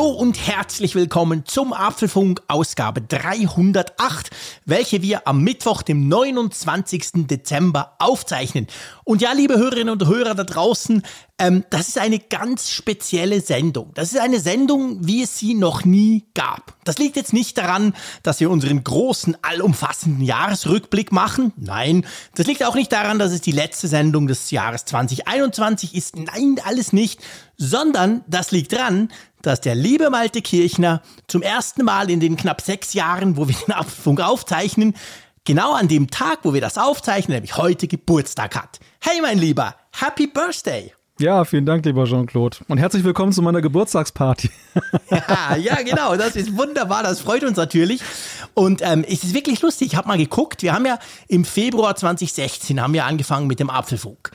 Hallo und herzlich willkommen zum Apfelfunk Ausgabe 308, welche wir am Mittwoch, dem 29. Dezember aufzeichnen. Und ja, liebe Hörerinnen und Hörer da draußen, ähm, das ist eine ganz spezielle Sendung. Das ist eine Sendung, wie es sie noch nie gab. Das liegt jetzt nicht daran, dass wir unseren großen, allumfassenden Jahresrückblick machen. Nein, das liegt auch nicht daran, dass es die letzte Sendung des Jahres 2021 ist. Nein, alles nicht. Sondern das liegt daran, dass der liebe Malte Kirchner zum ersten Mal in den knapp sechs Jahren, wo wir den Apfelfunk aufzeichnen, genau an dem Tag, wo wir das aufzeichnen, nämlich heute Geburtstag hat. Hey mein Lieber, Happy Birthday! Ja, vielen Dank, lieber Jean-Claude. Und herzlich willkommen zu meiner Geburtstagsparty. ja, ja, genau. Das ist wunderbar. Das freut uns natürlich. Und ähm, es ist wirklich lustig. Ich habe mal geguckt. Wir haben ja im Februar 2016 haben wir angefangen mit dem Apfelfunk.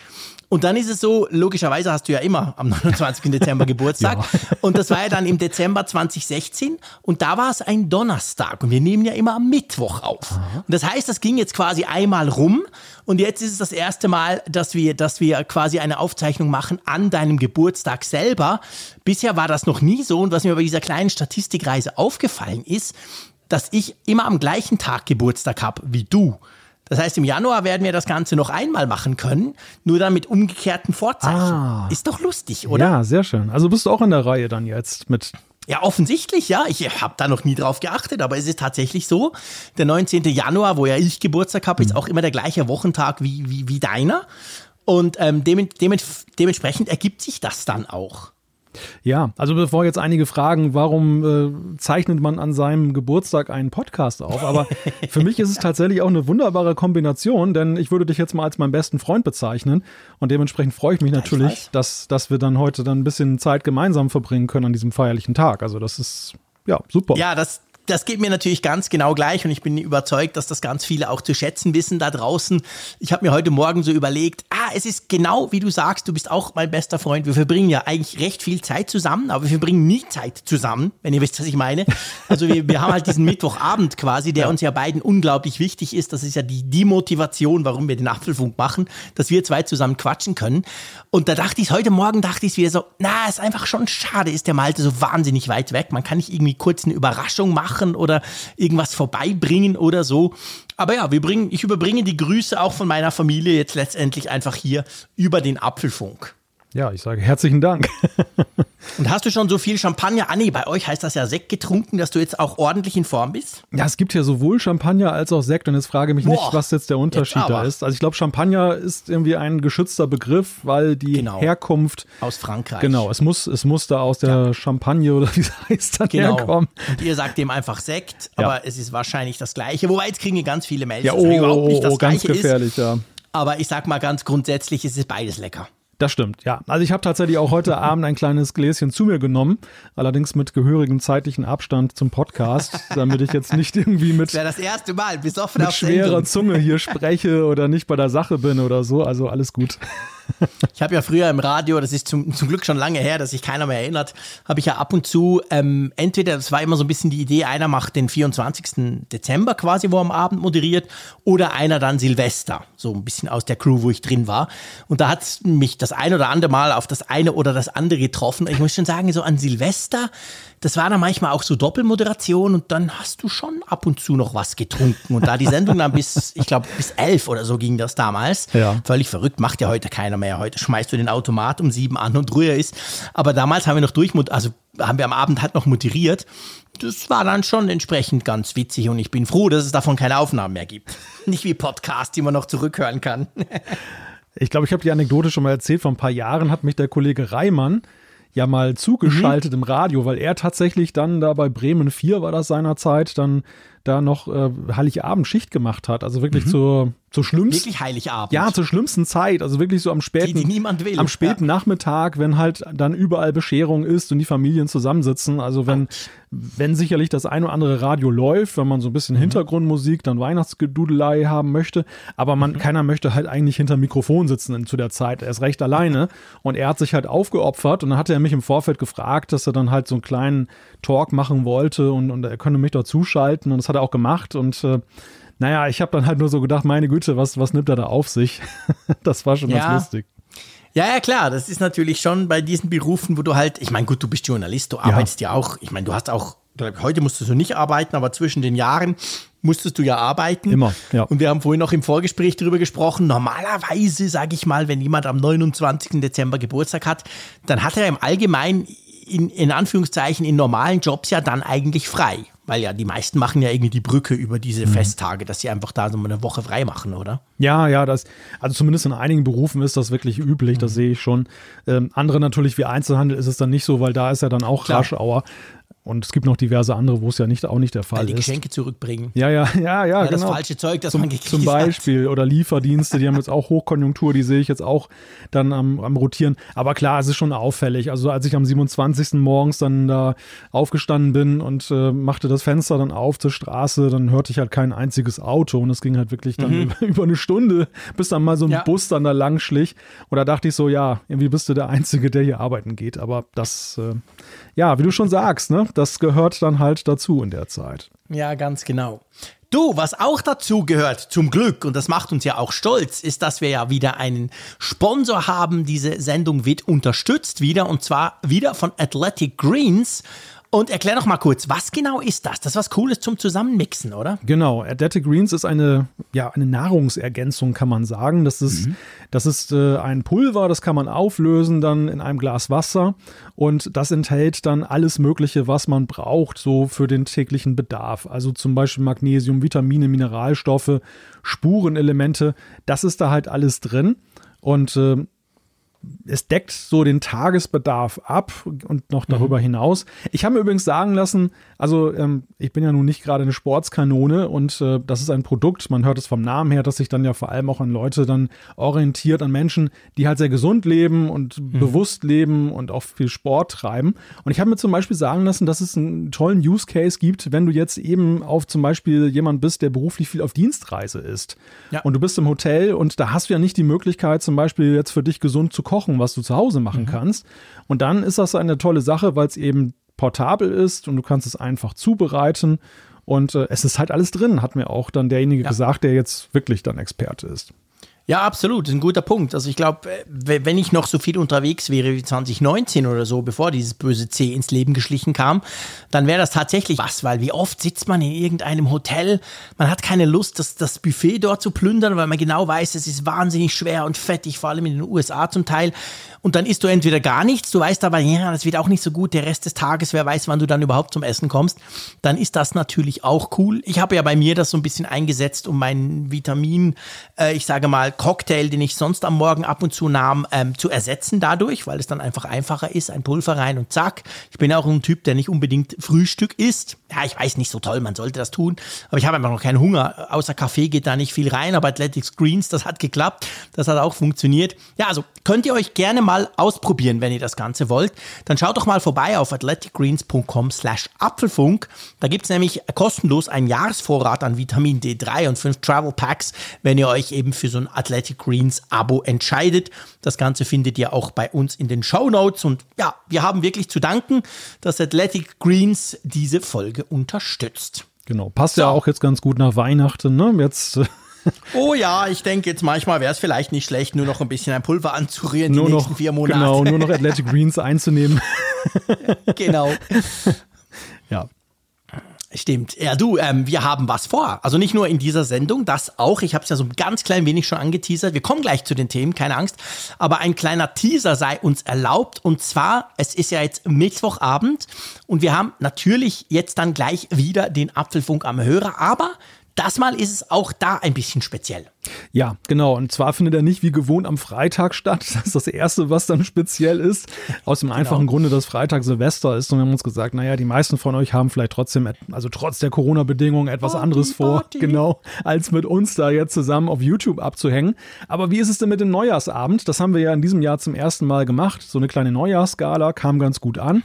Und dann ist es so, logischerweise hast du ja immer am 29. Dezember Geburtstag. Ja. Und das war ja dann im Dezember 2016. Und da war es ein Donnerstag. Und wir nehmen ja immer am Mittwoch auf. Aha. Und das heißt, das ging jetzt quasi einmal rum. Und jetzt ist es das erste Mal, dass wir, dass wir quasi eine Aufzeichnung machen an deinem Geburtstag selber. Bisher war das noch nie so. Und was mir bei dieser kleinen Statistikreise aufgefallen ist, dass ich immer am gleichen Tag Geburtstag habe wie du. Das heißt, im Januar werden wir das Ganze noch einmal machen können, nur dann mit umgekehrten Vorzeichen. Ah. Ist doch lustig, oder? Ja, sehr schön. Also bist du auch in der Reihe dann jetzt mit. Ja, offensichtlich, ja. Ich habe da noch nie drauf geachtet, aber es ist tatsächlich so. Der 19. Januar, wo ja ich Geburtstag habe, ist mhm. auch immer der gleiche Wochentag wie, wie, wie deiner. Und ähm, dementsprechend ergibt sich das dann auch. Ja, also bevor jetzt einige fragen, warum äh, zeichnet man an seinem Geburtstag einen Podcast auf? Aber für mich ist es tatsächlich auch eine wunderbare Kombination, denn ich würde dich jetzt mal als meinen besten Freund bezeichnen und dementsprechend freue ich mich natürlich, dass, dass wir dann heute dann ein bisschen Zeit gemeinsam verbringen können an diesem feierlichen Tag. Also das ist ja super. Ja, das, das geht mir natürlich ganz genau gleich und ich bin überzeugt, dass das ganz viele auch zu schätzen wissen da draußen. Ich habe mir heute Morgen so überlegt, ah, es ist genau wie du sagst, du bist auch mein bester Freund. Wir verbringen ja eigentlich recht viel Zeit zusammen, aber wir verbringen nie Zeit zusammen, wenn ihr wisst, was ich meine. Also wir, wir haben halt diesen Mittwochabend quasi, der ja. uns ja beiden unglaublich wichtig ist. Das ist ja die, die Motivation, warum wir den Apfelfunk machen, dass wir zwei zusammen quatschen können. Und da dachte ich, heute Morgen dachte ich wieder so, na, ist einfach schon schade, ist der Malte so wahnsinnig weit weg. Man kann nicht irgendwie kurz eine Überraschung machen oder irgendwas vorbeibringen oder so. Aber ja, wir bringen, ich überbringe die Grüße auch von meiner Familie jetzt letztendlich einfach hier über den Apfelfunk. Ja, ich sage herzlichen Dank. Und hast du schon so viel Champagner? Ah, nee, bei euch heißt das ja Sekt getrunken, dass du jetzt auch ordentlich in Form bist? Ja, es gibt ja sowohl Champagner als auch Sekt und jetzt frage mich Boah, nicht, was jetzt der Unterschied jetzt da ist. Also ich glaube, Champagner ist irgendwie ein geschützter Begriff, weil die genau. Herkunft aus Frankreich. Genau, es muss, es muss da aus der ja. Champagne oder wie es heißt dann genau. herkommen. Und ihr sagt dem einfach Sekt, ja. aber es ist wahrscheinlich das Gleiche. Wobei jetzt kriegen wir ganz viele Mails, ja, oh, überhaupt nicht das oh, ganz Gleiche gefährlich, ist. ja. Aber ich sag mal ganz grundsätzlich, es ist beides lecker. Das stimmt, ja. Also ich habe tatsächlich auch heute Abend ein kleines Gläschen zu mir genommen, allerdings mit gehörigem zeitlichen Abstand zum Podcast, damit ich jetzt nicht irgendwie mit, das das erste Mal, besoffen mit schwerer Zunge hier spreche oder nicht bei der Sache bin oder so. Also alles gut. Ich habe ja früher im Radio, das ist zum, zum Glück schon lange her, dass sich keiner mehr erinnert, habe ich ja ab und zu, ähm, entweder, das war immer so ein bisschen die Idee, einer macht den 24. Dezember quasi, wo er am Abend moderiert, oder einer dann Silvester, so ein bisschen aus der Crew, wo ich drin war. Und da hat mich das ein oder andere Mal auf das eine oder das andere getroffen. Ich muss schon sagen, so an Silvester, das war dann manchmal auch so Doppelmoderation und dann hast du schon ab und zu noch was getrunken. Und da die Sendung dann bis, ich glaube, bis elf oder so ging das damals. Ja. Völlig verrückt, macht ja heute keiner mehr. Heute schmeißt du den Automat um sieben an und Ruhe ist. Aber damals haben wir noch durch, also haben wir am Abend halt noch moderiert. Das war dann schon entsprechend ganz witzig und ich bin froh, dass es davon keine Aufnahmen mehr gibt. Nicht wie Podcast, die man noch zurückhören kann. ich glaube, ich habe die Anekdote schon mal erzählt. Vor ein paar Jahren hat mich der Kollege Reimann ja mal zugeschaltet mhm. im Radio, weil er tatsächlich dann da bei Bremen 4 war das seinerzeit, dann da noch äh, Heiligabend Schicht gemacht hat. Also wirklich mhm. zur, zur schlimmsten. Wirklich Heiligabend. Ja, zur schlimmsten Zeit. Also wirklich so am späten. Die, die niemand will. Am späten ja. Nachmittag, wenn halt dann überall Bescherung ist und die Familien zusammensitzen. Also wenn, wenn sicherlich das ein oder andere Radio läuft, wenn man so ein bisschen mhm. Hintergrundmusik, dann Weihnachtsgedudelei haben möchte. Aber man, mhm. keiner möchte halt eigentlich hinter Mikrofon sitzen zu der Zeit. Er ist recht alleine. Und er hat sich halt aufgeopfert und dann hatte er mich im Vorfeld gefragt, dass er dann halt so einen kleinen Talk machen wollte und, und er könne mich dort zuschalten und das hat er auch gemacht und äh, naja, ich habe dann halt nur so gedacht, meine Güte, was, was nimmt er da auf sich? das war schon ja. ganz lustig. Ja, ja, klar, das ist natürlich schon bei diesen Berufen, wo du halt, ich meine, gut, du bist Journalist, du arbeitest ja, ja auch, ich meine, du hast auch, heute musstest du nicht arbeiten, aber zwischen den Jahren musstest du ja arbeiten. Immer, ja. Und wir haben vorhin noch im Vorgespräch darüber gesprochen. Normalerweise, sage ich mal, wenn jemand am 29. Dezember Geburtstag hat, dann hat er im Allgemeinen in, in Anführungszeichen in normalen Jobs ja dann eigentlich frei. Weil ja die meisten machen ja irgendwie die Brücke über diese mhm. Festtage, dass sie einfach da so eine Woche frei machen, oder? Ja, ja, das, also zumindest in einigen Berufen ist das wirklich üblich, mhm. das sehe ich schon. Ähm, andere natürlich wie Einzelhandel ist es dann nicht so, weil da ist ja dann auch Raschauer. Und es gibt noch diverse andere, wo es ja nicht, auch nicht der Fall Weil die ist. Geschenke zurückbringen. Ja, ja, ja, ja, ja genau. Das falsche Zeug, das zum, man gekriegt Zum Beispiel. Hat. Oder Lieferdienste, die haben jetzt auch Hochkonjunktur, die sehe ich jetzt auch dann am, am Rotieren. Aber klar, es ist schon auffällig. Also als ich am 27. morgens dann da aufgestanden bin und äh, machte das Fenster dann auf zur Straße, dann hörte ich halt kein einziges Auto. Und es ging halt wirklich dann mhm. über, eine Stunde, bis dann mal so ein ja. Bus dann da lang schlich. Und da dachte ich so, ja, irgendwie bist du der Einzige, der hier arbeiten geht. Aber das, äh, ja, wie du schon sagst, ne? Das gehört dann halt dazu in der Zeit. Ja, ganz genau. Du, was auch dazu gehört, zum Glück, und das macht uns ja auch stolz, ist, dass wir ja wieder einen Sponsor haben. Diese Sendung wird unterstützt wieder, und zwar wieder von Athletic Greens. Und erklär doch mal kurz, was genau ist das? Das ist was Cooles zum Zusammenmixen, oder? Genau, Athletic Greens ist eine, ja, eine Nahrungsergänzung, kann man sagen. Das ist, mhm. das ist äh, ein Pulver, das kann man auflösen dann in einem Glas Wasser und das enthält dann alles Mögliche, was man braucht, so für den täglichen Bedarf. Also zum Beispiel Magnesium, Vitamine, Mineralstoffe, Spurenelemente, das ist da halt alles drin. Und äh, es deckt so den Tagesbedarf ab und noch darüber mhm. hinaus. Ich habe mir übrigens sagen lassen, also ähm, ich bin ja nun nicht gerade eine Sportskanone und äh, das ist ein Produkt, man hört es vom Namen her, dass sich dann ja vor allem auch an Leute dann orientiert, an Menschen, die halt sehr gesund leben und mhm. bewusst leben und auch viel Sport treiben. Und ich habe mir zum Beispiel sagen lassen, dass es einen tollen Use Case gibt, wenn du jetzt eben auf zum Beispiel jemand bist, der beruflich viel auf Dienstreise ist. Ja. Und du bist im Hotel und da hast du ja nicht die Möglichkeit, zum Beispiel jetzt für dich gesund zu kochen, was du zu Hause machen mhm. kannst. Und dann ist das eine tolle Sache, weil es eben portabel ist und du kannst es einfach zubereiten. Und äh, es ist halt alles drin, hat mir auch dann derjenige ja. gesagt, der jetzt wirklich dann Experte ist. Ja, absolut, das ist ein guter Punkt. Also ich glaube, äh, wenn ich noch so viel unterwegs wäre wie 2019 oder so, bevor dieses böse C ins Leben geschlichen kam, dann wäre das tatsächlich was, weil wie oft sitzt man in irgendeinem Hotel, man hat keine Lust, das, das Buffet dort zu plündern, weil man genau weiß, es ist wahnsinnig schwer und fettig, vor allem in den USA zum Teil. Und dann isst du entweder gar nichts, du weißt aber, ja, das wird auch nicht so gut, der Rest des Tages, wer weiß, wann du dann überhaupt zum Essen kommst. Dann ist das natürlich auch cool. Ich habe ja bei mir das so ein bisschen eingesetzt, um meinen Vitamin, äh, ich sage mal, Cocktail, den ich sonst am Morgen ab und zu nahm, ähm, zu ersetzen dadurch, weil es dann einfach einfacher ist, ein Pulver rein und zack. Ich bin auch ein Typ, der nicht unbedingt Frühstück isst. Ja, ich weiß nicht so toll, man sollte das tun, aber ich habe einfach noch keinen Hunger. Außer Kaffee geht da nicht viel rein, aber Athletics Greens, das hat geklappt. Das hat auch funktioniert. Ja, also könnt ihr euch gerne mal ausprobieren, wenn ihr das Ganze wollt, dann schaut doch mal vorbei auf athleticgreens.com slash Apfelfunk. Da gibt es nämlich kostenlos einen Jahresvorrat an Vitamin D3 und fünf Travel Packs, wenn ihr euch eben für so ein Athletic Greens Abo entscheidet. Das Ganze findet ihr auch bei uns in den Show Notes. Und ja, wir haben wirklich zu danken, dass Athletic Greens diese Folge unterstützt. Genau, passt so. ja auch jetzt ganz gut nach Weihnachten. Ne? Jetzt Oh ja, ich denke jetzt manchmal wäre es vielleicht nicht schlecht, nur noch ein bisschen ein Pulver anzurühren nur die noch, nächsten vier Monate. Genau, nur noch Athletic Greens einzunehmen. genau. ja. Stimmt. Ja, du, ähm, wir haben was vor. Also nicht nur in dieser Sendung, das auch. Ich habe es ja so ein ganz klein wenig schon angeteasert. Wir kommen gleich zu den Themen, keine Angst. Aber ein kleiner Teaser sei uns erlaubt. Und zwar, es ist ja jetzt Mittwochabend und wir haben natürlich jetzt dann gleich wieder den Apfelfunk am Hörer. Aber das Mal ist es auch da ein bisschen speziell. Ja, genau. Und zwar findet er nicht wie gewohnt am Freitag statt. Das ist das Erste, was dann speziell ist. Aus dem einfachen genau. Grunde, dass Freitag Silvester ist. Und wir haben uns gesagt, naja, die meisten von euch haben vielleicht trotzdem, also trotz der Corona-Bedingungen, etwas Party, anderes vor, Party. genau, als mit uns da jetzt zusammen auf YouTube abzuhängen. Aber wie ist es denn mit dem Neujahrsabend? Das haben wir ja in diesem Jahr zum ersten Mal gemacht. So eine kleine Neujahrsskala kam ganz gut an.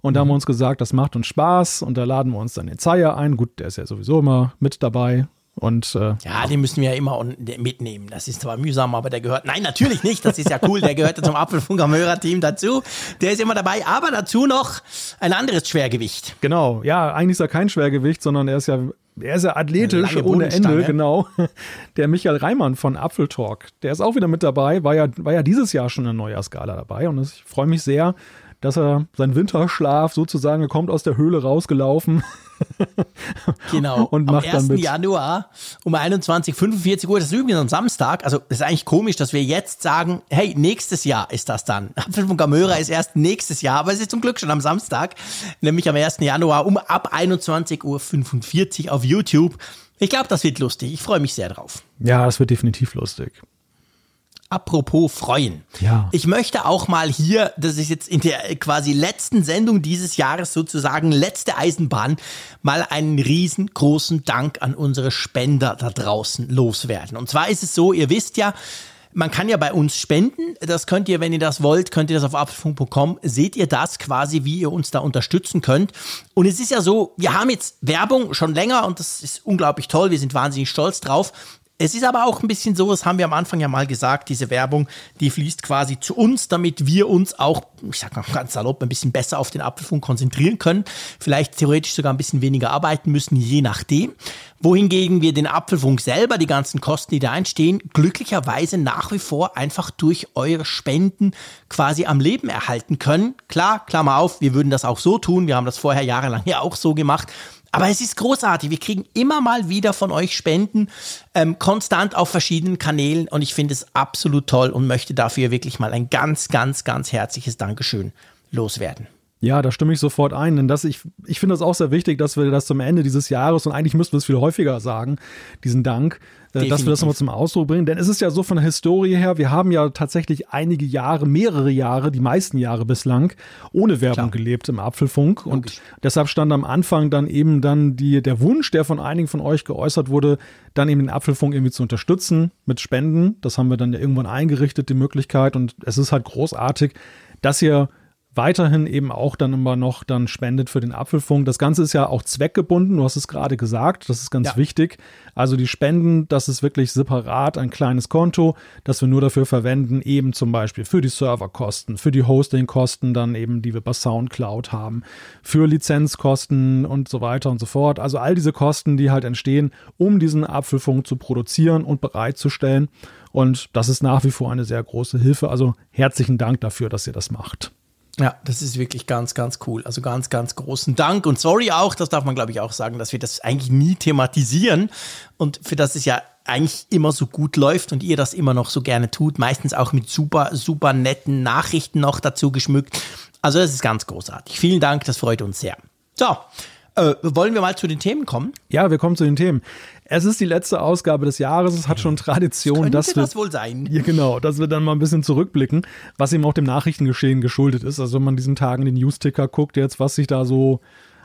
Und da haben wir uns gesagt, das macht uns Spaß und da laden wir uns dann den Zeier ein. Gut, der ist ja sowieso immer mit dabei. Und, äh, ja, den müssen wir ja immer mitnehmen. Das ist zwar mühsam, aber der gehört. Nein, natürlich nicht. Das ist ja cool. Der gehört ja zum Apfelfunker-Hörer-Team dazu. Der ist immer dabei. Aber dazu noch ein anderes Schwergewicht. Genau. Ja, eigentlich ist er kein Schwergewicht, sondern er ist ja er ist ja athletisch ohne Ende, genau. Der Michael Reimann von Apfeltalk, der ist auch wieder mit dabei, war ja, war ja dieses Jahr schon in der Neujahrsgala dabei und ich freue mich sehr, dass er seinen Winterschlaf sozusagen, er kommt aus der Höhle rausgelaufen. genau. Und macht Am 1. dann mit. Januar um 21.45 Uhr, das ist übrigens am Samstag, also das ist eigentlich komisch, dass wir jetzt sagen, hey, nächstes Jahr ist das dann. Apfel von Gamöra ist erst nächstes Jahr, aber es ist zum Glück schon am Samstag, nämlich am 1. Januar um ab 21.45 Uhr auf YouTube. Ich glaube, das wird lustig. Ich freue mich sehr drauf. Ja, das wird definitiv lustig. Apropos freuen. Ja. Ich möchte auch mal hier, das ist jetzt in der quasi letzten Sendung dieses Jahres sozusagen, letzte Eisenbahn, mal einen riesengroßen Dank an unsere Spender da draußen loswerden. Und zwar ist es so, ihr wisst ja, man kann ja bei uns spenden. Das könnt ihr, wenn ihr das wollt, könnt ihr das auf apfelfunk.com. Seht ihr das quasi, wie ihr uns da unterstützen könnt. Und es ist ja so, wir haben jetzt Werbung schon länger und das ist unglaublich toll. Wir sind wahnsinnig stolz drauf. Es ist aber auch ein bisschen so, das haben wir am Anfang ja mal gesagt, diese Werbung, die fließt quasi zu uns, damit wir uns auch, ich sag mal ganz salopp, ein bisschen besser auf den Apfelfunk konzentrieren können. Vielleicht theoretisch sogar ein bisschen weniger arbeiten müssen, je nachdem. Wohingegen wir den Apfelfunk selber, die ganzen Kosten, die da entstehen, glücklicherweise nach wie vor einfach durch eure Spenden quasi am Leben erhalten können. Klar, Klammer auf, wir würden das auch so tun. Wir haben das vorher jahrelang ja auch so gemacht. Aber es ist großartig. Wir kriegen immer mal wieder von euch Spenden, ähm, konstant auf verschiedenen Kanälen und ich finde es absolut toll und möchte dafür wirklich mal ein ganz, ganz, ganz herzliches Dankeschön loswerden. Ja, da stimme ich sofort ein, denn das, ich, ich finde es auch sehr wichtig, dass wir das zum Ende dieses Jahres und eigentlich müssten wir es viel häufiger sagen, diesen Dank, Definitiv. Äh, dass wir das nochmal zum Ausdruck bringen. Denn es ist ja so von der Historie her, wir haben ja tatsächlich einige Jahre, mehrere Jahre, die meisten Jahre bislang, ohne Werbung Klar. gelebt im Apfelfunk. Logisch. Und deshalb stand am Anfang dann eben dann die, der Wunsch, der von einigen von euch geäußert wurde, dann eben den Apfelfunk irgendwie zu unterstützen mit Spenden. Das haben wir dann ja irgendwann eingerichtet, die Möglichkeit. Und es ist halt großartig, dass ihr weiterhin eben auch dann immer noch dann spendet für den Apfelfunk. Das Ganze ist ja auch zweckgebunden, du hast es gerade gesagt, das ist ganz ja. wichtig. Also die Spenden, das ist wirklich separat ein kleines Konto, das wir nur dafür verwenden, eben zum Beispiel für die Serverkosten, für die Hostingkosten dann eben, die wir bei Soundcloud haben, für Lizenzkosten und so weiter und so fort. Also all diese Kosten, die halt entstehen, um diesen Apfelfunk zu produzieren und bereitzustellen. Und das ist nach wie vor eine sehr große Hilfe. Also herzlichen Dank dafür, dass ihr das macht. Ja, das ist wirklich ganz, ganz cool. Also ganz, ganz großen Dank. Und sorry auch, das darf man, glaube ich, auch sagen, dass wir das eigentlich nie thematisieren und für das es ja eigentlich immer so gut läuft und ihr das immer noch so gerne tut. Meistens auch mit super, super netten Nachrichten noch dazu geschmückt. Also das ist ganz großartig. Vielen Dank, das freut uns sehr. So, äh, wollen wir mal zu den Themen kommen? Ja, wir kommen zu den Themen. Es ist die letzte Ausgabe des Jahres. Es hat schon Tradition, das dass wir, das wohl sein. Ja, genau, dass wir dann mal ein bisschen zurückblicken, was eben auch dem Nachrichtengeschehen geschuldet ist. Also wenn man diesen Tagen den Newsticker guckt jetzt, was sich da so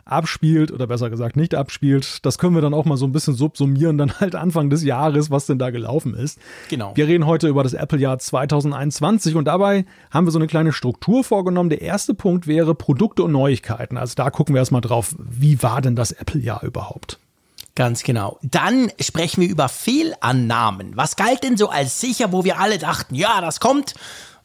abspielt oder besser gesagt nicht abspielt. Das können wir dann auch mal so ein bisschen subsumieren, dann halt Anfang des Jahres, was denn da gelaufen ist. Genau. Wir reden heute über das Apple-Jahr 2021 und dabei haben wir so eine kleine Struktur vorgenommen. Der erste Punkt wäre Produkte und Neuigkeiten. Also da gucken wir erstmal drauf, wie war denn das Apple-Jahr überhaupt? Ganz genau. Dann sprechen wir über Fehlannahmen. Was galt denn so als sicher, wo wir alle dachten, ja, das kommt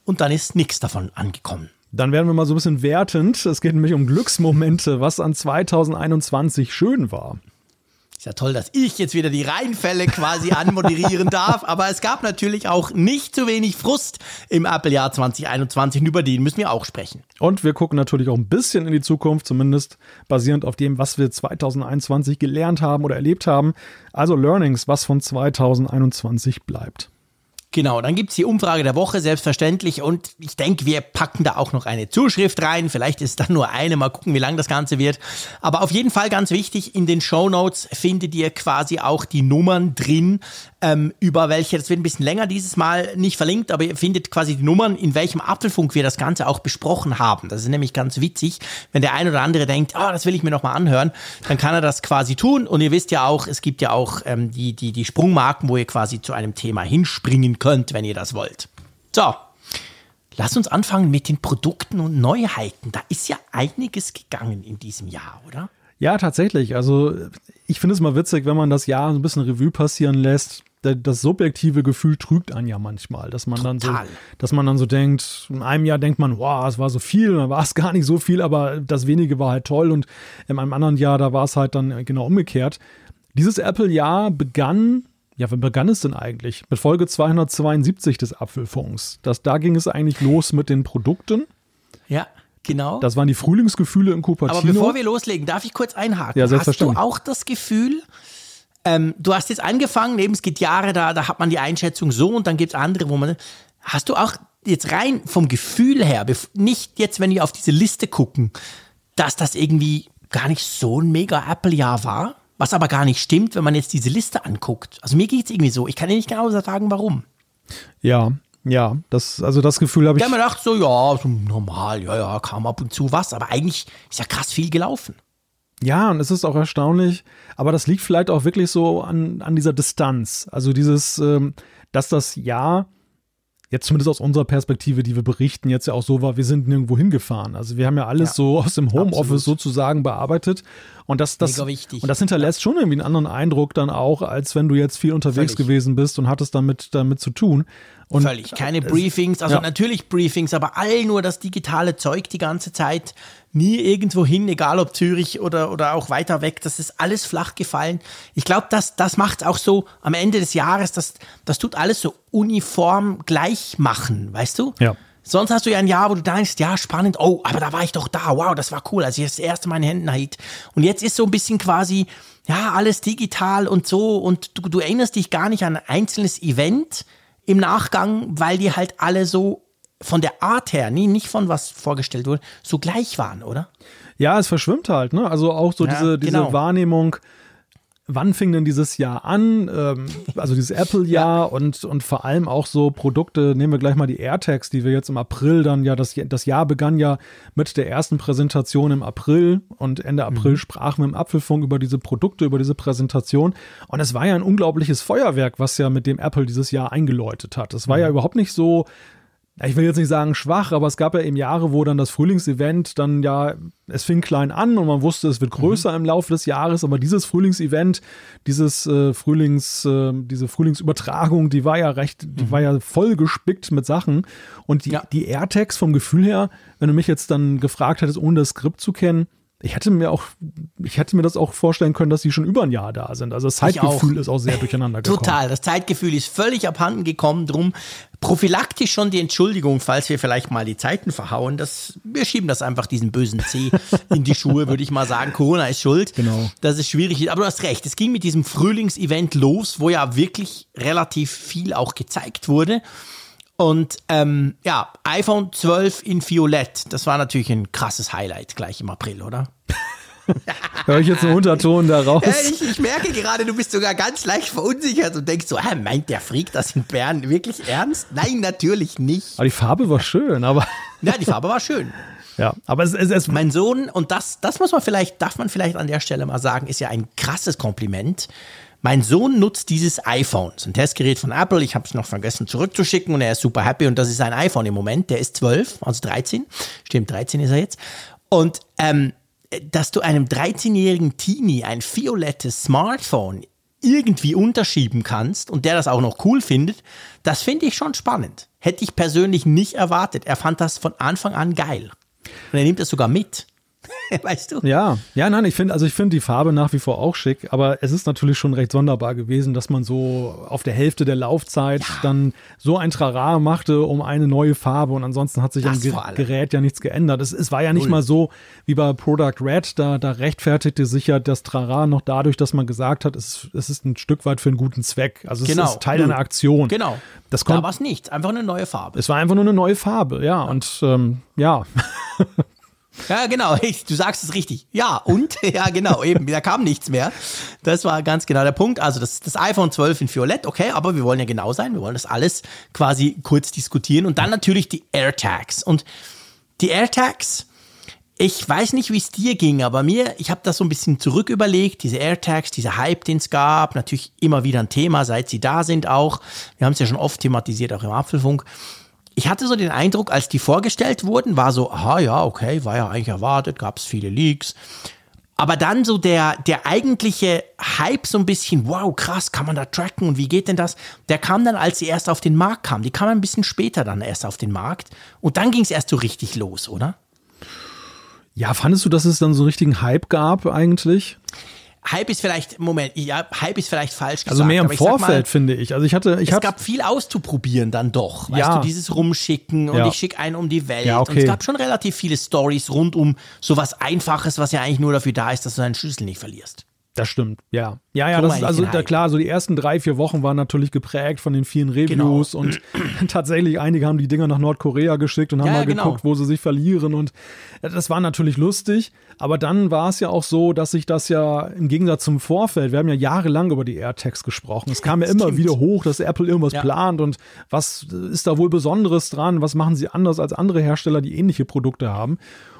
und dann ist nichts davon angekommen. Dann werden wir mal so ein bisschen wertend. Es geht nämlich um Glücksmomente, was an 2021 schön war. Ist ja toll, dass ich jetzt wieder die Reihenfälle quasi anmoderieren darf, aber es gab natürlich auch nicht zu wenig Frust im Apple-Jahr 2021 und über den müssen wir auch sprechen. Und wir gucken natürlich auch ein bisschen in die Zukunft, zumindest basierend auf dem, was wir 2021 gelernt haben oder erlebt haben. Also Learnings, was von 2021 bleibt. Genau, dann gibt's die Umfrage der Woche, selbstverständlich. Und ich denke, wir packen da auch noch eine Zuschrift rein. Vielleicht ist dann nur eine, mal gucken, wie lang das Ganze wird. Aber auf jeden Fall ganz wichtig, in den Show Notes findet ihr quasi auch die Nummern drin, ähm, über welche, das wird ein bisschen länger dieses Mal nicht verlinkt, aber ihr findet quasi die Nummern, in welchem Apfelfunk wir das Ganze auch besprochen haben. Das ist nämlich ganz witzig, wenn der ein oder andere denkt, oh, das will ich mir nochmal anhören, dann kann er das quasi tun. Und ihr wisst ja auch, es gibt ja auch ähm, die, die, die Sprungmarken, wo ihr quasi zu einem Thema hinspringen könnt, wenn ihr das wollt. So, Lass uns anfangen mit den Produkten und Neuheiten. Da ist ja einiges gegangen in diesem Jahr, oder? Ja, tatsächlich. Also ich finde es mal witzig, wenn man das Jahr so ein bisschen Revue passieren lässt. Das subjektive Gefühl trügt einen ja manchmal, dass man Total. dann so, dass man dann so denkt, in einem Jahr denkt man, wow, es war so viel, dann war es gar nicht so viel, aber das wenige war halt toll und in einem anderen Jahr, da war es halt dann genau umgekehrt. Dieses Apple-Jahr begann ja, wann begann es denn eigentlich? Mit Folge 272 des Apfelfunks. Das, da ging es eigentlich los mit den Produkten. Ja, genau. Das waren die Frühlingsgefühle in Cupertino. Aber bevor wir loslegen, darf ich kurz einhaken? Ja, selbstverständlich. Hast du auch das Gefühl, ähm, du hast jetzt angefangen, eben es geht Jahre, da, da hat man die Einschätzung so und dann gibt es andere, wo man. Hast du auch jetzt rein vom Gefühl her, nicht jetzt, wenn wir auf diese Liste gucken, dass das irgendwie gar nicht so ein mega Apple-Jahr war? Was aber gar nicht stimmt, wenn man jetzt diese Liste anguckt. Also mir geht es irgendwie so. Ich kann dir nicht genau sagen, warum. Ja, ja, das, also das Gefühl habe ich. Ich habe mir gedacht, so, ja, so normal, ja, ja, kam ab und zu was, aber eigentlich ist ja krass viel gelaufen. Ja, und es ist auch erstaunlich, aber das liegt vielleicht auch wirklich so an, an dieser Distanz. Also dieses, ähm, dass das Jahr jetzt zumindest aus unserer Perspektive, die wir berichten, jetzt ja auch so war, wir sind nirgendwo hingefahren. Also wir haben ja alles ja, so aus dem Homeoffice sozusagen bearbeitet. Und das, das, und das hinterlässt schon irgendwie einen anderen Eindruck dann auch, als wenn du jetzt viel unterwegs Völlig. gewesen bist und hattest damit, damit zu tun. Und Völlig. Keine Briefings, also ja. natürlich Briefings, aber all nur das digitale Zeug die ganze Zeit nie irgendwo hin, egal ob Zürich oder, oder auch weiter weg. Das ist alles flach gefallen. Ich glaube, das, das macht auch so am Ende des Jahres, das, das tut alles so uniform gleich machen, weißt du? Ja. Sonst hast du ja ein Jahr, wo du denkst, ja, spannend, oh, aber da war ich doch da, wow, das war cool, als ich das erste Mal in Händen hielt. Und jetzt ist so ein bisschen quasi, ja, alles digital und so und du, du erinnerst dich gar nicht an ein einzelnes Event im Nachgang, weil die halt alle so von der Art her, nie, nicht von was vorgestellt wurde, so gleich waren, oder? Ja, es verschwimmt halt, ne? Also auch so ja, diese, diese genau. Wahrnehmung, wann fing denn dieses Jahr an? Ähm, also dieses Apple-Jahr ja. und, und vor allem auch so Produkte, nehmen wir gleich mal die AirTags, die wir jetzt im April dann ja, das, das Jahr begann ja mit der ersten Präsentation im April und Ende April mhm. sprachen wir im Apfelfunk über diese Produkte, über diese Präsentation und es war ja ein unglaubliches Feuerwerk, was ja mit dem Apple dieses Jahr eingeläutet hat. Es war mhm. ja überhaupt nicht so, ich will jetzt nicht sagen schwach, aber es gab ja eben Jahre, wo dann das Frühlingsevent dann ja, es fing klein an und man wusste, es wird größer mhm. im Laufe des Jahres, aber dieses Frühlingsevent, dieses äh, Frühlings, äh, diese Frühlingsübertragung, die war ja recht, die mhm. war ja voll gespickt mit Sachen und die, ja. die AirTags vom Gefühl her, wenn du mich jetzt dann gefragt hättest, ohne das Skript zu kennen, ich hätte mir auch, ich hätte mir das auch vorstellen können, dass sie schon über ein Jahr da sind. Also das Zeitgefühl auch. ist auch sehr durcheinander gekommen. Total, das Zeitgefühl ist völlig abhanden gekommen. Drum prophylaktisch schon die Entschuldigung, falls wir vielleicht mal die Zeiten verhauen. Das, wir schieben das einfach diesen bösen C in die Schuhe, würde ich mal sagen. Corona ist schuld. Genau. Das ist schwierig. Aber du hast recht. Es ging mit diesem Frühlingsevent los, wo ja wirklich relativ viel auch gezeigt wurde. Und ähm, ja, iPhone 12 in Violett, das war natürlich ein krasses Highlight gleich im April, oder? Hör ich jetzt einen Unterton daraus? Ja, ich, ich, merke gerade, du bist sogar ganz leicht verunsichert und denkst so, ah, meint der Freak das in Bern wirklich ernst? Nein, natürlich nicht. Aber die Farbe war schön, aber. Ja, die Farbe war schön. Ja, aber es, ist. Mein Sohn, und das, das muss man vielleicht, darf man vielleicht an der Stelle mal sagen, ist ja ein krasses Kompliment. Mein Sohn nutzt dieses iPhone, ein Testgerät von Apple. Ich habe es noch vergessen zurückzuschicken und er ist super happy und das ist sein iPhone im Moment. Der ist 12, also 13. Stimmt, 13 ist er jetzt. Und ähm, dass du einem 13-jährigen Teenie ein violettes Smartphone irgendwie unterschieben kannst und der das auch noch cool findet, das finde ich schon spannend. Hätte ich persönlich nicht erwartet. Er fand das von Anfang an geil. Und er nimmt das sogar mit. weißt du? Ja, ja, nein, ich finde, also ich finde die Farbe nach wie vor auch schick, aber es ist natürlich schon recht sonderbar gewesen, dass man so auf der Hälfte der Laufzeit ja. dann so ein Trara machte um eine neue Farbe und ansonsten hat sich das am Gerät ja nichts geändert. Es, es war ja nicht Null. mal so wie bei Product Red, da, da rechtfertigte sich ja das Trara noch dadurch, dass man gesagt hat, es, es ist ein Stück weit für einen guten Zweck. Also es genau. ist Teil Null. einer Aktion. Genau. Das kommt, da war es nichts, einfach eine neue Farbe. Es war einfach nur eine neue Farbe, ja. ja. Und ähm, ja. Ja, genau, du sagst es richtig. Ja, und? Ja, genau, eben, da kam nichts mehr. Das war ganz genau der Punkt. Also das, das iPhone 12 in Violett, okay, aber wir wollen ja genau sein, wir wollen das alles quasi kurz diskutieren. Und dann natürlich die AirTags. Und die AirTags, ich weiß nicht, wie es dir ging, aber mir, ich habe das so ein bisschen zurück überlegt, diese AirTags, dieser Hype, den es gab, natürlich immer wieder ein Thema, seit sie da sind auch. Wir haben es ja schon oft thematisiert, auch im Apfelfunk ich hatte so den Eindruck, als die vorgestellt wurden, war so, aha, ja, okay, war ja eigentlich erwartet, gab es viele Leaks. Aber dann so der, der eigentliche Hype so ein bisschen, wow, krass, kann man da tracken und wie geht denn das? Der kam dann, als sie erst auf den Markt kam. Die kam ein bisschen später dann erst auf den Markt. Und dann ging es erst so richtig los, oder? Ja, fandest du, dass es dann so einen richtigen Hype gab eigentlich? Hype ist vielleicht, Moment, ja, Hype ist vielleicht falsch gesagt. Also mehr im Vorfeld, mal, finde ich. Also ich hatte, ich Es gab viel auszuprobieren dann doch. Weißt ja. du, dieses Rumschicken und ja. ich schicke einen um die Welt. Ja, okay. Und es gab schon relativ viele Stories rund um sowas Einfaches, was ja eigentlich nur dafür da ist, dass du deinen Schlüssel nicht verlierst. Das stimmt, ja. Ja, ja, das ist also da, klar, so die ersten drei, vier Wochen waren natürlich geprägt von den vielen Reviews genau. und tatsächlich einige haben die Dinger nach Nordkorea geschickt und haben ja, mal genau. geguckt, wo sie sich verlieren und das war natürlich lustig, aber dann war es ja auch so, dass sich das ja im Gegensatz zum Vorfeld, wir haben ja jahrelang über die AirTags gesprochen, es kam ja immer wieder hoch, dass Apple irgendwas ja. plant und was ist da wohl Besonderes dran, was machen sie anders als andere Hersteller, die ähnliche Produkte haben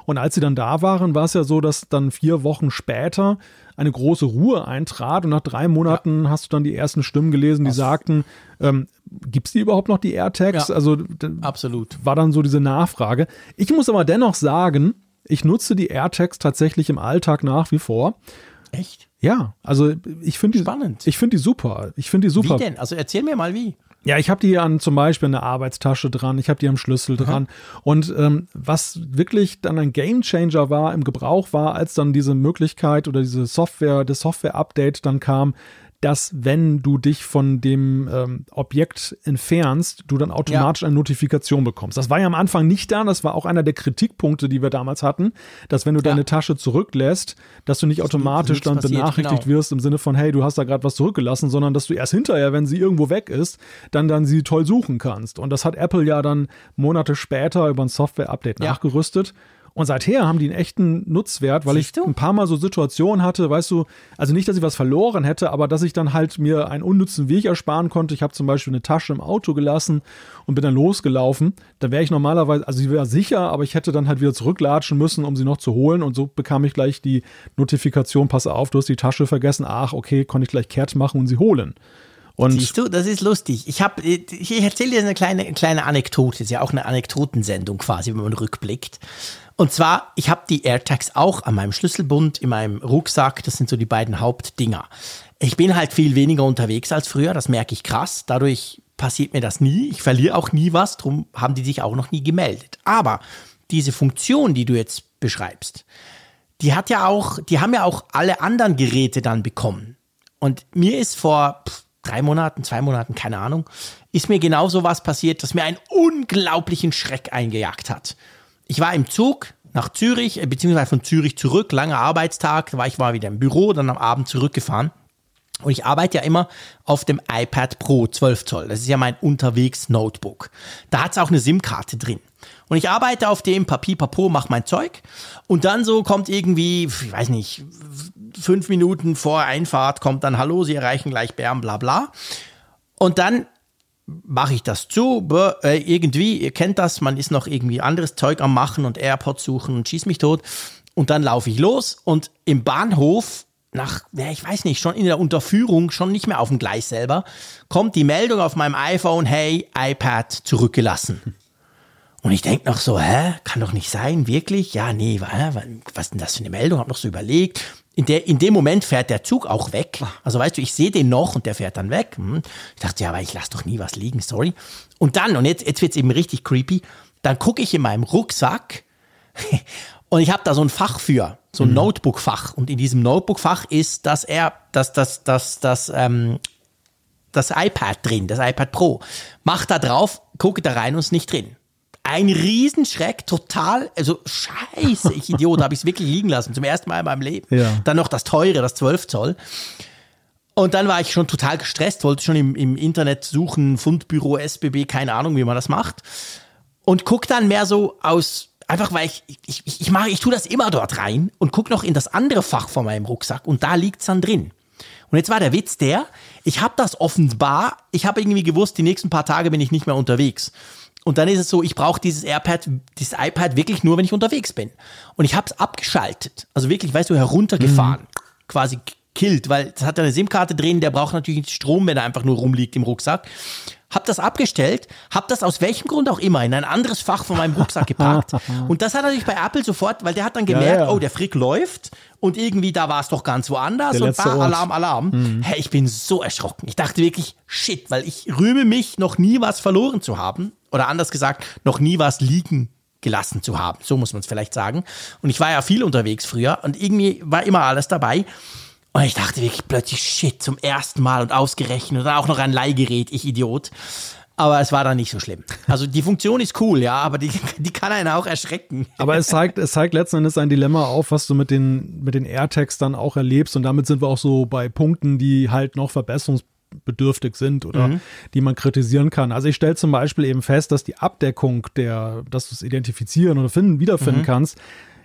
und als sie dann da waren, war es ja so, dass dann vier Wochen später eine große Ruhe eintrat und nach drei Monaten ja. hast du dann die ersten Stimmen gelesen, die Was? sagten, ähm, gibt es die überhaupt noch, die AirTags? Ja, also absolut. War dann so diese Nachfrage. Ich muss aber dennoch sagen, ich nutze die AirTags tatsächlich im Alltag nach wie vor. Echt? Ja, also ich finde die spannend. Ich finde die super. Ich finde die super. Wie denn? Also erzähl mir mal wie. Ja, ich habe die an zum Beispiel eine Arbeitstasche dran, ich habe die am Schlüssel dran. Aha. Und ähm, was wirklich dann ein Gamechanger war im Gebrauch war, als dann diese Möglichkeit oder diese Software, das Software-Update dann kam, dass wenn du dich von dem ähm, Objekt entfernst, du dann automatisch ja. eine Notifikation bekommst. Das war ja am Anfang nicht da, das war auch einer der Kritikpunkte, die wir damals hatten, dass wenn du ja. deine Tasche zurücklässt, dass du nicht das automatisch dann passiert, benachrichtigt genau. wirst im Sinne von, hey, du hast da gerade was zurückgelassen, sondern dass du erst hinterher, wenn sie irgendwo weg ist, dann dann sie toll suchen kannst. Und das hat Apple ja dann Monate später über ein Software-Update ja. nachgerüstet. Und seither haben die einen echten Nutzwert, weil Siehst ich du? ein paar Mal so Situationen hatte, weißt du, also nicht, dass ich was verloren hätte, aber dass ich dann halt mir einen unnützen Weg ersparen konnte. Ich habe zum Beispiel eine Tasche im Auto gelassen und bin dann losgelaufen. Da wäre ich normalerweise, also sie wäre sicher, aber ich hätte dann halt wieder zurücklatschen müssen, um sie noch zu holen. Und so bekam ich gleich die Notifikation, pass auf, du hast die Tasche vergessen. Ach, okay, konnte ich gleich kehrt machen und sie holen. Und Siehst du, das ist lustig. Ich habe, ich erzähle dir eine kleine, kleine Anekdote. Das ist ja auch eine Anekdotensendung quasi, wenn man rückblickt. Und zwar, ich habe die AirTags auch an meinem Schlüsselbund, in meinem Rucksack. Das sind so die beiden Hauptdinger. Ich bin halt viel weniger unterwegs als früher, das merke ich krass. Dadurch passiert mir das nie. Ich verliere auch nie was, darum haben die sich auch noch nie gemeldet. Aber diese Funktion, die du jetzt beschreibst, die hat ja auch, die haben ja auch alle anderen Geräte dann bekommen. Und mir ist vor pff, drei Monaten, zwei Monaten, keine Ahnung, ist mir genau so was passiert, das mir einen unglaublichen Schreck eingejagt hat ich war im Zug nach Zürich, äh, beziehungsweise von Zürich zurück, langer Arbeitstag, war ich mal wieder im Büro, dann am Abend zurückgefahren. Und ich arbeite ja immer auf dem iPad Pro 12 Zoll. Das ist ja mein Unterwegs-Notebook. Da hat es auch eine SIM-Karte drin. Und ich arbeite auf dem Papier Papo, mach mein Zeug. Und dann so kommt irgendwie, ich weiß nicht, fünf Minuten vor Einfahrt kommt dann, hallo, Sie erreichen gleich Bern, bla bla. Und dann mache ich das zu. Äh, irgendwie, ihr kennt das, man ist noch irgendwie anderes Zeug am Machen und AirPods suchen und schieß mich tot. Und dann laufe ich los und im Bahnhof, nach, ja, ich weiß nicht, schon in der Unterführung, schon nicht mehr auf dem Gleis selber, kommt die Meldung auf meinem iPhone, hey, iPad zurückgelassen. Und ich denke noch so, hä, kann doch nicht sein, wirklich? Ja, nee, was ist denn das für eine Meldung? Hab noch so überlegt in, der, in dem Moment fährt der Zug auch weg. Also weißt du, ich sehe den noch und der fährt dann weg. Hm. Ich dachte, ja, aber ich lasse doch nie was liegen, sorry. Und dann, und jetzt, jetzt wird es eben richtig creepy, dann gucke ich in meinem Rucksack Und ich habe da so ein Fach für, so ein Notebook-Fach. Und in diesem Notebook-Fach ist das, Air, das, das, das, das, ähm, das iPad drin, das iPad Pro. Mach da drauf, gucke da rein und ist nicht drin. Ein Riesenschreck, total, also scheiße, ich Idiot, habe ich es wirklich liegen lassen, zum ersten Mal in meinem Leben. Ja. Dann noch das teure, das 12 Zoll. Und dann war ich schon total gestresst, wollte schon im, im Internet suchen, Fundbüro, SBB, keine Ahnung, wie man das macht. Und guck dann mehr so aus, einfach weil ich, ich, ich, ich mache, ich tue das immer dort rein und guck noch in das andere Fach von meinem Rucksack und da liegt's dann drin. Und jetzt war der Witz der, ich habe das offenbar, ich habe irgendwie gewusst, die nächsten paar Tage bin ich nicht mehr unterwegs. Und dann ist es so, ich brauche dieses AirPad, dieses iPad wirklich nur, wenn ich unterwegs bin. Und ich habe es abgeschaltet. Also wirklich, weißt du, heruntergefahren. Quasi killt, weil es hat eine SIM-Karte drin, der braucht natürlich nicht Strom, wenn er einfach nur rumliegt im Rucksack. Hab das abgestellt, hab das aus welchem Grund auch immer in ein anderes Fach von meinem Rucksack gepackt. und das hat natürlich bei Apple sofort, weil der hat dann gemerkt, ja. oh, der Frick läuft und irgendwie da war es doch ganz woanders Der und bah, Ort. Alarm, Alarm. Hey, ich bin so erschrocken. Ich dachte wirklich, shit, weil ich rühme mich, noch nie was verloren zu haben. Oder anders gesagt, noch nie was liegen gelassen zu haben. So muss man es vielleicht sagen. Und ich war ja viel unterwegs früher und irgendwie war immer alles dabei. Und ich dachte wirklich plötzlich, shit, zum ersten Mal und ausgerechnet und dann auch noch ein Leihgerät, ich Idiot. Aber es war dann nicht so schlimm. Also die Funktion ist cool, ja, aber die, die kann einen auch erschrecken. Aber es zeigt, es zeigt letzten Endes ein Dilemma auf, was du mit den, mit den AirTags dann auch erlebst. Und damit sind wir auch so bei Punkten, die halt noch verbesserungsbedürftig sind oder Mhm. die man kritisieren kann. Also ich stelle zum Beispiel eben fest, dass die Abdeckung der, dass du es identifizieren oder finden, Mhm. wiederfinden kannst,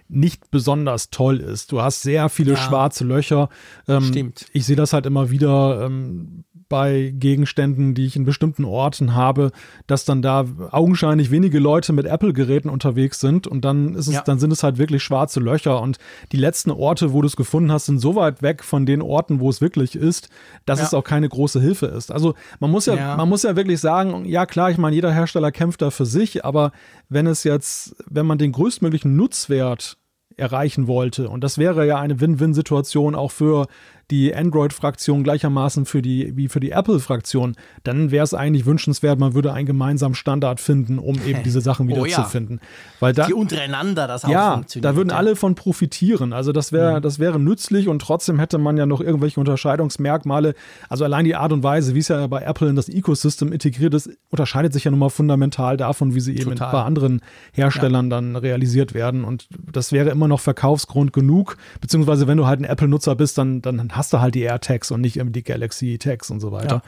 nicht besonders toll ist. Du hast sehr viele Ja. schwarze Löcher. Ähm, Stimmt. Ich sehe das halt immer wieder ähm, bei Gegenständen, die ich in bestimmten Orten habe, dass dann da augenscheinlich wenige Leute mit Apple-Geräten unterwegs sind und dann ist es, Ja. dann sind es halt wirklich schwarze Löcher und die letzten Orte, wo du es gefunden hast, sind so weit weg von den Orten, wo es wirklich ist, dass Ja. es auch keine große Hilfe ist. Also man muss ja, Ja. man muss ja wirklich sagen, ja klar, ich meine, jeder Hersteller kämpft da für sich, aber wenn es jetzt, wenn man den größtmöglichen Nutzwert erreichen wollte. Und das wäre ja eine Win-Win-Situation auch für die Android-Fraktion gleichermaßen für die, wie für die Apple-Fraktion. Dann wäre es eigentlich wünschenswert, man würde einen gemeinsamen Standard finden, um eben diese Sachen Oh ja. wiederzufinden. Weil da, Die untereinander das auch ja, funktioniert. da würden ja. alle von profitieren. Also das wäre, das wäre nützlich und trotzdem hätte man ja noch irgendwelche Unterscheidungsmerkmale. Also allein die Art und Weise, wie es ja bei Apple in das Ecosystem integriert ist, unterscheidet sich ja nun mal fundamental davon, wie sie eben Total. bei anderen Herstellern dann realisiert werden. Und das wäre immer noch Verkaufsgrund genug. Beziehungsweise wenn du halt ein Apple-Nutzer bist, dann, dann hast du halt die AirTags und nicht irgendwie die Galaxy-Tags und so weiter.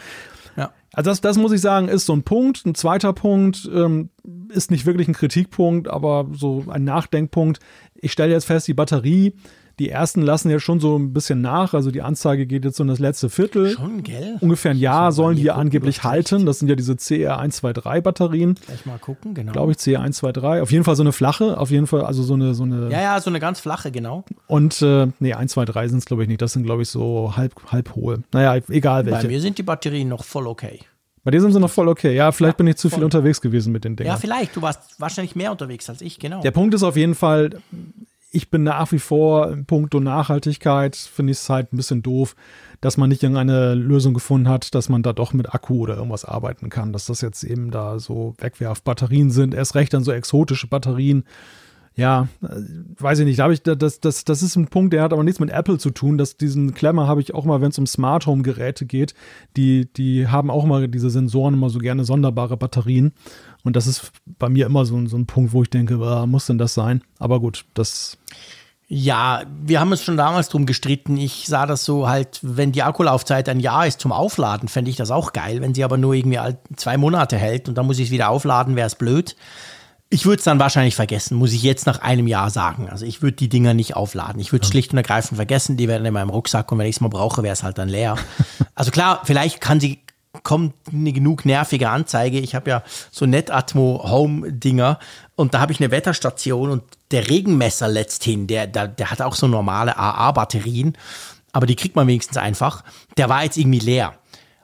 Ja. Also das, das muss ich sagen, ist so ein Punkt. Ein zweiter Punkt ähm, ist nicht wirklich ein Kritikpunkt, aber so ein Nachdenkpunkt. Ich stelle jetzt fest, die Batterie, die ersten lassen ja schon so ein bisschen nach. Also die Anzeige geht jetzt so in das letzte Viertel. Schon, gell? Ungefähr ein Jahr sollen die ja angeblich halten. Das sind ja diese CR123 Batterien, Gleich mal gucken, genau. glaube ich, CR123. Auf jeden Fall so eine flache, auf jeden Fall, also so eine, so eine. Ja, ja, so eine ganz flache, genau. Und äh, nee, 1, 2, 3 sind es, glaube ich, nicht. Das sind, glaube ich, so halb, halb hohe. Naja, egal Bei welche. mir sind die Batterien noch voll okay. Bei dir sind sie noch voll okay. Ja, vielleicht bin ich zu viel voll. unterwegs gewesen mit den Dingen. Ja, vielleicht. Du warst wahrscheinlich mehr unterwegs als ich, genau. Der Punkt ist auf jeden Fall, ich bin nach wie vor im Punkto Nachhaltigkeit, finde ich es halt ein bisschen doof, dass man nicht irgendeine Lösung gefunden hat, dass man da doch mit Akku oder irgendwas arbeiten kann, dass das jetzt eben da so Wegwerfbatterien sind, erst recht dann so exotische Batterien. Ja, äh, weiß ich nicht. Da ich, das, das, das ist ein Punkt, der hat aber nichts mit Apple zu tun. Das, diesen Klemmer habe ich auch mal, wenn es um Smart Home Geräte geht. Die, die haben auch mal diese Sensoren immer so gerne sonderbare Batterien. Und das ist bei mir immer so, ein- so ein Punkt, wo ich denke, ah, muss denn das sein? Aber gut, das, Ja, wir haben uns schon damals drum gestritten. Ich sah das so halt, wenn die Akkulaufzeit ein Jahr ist zum Aufladen, fände ich das auch geil. Wenn sie aber nur irgendwie zwei Monate hält und dann muss ich es wieder aufladen, wäre es blöd. Ich würde es dann wahrscheinlich vergessen, muss ich jetzt nach einem Jahr sagen. Also ich würde die Dinger nicht aufladen. Ich würde es schlicht und ergreifend vergessen. Die wären in meinem Rucksack und wenn ich es mal brauche, wäre es halt dann leer. Also klar, vielleicht kann sie kommt eine genug nervige Anzeige. Ich habe ja so Netatmo Home Dinger und da habe ich eine Wetterstation und der Regenmesser letzthin, der, der, der hat auch so normale AA Batterien, aber die kriegt man wenigstens einfach. Der war jetzt irgendwie leer.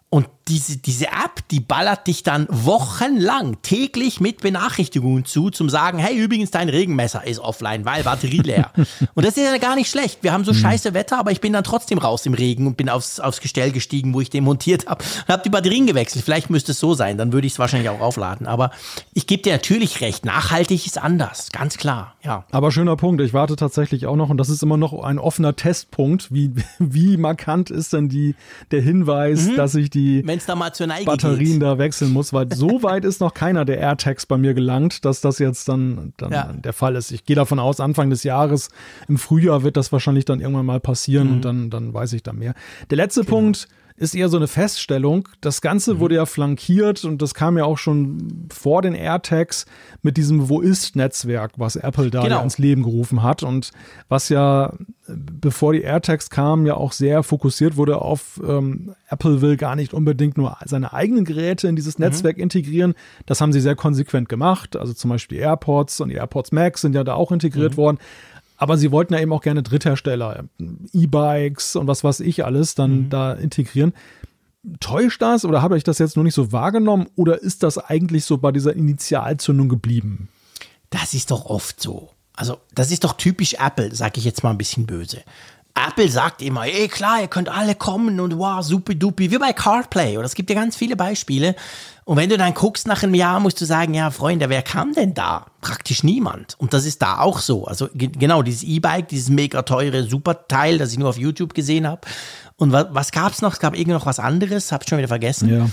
Und diese, diese App, die ballert dich dann wochenlang täglich mit Benachrichtigungen zu, zum sagen, hey, übrigens, dein Regenmesser ist offline, weil Batterie leer. und das ist ja gar nicht schlecht. Wir haben so scheiße Wetter, aber ich bin dann trotzdem raus im Regen und bin aufs, aufs Gestell gestiegen, wo ich den montiert habe und habe die Batterien gewechselt. Vielleicht müsste es so sein, dann würde ich es wahrscheinlich auch aufladen. Aber ich gebe dir natürlich recht, nachhaltig ist anders, ganz klar, ja. Aber schöner Punkt, ich warte tatsächlich auch noch, und das ist immer noch ein offener Testpunkt, wie, wie markant ist denn die, der Hinweis, Mhm. dass ich die Wenn's da mal zur Neige Batterien geht. da wechseln muss, weil so weit ist noch keiner der AirTags bei mir gelangt, dass das jetzt dann, dann Ja. der Fall ist. Ich gehe davon aus, Anfang des Jahres, im Frühjahr wird das wahrscheinlich dann irgendwann mal passieren Mhm. und dann, dann weiß ich da mehr. Der letzte Punkt ist eher so eine Feststellung. Das Mhm. Ganze wurde ja flankiert und das kam ja auch schon vor den AirTags mit diesem Wo ist-Netzwerk, was Apple da Genau. ja ins Leben gerufen hat und was ja, bevor die AirTags kamen, ja auch sehr fokussiert wurde auf ähm, Apple will gar nicht unbedingt nur seine eigenen Geräte in dieses Netzwerk integrieren. Das haben sie sehr konsequent gemacht. Also zum Beispiel die AirPods und die AirPods Max sind ja da auch integriert worden. Aber sie wollten ja eben auch gerne Dritthersteller, E-Bikes und was weiß ich alles dann da integrieren. Täuscht das oder habe ich das jetzt nur nicht so wahrgenommen oder ist das eigentlich so bei dieser Initialzündung geblieben? Das ist doch oft so. Also, das ist doch typisch Apple, sag ich jetzt mal ein bisschen böse. Apple sagt immer, ey klar, ihr könnt alle kommen und wow, supi dupi, wie bei CarPlay. Oder es gibt ja ganz viele Beispiele. Und wenn du dann guckst nach einem Jahr, musst du sagen, ja, Freunde, wer kam denn da? Praktisch niemand. Und das ist da auch so. Also ge genau, dieses E-Bike, dieses mega teure Superteil, das ich nur auf YouTube gesehen habe. Und wa was gab's noch? Es gab irgendwie noch was anderes, hab's schon wieder vergessen. Ja.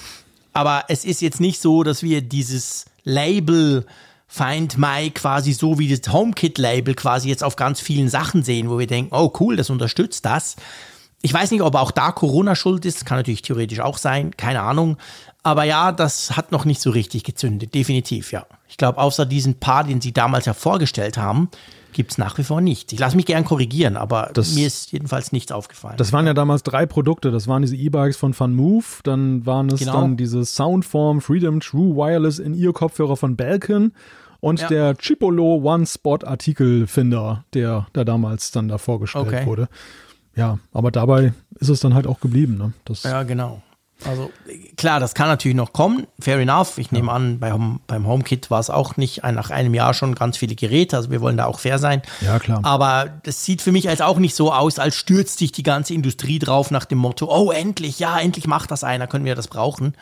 Aber es ist jetzt nicht so, dass wir dieses Label Find My quasi so wie das HomeKit-Label quasi jetzt auf ganz vielen Sachen sehen, wo wir denken, oh cool, das unterstützt das. Ich weiß nicht, ob auch da Corona schuld ist, kann natürlich theoretisch auch sein, keine Ahnung. Aber ja, das hat noch nicht so richtig gezündet, definitiv, ja. Ich glaube, außer diesen paar, den sie damals ja vorgestellt haben, gibt es nach wie vor nichts. Ich lasse mich gern korrigieren, aber Das- mir ist jedenfalls nichts aufgefallen. Das waren ja damals drei Produkte. Das waren diese E-Bikes von FunMove, dann waren es Genau. dann diese Soundform Freedom True Wireless In-Ear-Kopfhörer von Belkin und Ja. der Chipolo One-Spot-Artikelfinder, der da damals dann da vorgestellt Okay. wurde. Ja, aber dabei ist es dann halt auch geblieben. Ne? Das, Ja, genau. Also klar, das kann natürlich noch kommen. Fair enough. Ich nehme an, bei Home, beim HomeKit war es auch nicht ein, nach einem Jahr schon ganz viele Geräte. Also wir wollen da auch fair sein. Ja, klar. Aber das sieht für mich als auch nicht so aus, als stürzt sich die ganze Industrie drauf nach dem Motto, oh endlich, ja, endlich macht das einer, können wir das brauchen.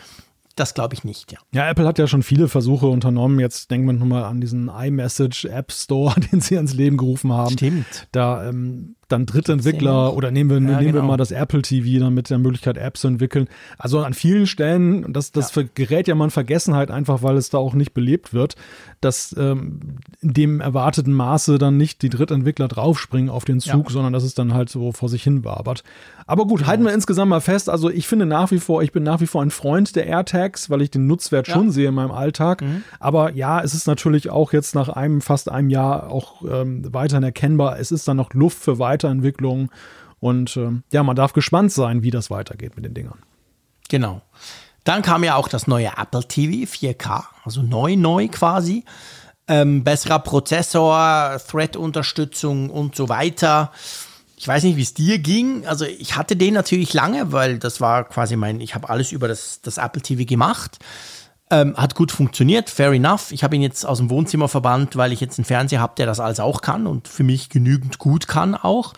Das glaube ich nicht, ja. Ja, Apple hat ja schon viele Versuche unternommen. Jetzt denken wir nochmal an diesen iMessage App Store, den sie ans Leben gerufen haben. Stimmt. Da ähm, dann Drittentwickler oder nehmen wir, nehmen wir genau. mal das Apple TV dann mit der Möglichkeit, Apps zu entwickeln. Also an vielen Stellen, das, das gerät ja mal in Vergessenheit einfach, weil es da auch nicht belebt wird, dass ähm, in dem erwarteten Maße dann nicht die Drittentwickler draufspringen auf den Zug, Ja. sondern dass es dann halt so vor sich hin wabert. Aber gut, halten wir insgesamt mal fest. Also ich finde nach wie vor, ich bin nach wie vor ein Freund der AirTags, weil ich den Nutzwert schon sehe in meinem Alltag. Aber ja, es ist natürlich auch jetzt nach einem, fast einem Jahr auch ähm, weiterhin erkennbar. Es ist dann noch Luft für Weiterentwicklung. Und ähm, ja, man darf gespannt sein, wie das weitergeht mit den Dingern. Genau. Dann kam ja auch das neue Apple TV 4K, also neu, neu quasi. Ähm, besserer Prozessor, Thread-Unterstützung und so weiter. Ich weiß nicht, wie es dir ging. Also ich hatte den natürlich lange, weil das war quasi mein, ich habe alles über das, das Apple TV gemacht. Ähm, hat gut funktioniert, fair enough. Ich habe ihn jetzt aus dem Wohnzimmer verbannt, weil ich jetzt einen Fernseher habe, der das alles auch kann und für mich genügend gut kann auch.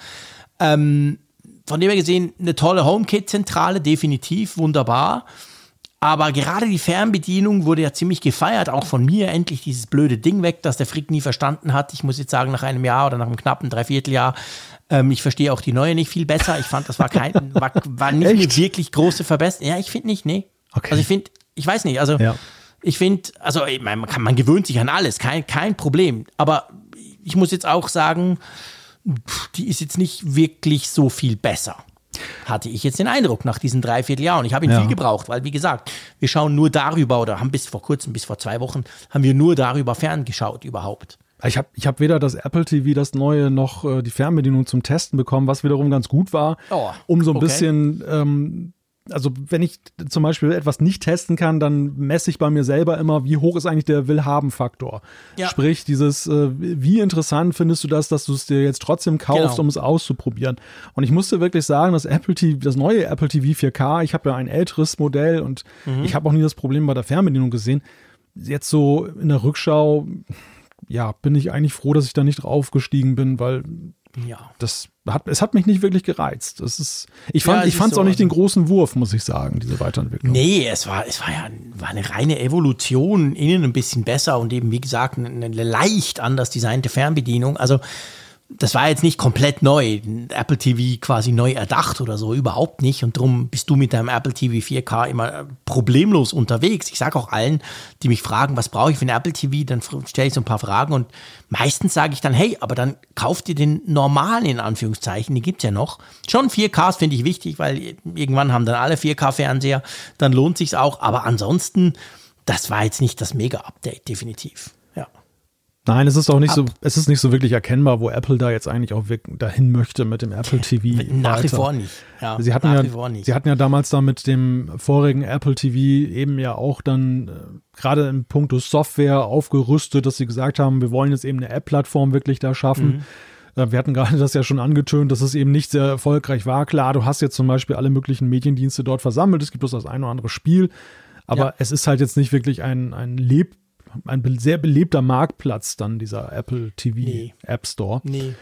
Ähm, von dem her gesehen, eine tolle HomeKit-Zentrale, definitiv, wunderbar. Aber gerade die Fernbedienung wurde ja ziemlich gefeiert, auch von mir. Endlich dieses blöde Ding weg, das der Frick nie verstanden hat. Ich muss jetzt sagen, nach einem Jahr oder nach einem knappen Dreivierteljahr, ähm, ich verstehe auch die neue nicht viel besser. Ich fand, das war kein, war, war nicht eine wirklich große Verbesserung. Ja, ich finde nicht, nee. Okay. Also ich finde, ich weiß nicht, also Ja. ich finde, also ich mein, man, kann, man gewöhnt sich an alles, kein, kein Problem. Aber ich muss jetzt auch sagen, die ist jetzt nicht wirklich so viel besser. Hatte ich jetzt den Eindruck nach diesen dreiviertel Jahren. Ich habe ihn Ja. viel gebraucht, weil wie gesagt, wir schauen nur darüber oder haben bis vor kurzem, bis vor zwei Wochen, haben wir nur darüber ferngeschaut überhaupt. Ich habe ich hab weder das Apple TV, das neue, noch äh, die Fernbedienung zum Testen bekommen, was wiederum ganz gut war, Oh, um so ein okay. bisschen ähm, also wenn ich zum Beispiel etwas nicht testen kann, dann messe ich bei mir selber immer, wie hoch ist eigentlich der Willhaben-Faktor. Ja. Sprich, dieses, äh, wie interessant findest du das, dass du es dir jetzt trotzdem kaufst, genau. um es auszuprobieren. Und ich musste wirklich sagen, das Apple TV, das neue Apple TV 4K, ich habe ja ein älteres Modell und mhm. ich habe auch nie das Problem bei der Fernbedienung gesehen. Jetzt so in der Rückschau, ja, bin ich eigentlich froh, dass ich da nicht draufgestiegen bin, weil ja. Das hat, es hat mich nicht wirklich gereizt. Das ist, ich fand es ja, so, auch nicht also den großen Wurf, muss ich sagen, diese Weiterentwicklung. Nee, es war, es war ja war eine reine Evolution, innen ein bisschen besser und eben, wie gesagt, eine, eine leicht anders designte Fernbedienung. Also, das war jetzt nicht komplett neu, Apple TV quasi neu erdacht oder so, überhaupt nicht. Und darum bist du mit deinem Apple TV 4K immer äh, problemlos unterwegs. Ich sage auch allen, die mich fragen, was brauche ich für ein Apple TV, dann stelle ich so ein paar Fragen und meistens sage ich dann, hey, aber dann kauft ihr den normalen in Anführungszeichen, die gibt es ja noch. Schon 4Ks finde ich wichtig, weil irgendwann haben dann alle 4K-Fernseher, dann lohnt sich's auch. Aber ansonsten, das war jetzt nicht das Mega-Update, definitiv. Nein, es ist auch nicht ab. so, es ist nicht so wirklich erkennbar, wo Apple da jetzt eigentlich auch dahin möchte mit dem Apple TV. Nach weiter. wie vor nicht. Ja, sie hatten ja, sie hatten ja damals da mit dem vorigen Apple TV eben ja auch dann äh, gerade in puncto Software aufgerüstet, dass sie gesagt haben, wir wollen jetzt eben eine App-Plattform wirklich da schaffen. Mhm. Äh, wir hatten gerade das ja schon angetönt, dass es eben nicht sehr erfolgreich war. Klar, du hast jetzt zum Beispiel alle möglichen Mediendienste dort versammelt. Es gibt bloß das ein oder andere Spiel. Aber ja. es ist halt jetzt nicht wirklich ein, ein Leb ein sehr belebter Marktplatz dann, dieser Apple TV nee. App Store. Nee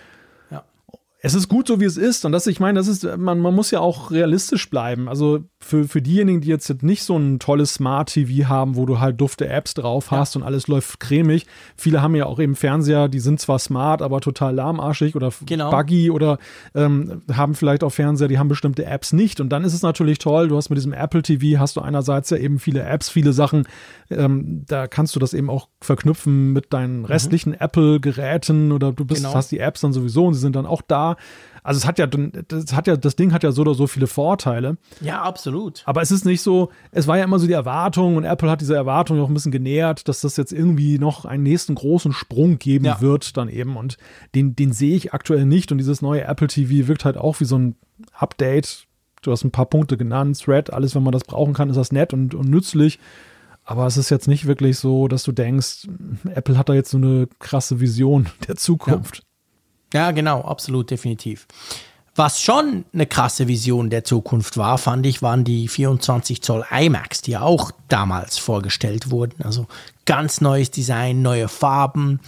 es ist gut so, wie es ist. Und das, ich meine, das ist, man, man muss ja auch realistisch bleiben. Also für, für diejenigen, die jetzt nicht so ein tolles Smart TV haben, wo du halt dufte Apps drauf hast ja. und alles läuft cremig. Viele haben ja auch eben Fernseher, die sind zwar smart, aber total lahmarschig oder genau. buggy oder ähm, haben vielleicht auch Fernseher, die haben bestimmte Apps nicht. Und dann ist es natürlich toll, du hast mit diesem Apple TV, hast du einerseits ja eben viele Apps, viele Sachen, ähm, da kannst du das eben auch verknüpfen mit deinen mhm. restlichen mhm. Apple-Geräten oder du bist, genau. hast die Apps dann sowieso und sie sind dann auch da. Also es hat ja, das hat ja, das Ding hat ja so oder so viele Vorteile. Ja, absolut. Aber es ist nicht so, es war ja immer so die Erwartung und Apple hat diese Erwartung auch ein bisschen genährt, dass das jetzt irgendwie noch einen nächsten großen Sprung geben ja. wird dann eben und den, den sehe ich aktuell nicht und dieses neue Apple TV wirkt halt auch wie so ein Update. Du hast ein paar Punkte genannt, Thread, alles, wenn man das brauchen kann, ist das nett und, und nützlich. Aber es ist jetzt nicht wirklich so, dass du denkst, Apple hat da jetzt so eine krasse Vision der Zukunft. Ja. Ja, genau, absolut, definitiv. Was schon eine krasse Vision der Zukunft war, fand ich, waren die 24 Zoll iMacs, die ja auch damals vorgestellt wurden. Also ganz neues Design, neue Farben,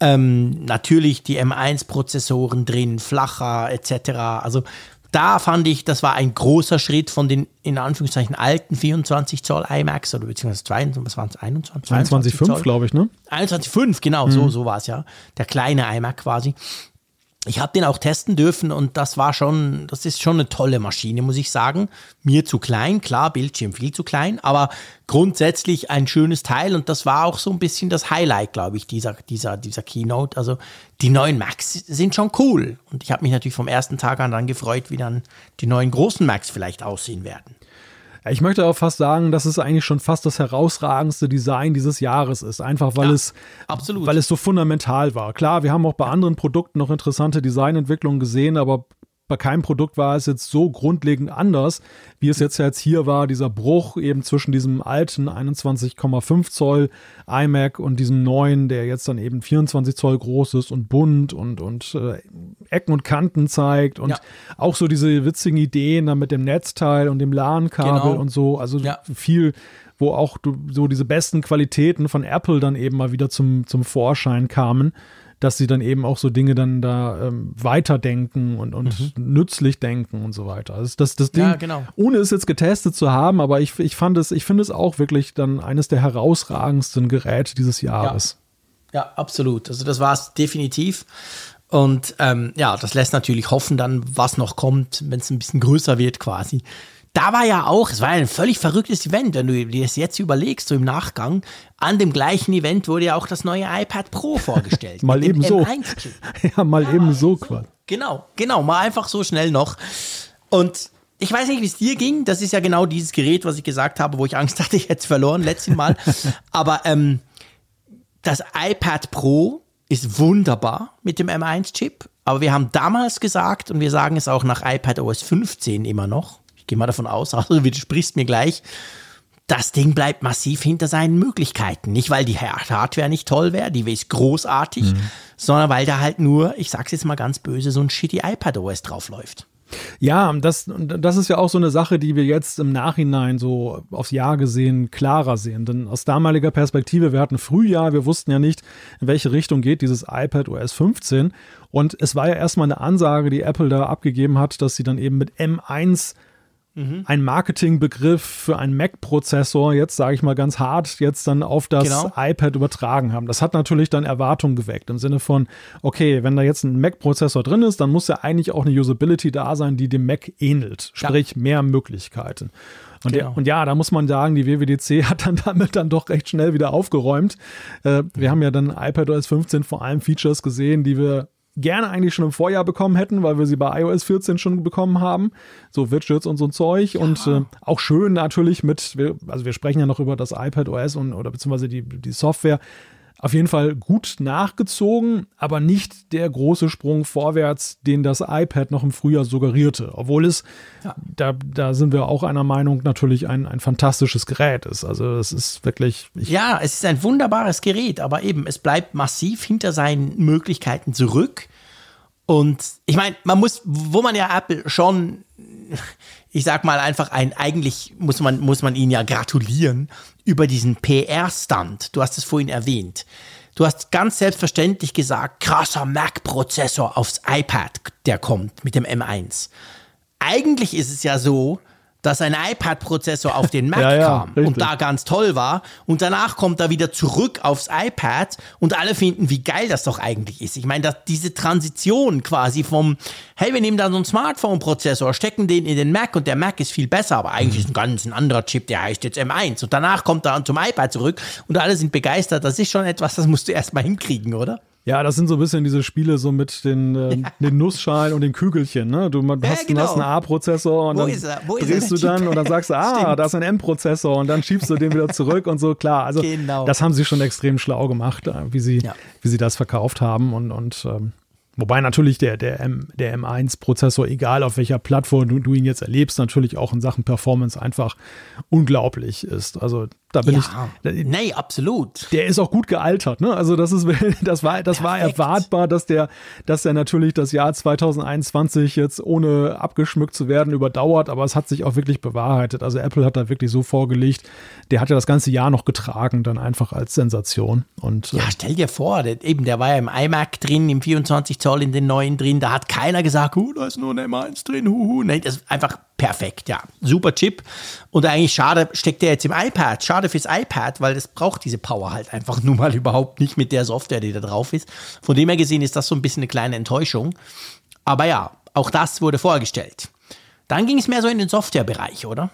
ähm, natürlich die M1-Prozessoren drin, flacher etc. Also da fand ich, das war ein großer Schritt von den in Anführungszeichen alten 24 Zoll iMacs oder beziehungsweise 22, was waren es, 21? 21,5 glaube ich, ne? 21,5, genau, mhm. so, so war es ja. Der kleine iMac quasi ich habe den auch testen dürfen und das war schon, das ist schon eine tolle Maschine, muss ich sagen. Mir zu klein, klar, Bildschirm viel zu klein, aber grundsätzlich ein schönes Teil und das war auch so ein bisschen das Highlight, glaube ich, dieser, dieser, dieser Keynote. Also die neuen Macs sind schon cool und ich habe mich natürlich vom ersten Tag an dann gefreut, wie dann die neuen großen Macs vielleicht aussehen werden. Ich möchte auch fast sagen, dass es eigentlich schon fast das herausragendste Design dieses Jahres ist. Einfach weil ja, es, absolut. weil es so fundamental war. Klar, wir haben auch bei anderen Produkten noch interessante Designentwicklungen gesehen, aber bei keinem Produkt war es jetzt so grundlegend anders, wie es jetzt jetzt hier war, dieser Bruch eben zwischen diesem alten 21,5 Zoll iMac und diesem neuen, der jetzt dann eben 24 Zoll groß ist und bunt und, und äh, Ecken und Kanten zeigt und ja. auch so diese witzigen Ideen dann mit dem Netzteil und dem LAN-Kabel genau. und so, also ja. viel wo auch so diese besten Qualitäten von Apple dann eben mal wieder zum, zum Vorschein kamen dass sie dann eben auch so Dinge dann da ähm, weiterdenken und, und mhm. nützlich denken und so weiter. Also das, das Ding, ja, genau. ohne es jetzt getestet zu haben, aber ich, ich fand es, ich finde es auch wirklich dann eines der herausragendsten Geräte dieses Jahres. Ja, ja absolut. Also das war es definitiv. Und ähm, ja, das lässt natürlich hoffen dann, was noch kommt, wenn es ein bisschen größer wird quasi da war ja auch, es war ein völlig verrücktes Event, wenn du dir das jetzt überlegst, so im Nachgang. An dem gleichen Event wurde ja auch das neue iPad Pro vorgestellt. mal eben so. ja, mal ja, eben so quasi. Genau, genau, mal einfach so schnell noch. Und ich weiß nicht, wie es dir ging. Das ist ja genau dieses Gerät, was ich gesagt habe, wo ich Angst hatte, ich hätte es verloren letztes Mal. Aber ähm, das iPad Pro ist wunderbar mit dem M1-Chip. Aber wir haben damals gesagt, und wir sagen es auch nach iPad OS 15 immer noch, gehe mal davon aus, also du widersprichst mir gleich, das Ding bleibt massiv hinter seinen Möglichkeiten. Nicht, weil die Hardware nicht toll wäre, die ist großartig, mhm. sondern weil da halt nur, ich sag's jetzt mal ganz böse, so ein shitty iPad OS draufläuft. Ja, das, das ist ja auch so eine Sache, die wir jetzt im Nachhinein so aufs Jahr gesehen klarer sehen. Denn aus damaliger Perspektive, wir hatten Frühjahr, wir wussten ja nicht, in welche Richtung geht dieses iPad OS 15. Und es war ja erstmal eine Ansage, die Apple da abgegeben hat, dass sie dann eben mit M1 mhm. ein Marketingbegriff für einen Mac-Prozessor, jetzt sage ich mal ganz hart, jetzt dann auf das genau. iPad übertragen haben. Das hat natürlich dann Erwartungen geweckt im Sinne von, okay, wenn da jetzt ein Mac-Prozessor drin ist, dann muss ja eigentlich auch eine Usability da sein, die dem Mac ähnelt, sprich ja. mehr Möglichkeiten. Und, genau. der, und, ja, da muss man sagen, die WWDC hat dann damit dann doch recht schnell wieder aufgeräumt. Äh, wir haben ja dann iPadOS 15 vor allem Features gesehen, die wir gerne eigentlich schon im Vorjahr bekommen hätten, weil wir sie bei iOS 14 schon bekommen haben. So Widgets und so ein Zeug. Ja. Und äh, auch schön natürlich mit, also wir sprechen ja noch über das iPad OS und, oder beziehungsweise die, die Software. Auf jeden Fall gut nachgezogen, aber nicht der große Sprung vorwärts, den das iPad noch im Frühjahr suggerierte. Obwohl es, ja. da, da sind wir auch einer Meinung, natürlich ein, ein fantastisches Gerät ist. Also es ist wirklich. ja, es ist ein wunderbares Gerät, aber eben, es bleibt massiv hinter seinen Möglichkeiten zurück. Und ich meine, man muss, wo man ja Apple schon ich sag mal einfach ein, eigentlich muss man, muss man ihnen ja gratulieren über diesen PR-Stand. Du hast es vorhin erwähnt. Du hast ganz selbstverständlich gesagt, krasser Mac-Prozessor aufs iPad, der kommt mit dem M1. Eigentlich ist es ja so, dass ein iPad-Prozessor auf den Mac ja, ja, kam richtig. und da ganz toll war. Und danach kommt er wieder zurück aufs iPad und alle finden, wie geil das doch eigentlich ist. Ich meine, dass diese Transition quasi vom, hey, wir nehmen da so einen Smartphone-Prozessor, stecken den in den Mac und der Mac ist viel besser, aber eigentlich mhm. ist ein ganz ein anderer Chip, der heißt jetzt M1. Und danach kommt er zum iPad zurück und alle sind begeistert. Das ist schon etwas, das musst du erstmal hinkriegen, oder? Ja, das sind so ein bisschen diese Spiele so mit den, äh, ja. den Nussschalen und den Kügelchen. Ne? Du, hast, genau. hast, einen A-Prozessor und Wo dann drehst du dann und dann sagst du, ah, da ist ein M-Prozessor und dann schiebst du den wieder zurück und so. Klar, also genau. das haben sie schon extrem schlau gemacht, äh, wie sie, ja. wie sie das verkauft haben und, und ähm, Wobei natürlich der, der, M, der M1-Prozessor, egal auf welcher Plattform du, du, ihn jetzt erlebst, natürlich auch in Sachen Performance einfach unglaublich ist. Also da bin ja, ich. Nee, absolut. Der ist auch gut gealtert, ne? Also das ist, das war, das war erwartbar, dass der, dass der natürlich das Jahr 2021 jetzt ohne abgeschmückt zu werden überdauert, aber es hat sich auch wirklich bewahrheitet. Also Apple hat da wirklich so vorgelegt, der hat ja das ganze Jahr noch getragen, dann einfach als Sensation. Und, ja, äh, stell dir vor, der, eben, der war ja im iMac drin, im 24 Zoll in den neuen drin, da hat keiner gesagt, huh, da ist nur ein M1 drin, huhu. Nee, das ist einfach perfekt, ja. Super Chip. Und eigentlich schade, steckt der jetzt im iPad. Schade fürs iPad, weil das braucht diese Power halt einfach nun mal überhaupt nicht mit der Software, die da drauf ist. Von dem her gesehen ist das so ein bisschen eine kleine Enttäuschung. Aber ja, auch das wurde vorgestellt. Dann ging es mehr so in den Softwarebereich, oder?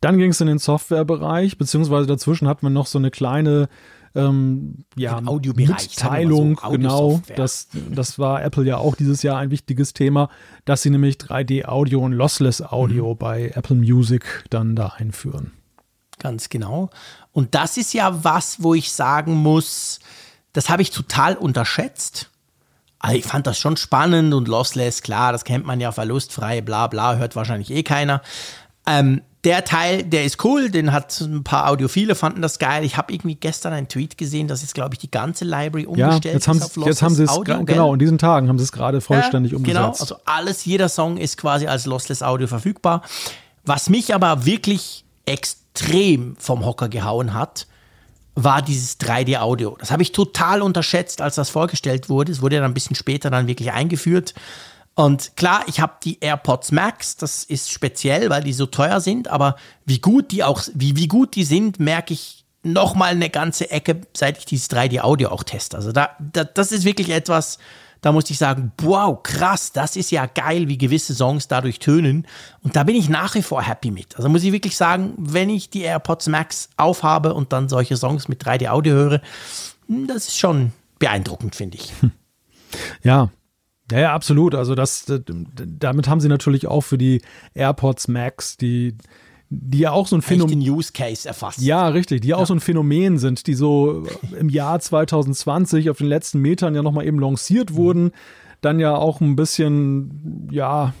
Dann ging es in den Softwarebereich, beziehungsweise dazwischen hat man noch so eine kleine ähm, ja, Mitteilung, so, genau. Das, das war Apple ja auch dieses Jahr ein wichtiges Thema, dass sie nämlich 3D-Audio und Lossless Audio mhm. bei Apple Music dann da einführen. Ganz genau. Und das ist ja was, wo ich sagen muss, das habe ich total unterschätzt. Also ich fand das schon spannend und lossless, klar, das kennt man ja, verlustfrei, bla bla, hört wahrscheinlich eh keiner. Ähm, der Teil, der ist cool, den hat ein paar Audiophile, fanden das geil. Ich habe irgendwie gestern einen Tweet gesehen, dass jetzt, glaube ich, die ganze Library umgestellt ja, jetzt haben, ist auf jetzt haben sie es, genau, in diesen Tagen haben sie es gerade vollständig ja, umgesetzt. Genau, also alles, jeder Song ist quasi als Lossless Audio verfügbar. Was mich aber wirklich extrem vom Hocker gehauen hat, war dieses 3D-Audio. Das habe ich total unterschätzt, als das vorgestellt wurde. Es wurde ja dann ein bisschen später dann wirklich eingeführt. Und klar, ich habe die AirPods Max, das ist speziell, weil die so teuer sind, aber wie gut die auch, wie, wie gut die sind, merke ich noch mal eine ganze Ecke, seit ich dieses 3D-Audio auch teste. Also da, da, das ist wirklich etwas, da musste ich sagen, wow, krass, das ist ja geil, wie gewisse Songs dadurch tönen. Und da bin ich nach wie vor happy mit. Also muss ich wirklich sagen, wenn ich die AirPods Max aufhabe und dann solche Songs mit 3D-Audio höre, hm, das ist schon beeindruckend, finde ich. Ja, ja, ja, absolut. Also das, damit haben sie natürlich auch für die AirPods Max, die, die ja auch so ein Phänomen. Use Case erfasst. Ja, richtig, die ja auch so ein Phänomen sind, die so im Jahr 2020 auf den letzten Metern ja nochmal eben lanciert wurden, dann ja auch ein bisschen, ja,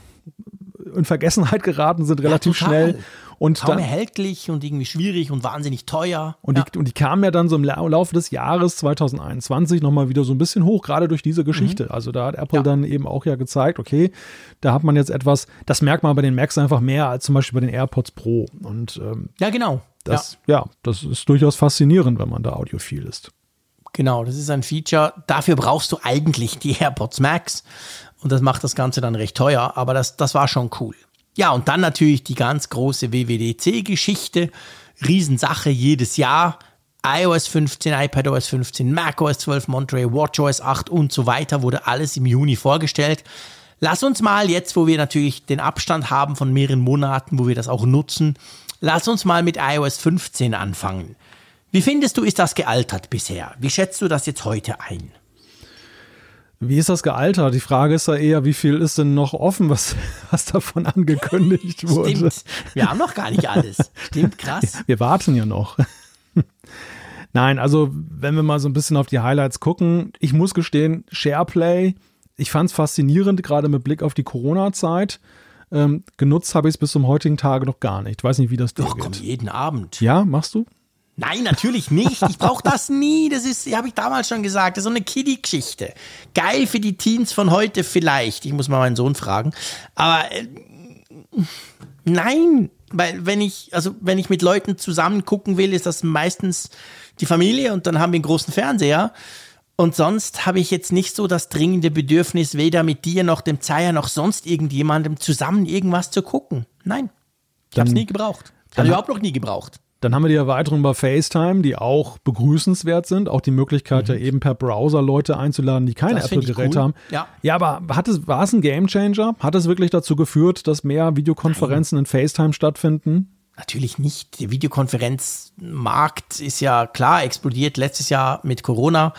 in Vergessenheit geraten sind, relativ total. schnell. Und Kaum dann, erhältlich und irgendwie schwierig und wahnsinnig teuer. und, ja. die, und die kamen ja dann so im Lau- Laufe des Jahres 2021 nochmal wieder so ein bisschen hoch, gerade durch diese Geschichte. Also da hat Apple Mhm. Ja. dann eben auch ja gezeigt, okay, da hat man jetzt etwas, das merkt man bei den Macs einfach mehr als zum Beispiel bei den AirPods Pro. Und ähm, ja, genau. das, ja. das ist durchaus faszinierend, wenn man da audiophil ist. Genau, das ist ein Feature. Dafür brauchst du eigentlich die AirPods Max. Und das macht das Ganze dann recht teuer, aber das, das war schon cool. Ja, und dann natürlich die ganz große WWDC-Geschichte. Riesensache jedes Jahr. iOS 15, iPadOS 15, macOS 12, Monterey, WatchOS 8 und so weiter wurde alles im Juni vorgestellt. Lass uns mal jetzt, wo wir natürlich den Abstand haben von mehreren Monaten, wo wir das auch nutzen, lass uns mal mit iOS 15 anfangen. Wie findest du, ist das gealtert bisher? Wie schätzt du das jetzt heute ein? Wie ist das gealtert? Die Frage ist ja eher, wie viel ist denn noch offen, was, was davon angekündigt wurde? Stimmt. Wir haben noch gar nicht alles. Stimmt, krass. Wir warten ja noch. Nein, also wenn wir mal so ein bisschen auf die Highlights gucken, ich muss gestehen, SharePlay, ich fand es faszinierend, gerade mit Blick auf die Corona-Zeit. Ähm, genutzt habe ich es bis zum heutigen Tage noch gar nicht. Ich weiß nicht, wie das Doch, komm, geht. jeden Abend. Ja, machst du? Nein, natürlich nicht. Ich brauche das nie. Das ist, habe ich damals schon gesagt, das ist so eine Kiddie-Geschichte. Geil für die Teens von heute vielleicht. Ich muss mal meinen Sohn fragen. Aber äh, nein, weil wenn ich, also wenn ich mit Leuten zusammen gucken will, ist das meistens die Familie und dann haben wir einen großen Fernseher. Und sonst habe ich jetzt nicht so das dringende Bedürfnis, weder mit dir noch dem Zeier noch sonst irgendjemandem zusammen irgendwas zu gucken. Nein, ich habe es nie gebraucht. Habe ha- überhaupt noch nie gebraucht. Dann haben wir die Erweiterung bei FaceTime, die auch begrüßenswert sind. Auch die Möglichkeit, ja eben per Browser Leute einzuladen, die kein Mhm. Apple-Gerät cool. haben. Ja. ja, aber hat es, war es ein Gamechanger? Hat es wirklich dazu geführt, dass mehr Videokonferenzen in FaceTime stattfinden? Natürlich nicht. Der Videokonferenzmarkt ist ja klar explodiert letztes Jahr mit Corona,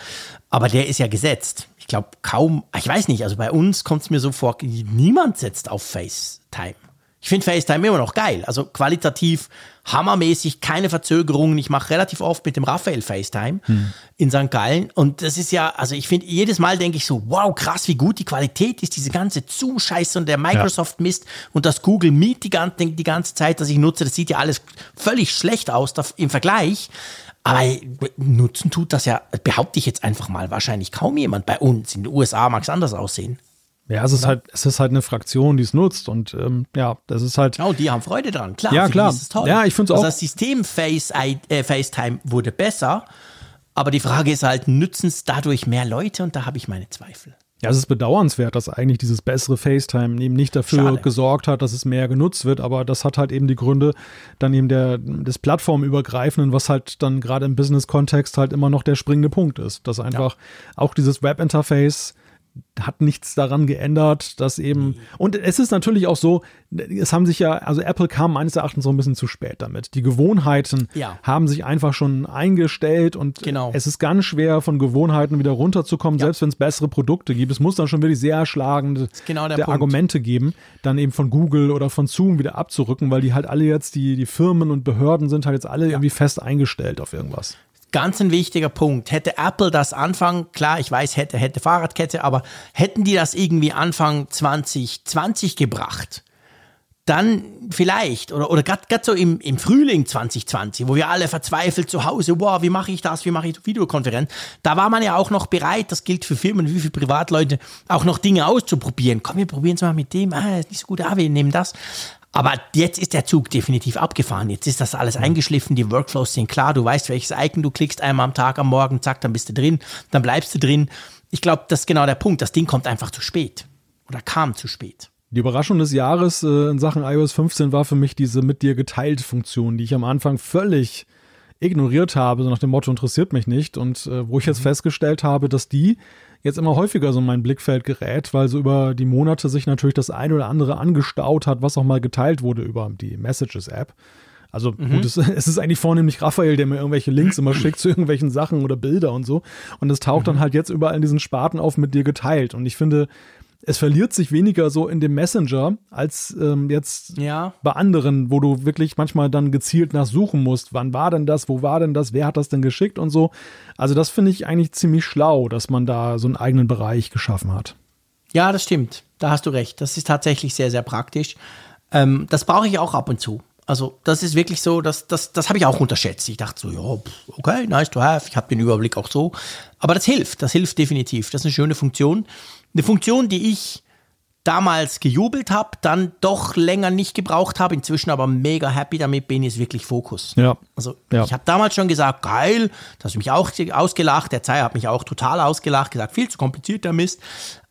aber der ist ja gesetzt. Ich glaube kaum, ich weiß nicht, also bei uns kommt es mir so vor, niemand setzt auf FaceTime. Ich finde FaceTime immer noch geil, also qualitativ hammermäßig, keine Verzögerungen. Ich mache relativ oft mit dem Raphael FaceTime in St. Gallen und das ist ja, also ich finde, jedes Mal denke ich so, wow, krass, wie gut die Qualität ist, diese ganze Zoom-Scheiße und der Microsoft-Mist und das Google Meet die ganze, die ganze Zeit, das ich nutze, das sieht ja alles völlig schlecht aus da- im Vergleich. Aber nutzen tut das ja, behaupte ich jetzt einfach mal, wahrscheinlich kaum jemand bei uns. In den USA mag es anders aussehen. Ja, es ist halt, es ist halt eine Fraktion, die es nutzt. Und ähm, ja, das ist halt. Genau, die haben Freude dran. Klar, Ja, klar. ist es toll. Ja, ich find's also auch- Das System Face, äh, FaceTime wurde besser, aber die Frage ist halt, nützen es dadurch mehr Leute? Und da habe ich meine Zweifel. Ja, es ist bedauernswert, dass eigentlich dieses bessere FaceTime eben nicht dafür Schade. gesorgt hat, dass es mehr genutzt wird, aber das hat halt eben die Gründe dann eben der, des Plattformübergreifenden, was halt dann gerade im Business-Kontext halt immer noch der springende Punkt ist, dass einfach auch dieses Web-Interface hat nichts daran geändert, dass eben, und es ist natürlich auch so, es haben sich ja, also Apple kam meines Erachtens so ein bisschen zu spät damit. Die Gewohnheiten Ja. haben sich einfach schon eingestellt und Genau. es ist ganz schwer, von Gewohnheiten wieder runterzukommen, selbst wenn es bessere Produkte gibt. Es muss dann schon wirklich sehr schlagende genau. Argumente geben, dann eben von Google oder von Zoom wieder abzurücken, weil die halt alle jetzt, die, die Firmen und Behörden sind halt jetzt alle irgendwie fest eingestellt auf irgendwas. Ganz ein wichtiger Punkt. Hätte Apple das Anfang, klar, ich weiß, hätte, hätte Fahrradkette, aber hätten die das irgendwie Anfang 2020 gebracht, dann vielleicht, oder, oder gerade so im, im Frühling 2020, wo wir alle verzweifelt zu Hause, wow, wie mache ich das, wie mache ich Videokonferenz, da war man ja auch noch bereit, das gilt für Firmen wie für Privatleute, auch noch Dinge auszuprobieren. Komm, wir probieren es mal mit dem, ah, ist nicht so gut, ah, wir nehmen das. Aber jetzt ist der Zug definitiv abgefahren. Jetzt ist das alles eingeschliffen, die Workflows sind klar, du weißt, welches Icon du klickst, einmal am Tag, am Morgen, zack, dann bist du drin, dann bleibst du drin. Ich glaube, das ist genau der Punkt. Das Ding kommt einfach zu spät. Oder kam zu spät. Die Überraschung des Jahres äh, in Sachen iOS 15 war für mich diese mit dir geteilt Funktion, die ich am Anfang völlig ignoriert habe, so nach dem Motto interessiert mich nicht und äh, wo ich jetzt festgestellt habe, dass die jetzt immer häufiger so in mein Blickfeld gerät, weil so über die Monate sich natürlich das eine oder andere angestaut hat, was auch mal geteilt wurde über die Messages-App. Also gut, es, es ist eigentlich vornehmlich Raphael, der mir irgendwelche Links immer schickt zu irgendwelchen Sachen oder Bilder und so. Und es taucht dann halt jetzt überall in diesen Sparten auf mit dir geteilt. Und ich finde, es verliert sich weniger so in dem Messenger als ähm, jetzt Ja. bei anderen, wo du wirklich manchmal dann gezielt nachsuchen musst. Wann war denn das? Wo war denn das? Wer hat das denn geschickt und so? Also das finde ich eigentlich ziemlich schlau, dass man da so einen eigenen Bereich geschaffen hat. Ja, das stimmt. da hast du recht. Das ist tatsächlich sehr, sehr praktisch. Ähm, das brauche ich auch ab und zu. Also das ist wirklich so, das, das, das habe ich auch unterschätzt. Ich dachte so, ja, okay, nice to have. Ich habe den Überblick auch so. Aber das hilft, das hilft definitiv. Das ist eine schöne Funktion. Eine Funktion, die ich damals gejubelt habe, dann doch länger nicht gebraucht habe, inzwischen aber mega happy damit bin, ist wirklich Fokus. Ja. Also Ja. ich habe damals schon gesagt, geil, das hat mich auch ausgelacht, der Zeier hat mich auch total ausgelacht, gesagt, viel zu kompliziert der Mist.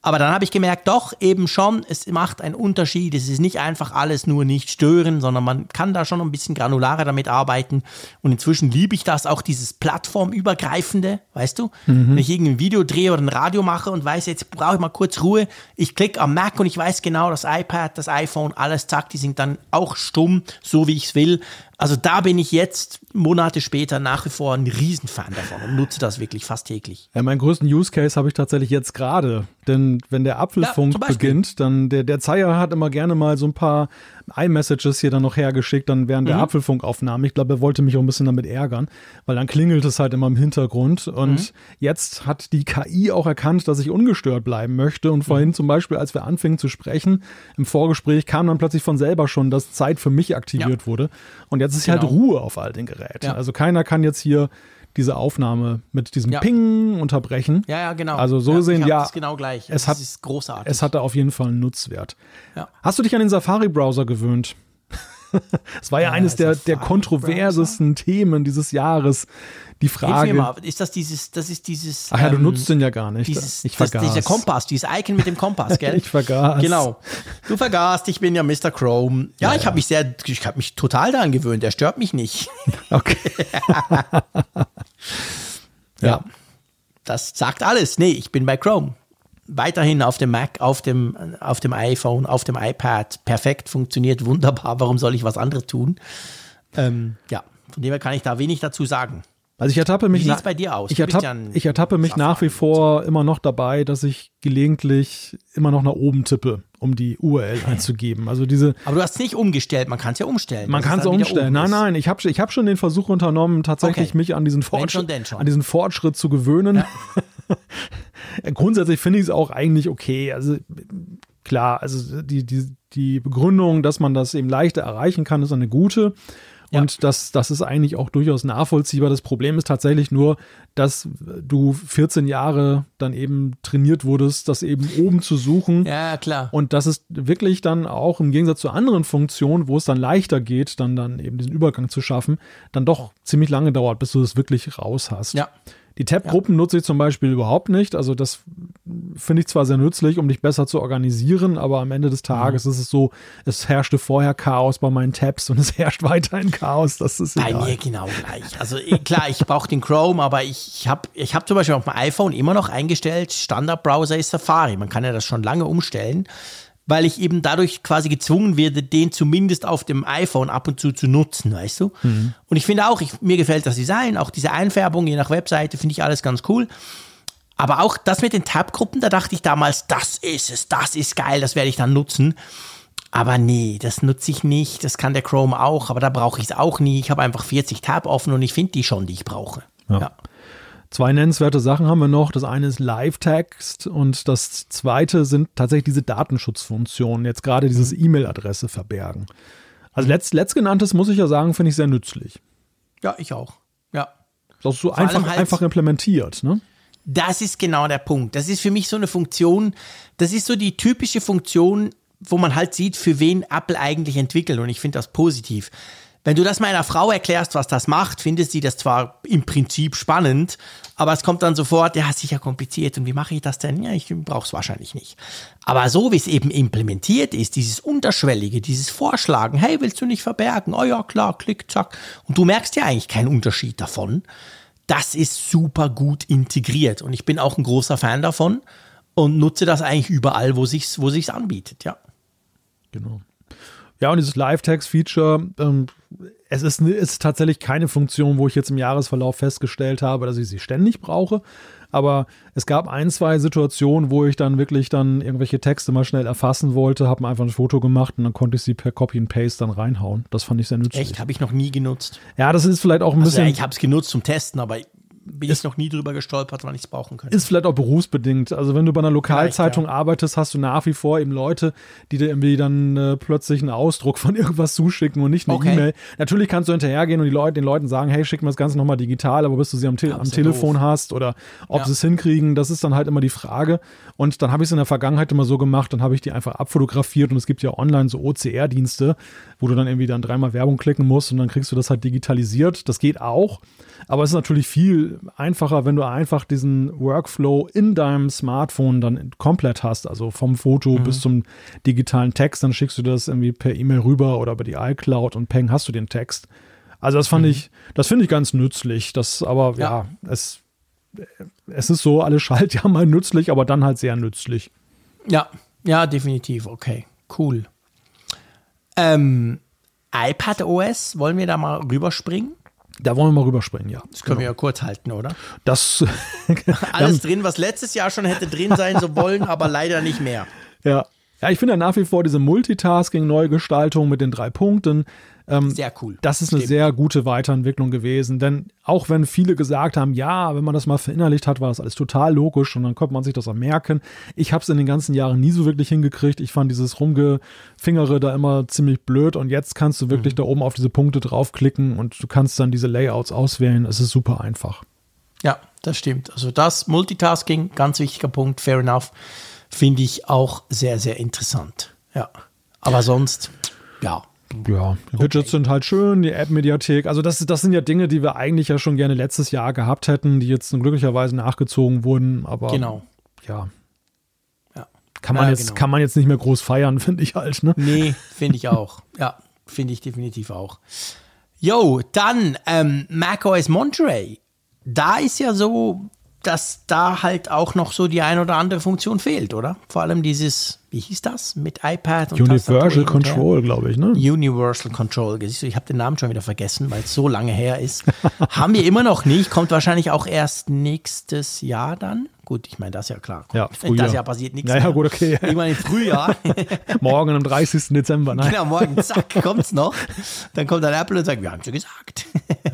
Aber dann habe ich gemerkt, doch, eben schon, es macht einen Unterschied. Es ist nicht einfach alles nur nicht stören, sondern man kann da schon ein bisschen granularer damit arbeiten. Und inzwischen liebe ich das, auch dieses plattformübergreifende, weißt du? Wenn ich irgendein Video drehe oder ein Radio mache und weiß, jetzt brauche ich mal kurz Ruhe. Ich klicke am Mac und ich weiß genau, das iPad, das iPhone, alles, zack, die sind dann auch stumm, so wie ich es will. Also da bin ich jetzt Monate später nach wie vor ein Riesenfan davon und nutze das wirklich fast täglich. Ja, meinen größten Use Case habe ich tatsächlich jetzt gerade. Denn wenn der Apfelfunk Beispiel. beginnt, dann der, der Zeier hat immer gerne mal so ein paar iMessages hier dann noch hergeschickt, dann während Mhm. der Apfelfunkaufnahme. Ich glaube, er wollte mich auch ein bisschen damit ärgern, weil dann klingelt es halt immer im Hintergrund. Und Mhm. jetzt hat die KI auch erkannt, dass ich ungestört bleiben möchte. Und Mhm. vorhin zum Beispiel, als wir anfingen zu sprechen, im Vorgespräch kam dann plötzlich von selber schon, dass Zeit für mich aktiviert Ja. wurde. Und jetzt ist hier Genau. halt Ruhe auf all den Geräten. Ja. Also keiner kann jetzt hier diese Aufnahme mit diesem Ja. Ping unterbrechen. Ja, ja, genau. Also so ja, sehen, ja, genau gleich. es das hat- ist großartig. Es hatte auf jeden Fall einen Nutzwert. Ja. Hast du dich an den Safari-Browser gewöhnt? Es war ja, Ja, eines der, der kontroversesten Themen dieses Jahres. Die Frage. mal, ist das dieses, das ist dieses. Ach ja, du ähm, nutzt den ja gar nicht. Dieses, ich das, vergaß. dieser Kompass, dieses Icon mit dem Kompass, gell? Ich vergaß. Genau. Du vergaßt, ich bin ja Mr. Chrome. Ja, ich habe mich sehr, ich habe mich total daran gewöhnt. Er stört mich nicht. Okay. ja. Das sagt alles. Nee, ich bin bei Chrome. Weiterhin auf dem Mac, auf dem, auf dem iPhone, auf dem iPad. Perfekt, funktioniert wunderbar. Warum soll ich was anderes tun? Ähm, ja, von dem her kann ich da wenig dazu sagen. Also ich ertappe mich Wie sieht's bei dir aus? Ich, ertapp, ja ich ertappe mich nach wie vor immer noch dabei, dass ich gelegentlich immer noch nach oben tippe, um die URL einzugeben. Also diese, Aber du hast es nicht umgestellt. Man kann es ja umstellen. Man kann es umstellen. Nein, nein, ich habe ich hab schon den Versuch unternommen, tatsächlich Okay. mich an diesen, schon, Fortschritt, denn schon. an diesen Fortschritt zu gewöhnen. Grundsätzlich finde ich es auch eigentlich okay. Also klar, also die, die, die Begründung, dass man das eben leichter erreichen kann, ist eine gute. Ja. Und das, das ist eigentlich auch durchaus nachvollziehbar. Das Problem ist tatsächlich nur, dass du 14 Jahre dann eben trainiert wurdest, das eben oben zu suchen. Ja, klar. Und das ist wirklich dann auch im Gegensatz zu anderen Funktionen, wo es dann leichter geht, dann, dann eben diesen Übergang zu schaffen, dann doch ziemlich lange dauert, bis du das wirklich raus hast. Ja. Die Tab-Gruppen nutze ich zum Beispiel überhaupt nicht. Also das finde ich zwar sehr nützlich, um dich besser zu organisieren, aber am Ende des Tages ist es so, es herrschte vorher Chaos bei meinen Tabs und es herrscht weiterhin Chaos. Das ist Bei egal. mir genau gleich. Also eh, klar, ich brauche den Chrome, aber ich habe ich hab zum Beispiel auf dem iPhone immer noch eingestellt, Standardbrowser ist Safari. Man kann ja das schon lange umstellen, weil ich eben dadurch quasi gezwungen werde, den zumindest auf dem iPhone ab und zu zu nutzen, weißt du? Und ich finde auch, ich, mir gefällt das Design, auch diese Einfärbung, je nach Webseite, finde ich alles ganz cool. Aber auch das mit den Tab-Gruppen, da dachte ich damals, das ist es, das ist geil, das werde ich dann nutzen. Aber nee, das nutze ich nicht. Das kann der Chrome auch, aber da brauche ich es auch nie. Ich habe einfach 40 Tab offen und ich finde die schon, die ich brauche. Ja. Zwei nennenswerte Sachen haben wir noch. Das eine ist Live-Text und das zweite sind tatsächlich diese Datenschutzfunktionen, jetzt gerade dieses Mhm. E-Mail-Adresse verbergen. Also letzt, letztgenanntes muss ich ja sagen, finde ich sehr nützlich. ja, ich auch. Ja. Das ist so einfach, halt- einfach implementiert. Ne? Das ist genau der Punkt. Das ist für mich so eine Funktion, das ist so die typische Funktion, wo man halt sieht, für wen Apple eigentlich entwickelt. Und ich finde das positiv. Wenn du das meiner Frau erklärst, was das macht, findet sie das zwar im Prinzip spannend, aber es kommt dann sofort, ja, sicher kompliziert. Und wie mache ich das denn? Ja, ich brauche es wahrscheinlich nicht. Aber so wie es eben implementiert ist, dieses Unterschwellige, dieses Vorschlagen, hey, willst du nicht verbergen? Oh ja, klar, klick, zack. Und du merkst ja eigentlich keinen Unterschied davon. Das ist super gut integriert. Und ich bin auch ein großer Fan davon und nutze das eigentlich überall, wo sich's, wo sich's anbietet, ja. Genau. Ja, und dieses Live-Text-Feature, ähm, es ist, ist tatsächlich keine Funktion, wo ich jetzt im Jahresverlauf festgestellt habe, dass ich sie ständig brauche. Aber es gab ein, zwei Situationen, wo ich dann wirklich dann irgendwelche Texte mal schnell erfassen wollte, habe mir einfach ein Foto gemacht und dann konnte ich sie per Copy and Paste dann reinhauen. Das fand ich sehr nützlich. Echt, habe ich noch nie genutzt. Ja, das ist vielleicht auch ein Also, bisschen. ja, ich habe es genutzt zum Testen, aber bin ich noch nie drüber gestolpert, wann ich es brauchen könnte. Ist vielleicht auch berufsbedingt. Also wenn du bei einer Lokalzeitung ja. arbeitest, hast du nach wie vor eben Leute, die dir irgendwie dann äh, plötzlich einen Ausdruck von irgendwas zuschicken und nicht eine okay. E-Mail. Natürlich kannst du hinterhergehen und die Leute, den Leuten sagen, hey, schick mir das Ganze nochmal digital, aber bis du sie am, Te am Telefon doof. hast oder ob ja. sie es hinkriegen, das ist dann halt immer die Frage. Und dann habe ich es in der Vergangenheit immer so gemacht, dann habe ich die einfach abfotografiert und es gibt ja online so OCR-Dienste, wo du dann irgendwie dann dreimal Werbung klicken musst und dann kriegst du das halt digitalisiert. Das geht auch. Aber es ist natürlich viel einfacher, wenn du einfach diesen Workflow in deinem Smartphone dann komplett hast. Also vom Foto mhm. bis zum digitalen Text. Dann schickst du das irgendwie per E-Mail rüber oder über die iCloud und peng hast du den Text. Also das fand mhm. ich, das finde ich ganz nützlich. Das aber, ja, ja es, es ist so, alle Schaltjahr mal nützlich, aber dann halt sehr nützlich. Ja, ja, definitiv. Okay, cool. Ähm, iPad OS, wollen wir da mal rüberspringen? Da wollen wir mal rüberspringen, ja. Das können genau. wir ja kurz halten, oder? Das alles drin, was letztes Jahr schon hätte drin sein so wollen, aber leider nicht mehr. Ja. Ja, ich finde nach wie vor diese Multitasking-Neugestaltung mit den drei Punkten, ähm, sehr cool. Das ist Stimmt. eine sehr gute Weiterentwicklung gewesen, denn auch wenn viele gesagt haben, ja, wenn man das mal verinnerlicht hat, war das alles total logisch und dann konnte man sich das auch merken. Ich habe es in den ganzen Jahren nie so wirklich hingekriegt. Ich fand dieses Rumgefingere da immer ziemlich blöd und jetzt kannst du wirklich mhm. da oben auf diese Punkte draufklicken und du kannst dann diese Layouts auswählen. Es ist super einfach. Ja, das stimmt. Also das Multitasking, ganz wichtiger Punkt, fair enough, finde ich auch sehr, sehr interessant. Ja. Aber sonst, ja, ja, die Widgets okay. sind halt schön, die App-Mediathek. Also das, das sind ja Dinge, die wir eigentlich ja schon gerne letztes Jahr gehabt hätten, die jetzt glücklicherweise nachgezogen wurden. Aber genau. ja. ja. Kann, man ja, jetzt, genau. kann man jetzt nicht mehr groß feiern, finde ich halt. Ne? Nee, finde ich auch. ja, finde ich definitiv auch. Jo, dann ähm, macOS Monterey. Da ist ja so, dass da halt auch noch so die ein oder andere Funktion fehlt, oder? Vor allem dieses, wie hieß das, mit iPad und Universal Control, glaube ich, ne? Universal Control. Ich habe den Namen schon wieder vergessen, weil es so lange her ist. Haben wir immer noch nicht, kommt wahrscheinlich auch erst nächstes Jahr dann. Gut, ich meine, das ist ja klar. Ja, Frühjahr. Das Jahr passiert nichts. Ja, ja, gut, okay. Irgendwann im Frühjahr. morgen am 30. Dezember, nein. Genau, morgen, zack, kommt's noch. Dann kommt dann Apple und sagt, wir haben schon gesagt. ja.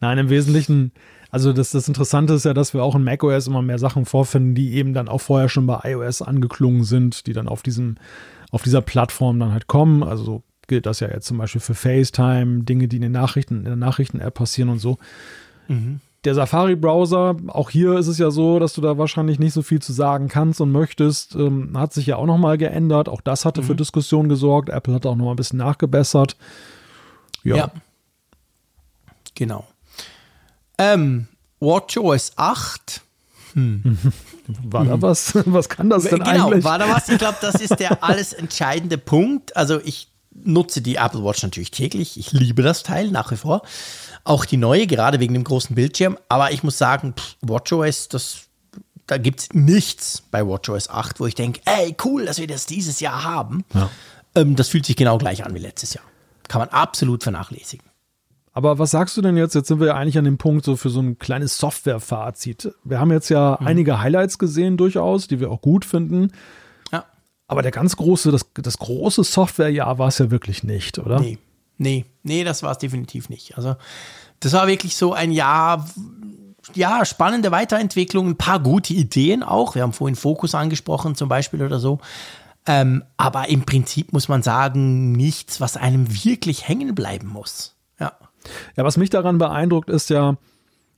Nein, im Wesentlichen also das, das Interessante ist ja, dass wir auch in macOS immer mehr Sachen vorfinden, die eben dann auch vorher schon bei iOS angeklungen sind, die dann auf diesem, auf dieser Plattform dann halt kommen. Also gilt das ja jetzt zum Beispiel für FaceTime, Dinge, die in den Nachrichten, in der Nachrichten-App passieren und so. Mhm. Der Safari-Browser, auch hier ist es ja so, dass du da wahrscheinlich nicht so viel zu sagen kannst und möchtest, ähm, hat sich ja auch nochmal geändert. Auch das hatte mhm. für Diskussionen gesorgt. Apple hat auch nochmal ein bisschen nachgebessert. Ja. ja. Genau. Ähm, WatchOS 8. Hm. War da was? Was kann das denn genau, eigentlich? war da was? Ich glaube, das ist der alles entscheidende Punkt. Also ich nutze die Apple Watch natürlich täglich. Ich liebe das Teil nach wie vor. Auch die neue, gerade wegen dem großen Bildschirm. Aber ich muss sagen, WatchOS, das, da gibt es nichts bei WatchOS 8, wo ich denke, ey, cool, dass wir das dieses Jahr haben. Ja. Ähm, das fühlt sich genau gleich an wie letztes Jahr. Kann man absolut vernachlässigen. Aber was sagst du denn jetzt? Jetzt sind wir ja eigentlich an dem Punkt so für so ein kleines Software-Fazit. Wir haben jetzt ja mhm. einige Highlights gesehen durchaus, die wir auch gut finden. Ja. Aber der ganz große, das, das große Software-Jahr war es ja wirklich nicht, oder? Nee, nee, nee, das war es definitiv nicht. Also das war wirklich so ein Jahr, ja, spannende Weiterentwicklung, ein paar gute Ideen auch. Wir haben vorhin Fokus angesprochen zum Beispiel oder so. Ähm, aber im Prinzip muss man sagen, nichts, was einem wirklich hängen bleiben muss. Ja. Ja, was mich daran beeindruckt, ist ja,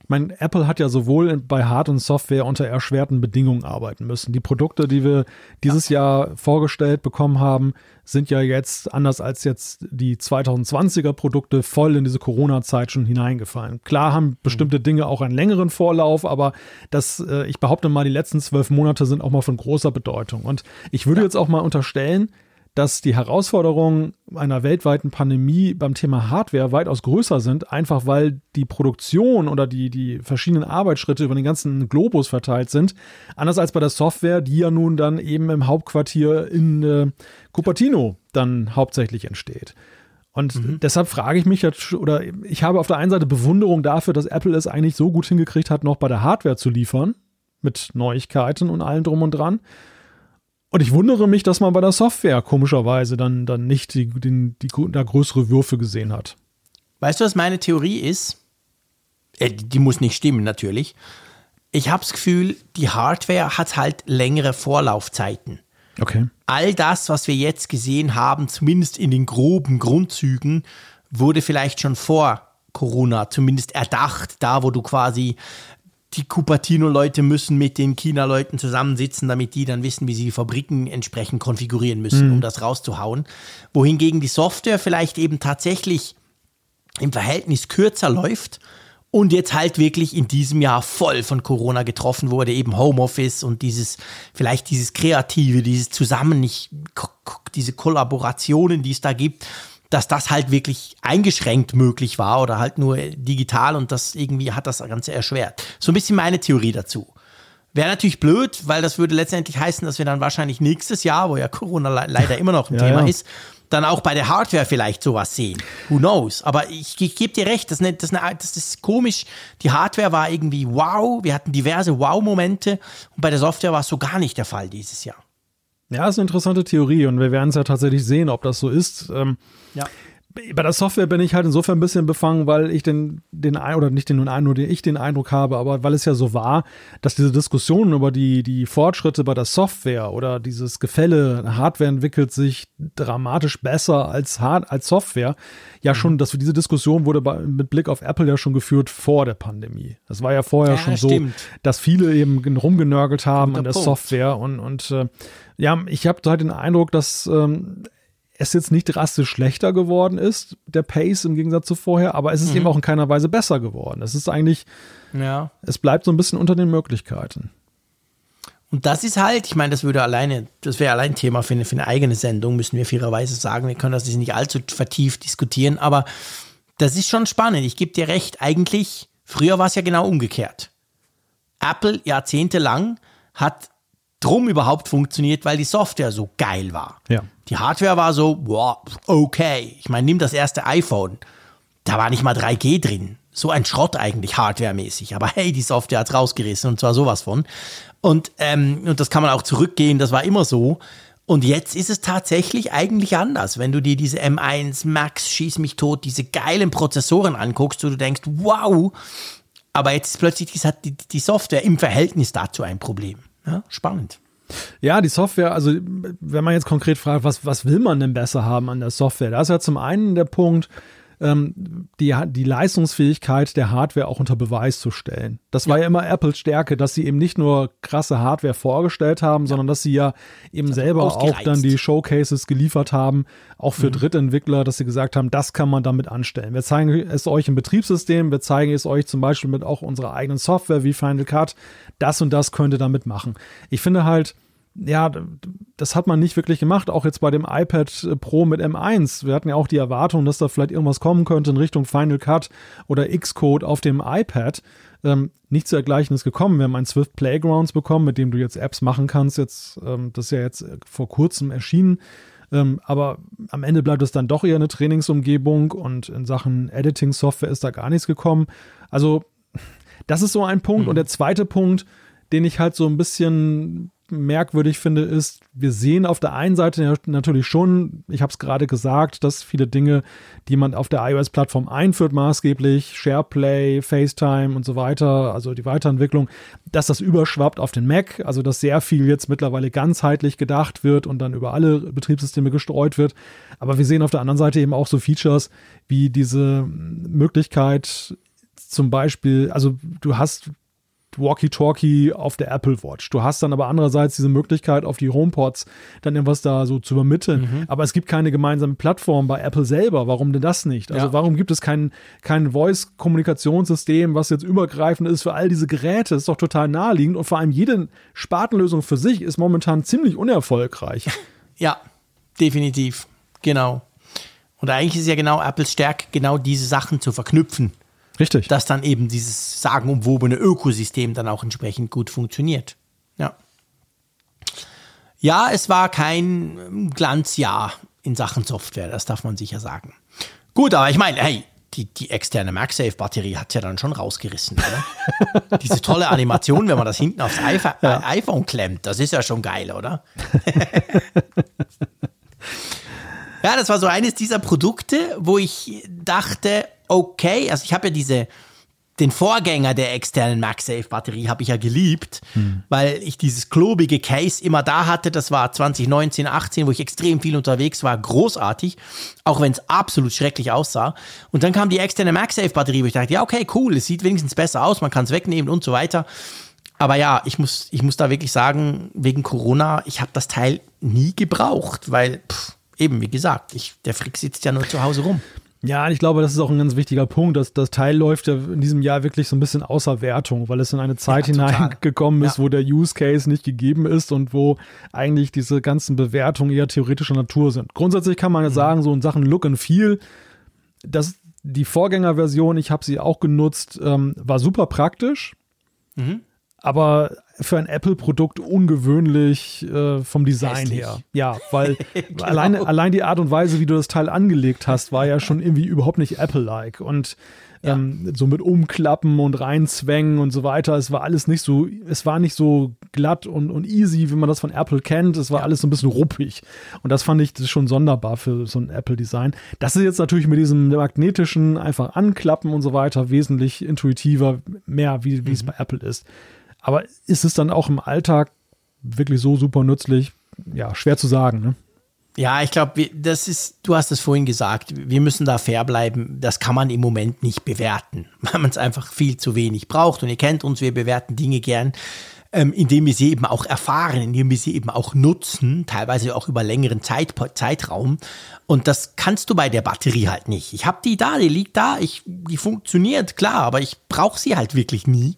mein Apple hat ja sowohl bei Hard- und Software unter erschwerten Bedingungen arbeiten müssen. Die Produkte, die wir dieses ja. Jahr vorgestellt bekommen haben, sind ja jetzt, anders als jetzt die 2020er Produkte, voll in diese Corona-Zeit schon hineingefallen. Klar haben bestimmte mhm. Dinge auch einen längeren Vorlauf, aber das, äh, ich behaupte mal, die letzten zwölf Monate sind auch mal von großer Bedeutung. Und ich würde ja. jetzt auch mal unterstellen, dass die Herausforderungen einer weltweiten Pandemie beim Thema Hardware weitaus größer sind, einfach weil die Produktion oder die, die verschiedenen Arbeitsschritte über den ganzen Globus verteilt sind. Anders als bei der Software, die ja nun dann eben im Hauptquartier in äh, Cupertino dann hauptsächlich entsteht. Und mhm. deshalb frage ich mich jetzt, oder ich habe auf der einen Seite Bewunderung dafür, dass Apple es eigentlich so gut hingekriegt hat, noch bei der Hardware zu liefern, mit Neuigkeiten und allem drum und dran. Und ich wundere mich, dass man bei der Software komischerweise dann, dann nicht die, die, die, da größere Würfe gesehen hat. Weißt du, was meine Theorie ist? Äh, die muss nicht stimmen, natürlich. Ich habe das Gefühl, die Hardware hat halt längere Vorlaufzeiten. Okay. All das, was wir jetzt gesehen haben, zumindest in den groben Grundzügen, wurde vielleicht schon vor Corona zumindest erdacht, da wo du quasi die Cupertino-Leute müssen mit den China-Leuten zusammensitzen, damit die dann wissen, wie sie die Fabriken entsprechend konfigurieren müssen, mhm. um das rauszuhauen. Wohingegen die Software vielleicht eben tatsächlich im Verhältnis kürzer läuft und jetzt halt wirklich in diesem Jahr voll von Corona getroffen wurde, eben Homeoffice und dieses, vielleicht dieses Kreative, dieses Zusammen, nicht, diese Kollaborationen, die es da gibt, dass das halt wirklich eingeschränkt möglich war oder halt nur digital und das irgendwie hat das Ganze erschwert. So ein bisschen meine Theorie dazu. Wäre natürlich blöd, weil das würde letztendlich heißen, dass wir dann wahrscheinlich nächstes Jahr, wo ja Corona le leider immer noch ein ja, Thema ja. ist, dann auch bei der Hardware vielleicht sowas sehen. Who knows? Aber ich, ich gebe dir recht, das, das, das ist komisch. Die Hardware war irgendwie wow, wir hatten diverse Wow-Momente und bei der Software war es so gar nicht der Fall dieses Jahr. Ja, ist eine interessante Theorie und wir werden es ja tatsächlich sehen, ob das so ist. Ähm, ja bei der Software bin ich halt insofern ein bisschen befangen, weil ich den, den oder nicht den nur den ich den Eindruck habe, aber weil es ja so war, dass diese Diskussionen über die, die Fortschritte bei der Software oder dieses Gefälle, Hardware entwickelt sich dramatisch besser als Hard, als Software, ja schon, mhm. dass diese Diskussion wurde bei, mit Blick auf Apple ja schon geführt vor der Pandemie. Das war ja vorher ja, schon stimmt. so, dass viele eben rumgenörgelt haben an der Punkt. Software und, und äh, ja, ich habe halt den Eindruck, dass ähm, es jetzt nicht drastisch schlechter geworden ist, der Pace im Gegensatz zu vorher, aber es ist mhm. eben auch in keiner Weise besser geworden. Es ist eigentlich, ja. es bleibt so ein bisschen unter den Möglichkeiten. Und das ist halt, ich meine, das würde alleine, das wäre allein Thema für eine, für eine eigene Sendung, müssen wir fairerweise sagen. Wir können das nicht allzu vertieft diskutieren, aber das ist schon spannend. Ich gebe dir recht, eigentlich, früher war es ja genau umgekehrt. Apple jahrzehntelang hat drum überhaupt funktioniert, weil die Software so geil war. Ja. Die Hardware war so, wow, okay. Ich meine, nimm das erste iPhone. Da war nicht mal 3G drin. So ein Schrott eigentlich hardwaremäßig. Aber hey, die Software hat's rausgerissen und zwar sowas von. Und, ähm, und das kann man auch zurückgehen, das war immer so. Und jetzt ist es tatsächlich eigentlich anders. Wenn du dir diese M1 Max, schieß mich tot, diese geilen Prozessoren anguckst, wo du denkst, wow. Aber jetzt ist plötzlich die, die Software im Verhältnis dazu ein Problem. Ja, spannend. Ja, die Software, also wenn man jetzt konkret fragt, was, was will man denn besser haben an der Software? Da ist ja zum einen der Punkt, ähm, die, die Leistungsfähigkeit der Hardware auch unter Beweis zu stellen. Das war ja, immer Apples Stärke, dass sie eben nicht nur krasse Hardware vorgestellt haben, ja. sondern dass sie ja eben selber auch dann die Showcases geliefert haben, auch für mhm. Drittentwickler, dass sie gesagt haben, das kann man damit anstellen. Wir zeigen es euch im Betriebssystem, wir zeigen es euch zum Beispiel mit auch unserer eigenen Software wie Final Cut. Das und das könnt ihr damit machen. Ich finde halt, ja, das hat man nicht wirklich gemacht, auch jetzt bei dem iPad Pro mit M1. Wir hatten ja auch die Erwartung, dass da vielleicht irgendwas kommen könnte in Richtung Final Cut oder Xcode auf dem iPad. Ähm, nichts dergleichen ist gekommen. Wir haben ein Swift Playgrounds bekommen, mit dem du jetzt Apps machen kannst. Jetzt, ähm, das ist ja jetzt vor kurzem erschienen. Ähm, aber am Ende bleibt es dann doch eher eine Trainingsumgebung und in Sachen Editing-Software ist da gar nichts gekommen. Also, das ist so ein Punkt. Mhm. Und der zweite Punkt, den ich halt so ein bisschen merkwürdig finde, ist, wir sehen auf der einen Seite natürlich schon, ich habe es gerade gesagt, dass viele Dinge, die man auf der iOS-Plattform einführt, maßgeblich, SharePlay, FaceTime und so weiter, also die Weiterentwicklung, dass das überschwappt auf den Mac, also dass sehr viel jetzt mittlerweile ganzheitlich gedacht wird und dann über alle Betriebssysteme gestreut wird. Aber wir sehen auf der anderen Seite eben auch so Features wie diese Möglichkeit, zum Beispiel, also du hast Walkie-Talkie auf der Apple Watch. Du hast dann aber andererseits diese Möglichkeit, auf die HomePods dann irgendwas da so zu übermitteln. Mhm. Aber es gibt keine gemeinsame Plattform bei Apple selber. Warum denn das nicht? Also ja. warum gibt es kein, kein Voice-Kommunikationssystem, was jetzt übergreifend ist für all diese Geräte? Das ist doch total naheliegend. Und vor allem jede Spartenlösung für sich ist momentan ziemlich unerfolgreich. Ja, definitiv. Genau. Und eigentlich ist ja genau Apples Stärke, genau diese Sachen zu verknüpfen. Richtig. Dass dann eben dieses sagenumwobene Ökosystem dann auch entsprechend gut funktioniert. Ja. Ja, es war kein Glanzjahr in Sachen Software, das darf man sicher sagen. Gut, aber ich meine, hey, die, die externe MagSafe-Batterie hat ja dann schon rausgerissen, oder? Diese tolle Animation, wenn man das hinten aufs iPhone, ja. iPhone klemmt, das ist ja schon geil, oder? ja, das war so eines dieser Produkte, wo ich dachte, okay, also ich habe ja diese, den Vorgänger der externen MagSafe-Batterie habe ich ja geliebt, hm. weil ich dieses klobige Case immer da hatte. Das war 2019, 18, wo ich extrem viel unterwegs war. Großartig, auch wenn es absolut schrecklich aussah. Und dann kam die externe MagSafe-Batterie, wo ich dachte, ja, okay, cool, es sieht wenigstens besser aus, man kann es wegnehmen und so weiter. Aber ja, ich muss, ich muss da wirklich sagen, wegen Corona, ich habe das Teil nie gebraucht, weil pff, eben, wie gesagt, ich, der Frick sitzt ja nur zu Hause rum. Ja, ich glaube, das ist auch ein ganz wichtiger Punkt. Dass das Teil läuft ja in diesem Jahr wirklich so ein bisschen außer Wertung, weil es in eine Zeit ja, hineingekommen ist, ja. wo der Use Case nicht gegeben ist und wo eigentlich diese ganzen Bewertungen eher theoretischer Natur sind. Grundsätzlich kann man ja mhm. sagen, so in Sachen Look and Feel, dass die Vorgängerversion, ich habe sie auch genutzt, ähm, war super praktisch. Mhm aber für ein Apple-Produkt ungewöhnlich äh, vom Design Hässlich. her. Ja, weil genau. allein, allein die Art und Weise, wie du das Teil angelegt hast, war ja schon irgendwie überhaupt nicht Apple-like. Und ja. ähm, so mit Umklappen und reinzwängen und so weiter, es war alles nicht so, es war nicht so glatt und, und easy, wie man das von Apple kennt. Es war ja. alles so ein bisschen ruppig. Und das fand ich das schon sonderbar für so ein Apple-Design. Das ist jetzt natürlich mit diesem magnetischen einfach anklappen und so weiter wesentlich intuitiver, mehr wie, wie mhm. es bei Apple ist. Aber ist es dann auch im Alltag wirklich so super nützlich? Ja, schwer zu sagen, ne? Ja, ich glaube, du hast es vorhin gesagt, wir müssen da fair bleiben. Das kann man im Moment nicht bewerten, weil man es einfach viel zu wenig braucht. Und ihr kennt uns, wir bewerten Dinge gern, ähm, indem wir sie eben auch erfahren, indem wir sie eben auch nutzen, teilweise auch über längeren Zeit, Zeitraum. Und das kannst du bei der Batterie halt nicht. Ich habe die da, die liegt da, ich, die funktioniert, klar, aber ich brauche sie halt wirklich nie.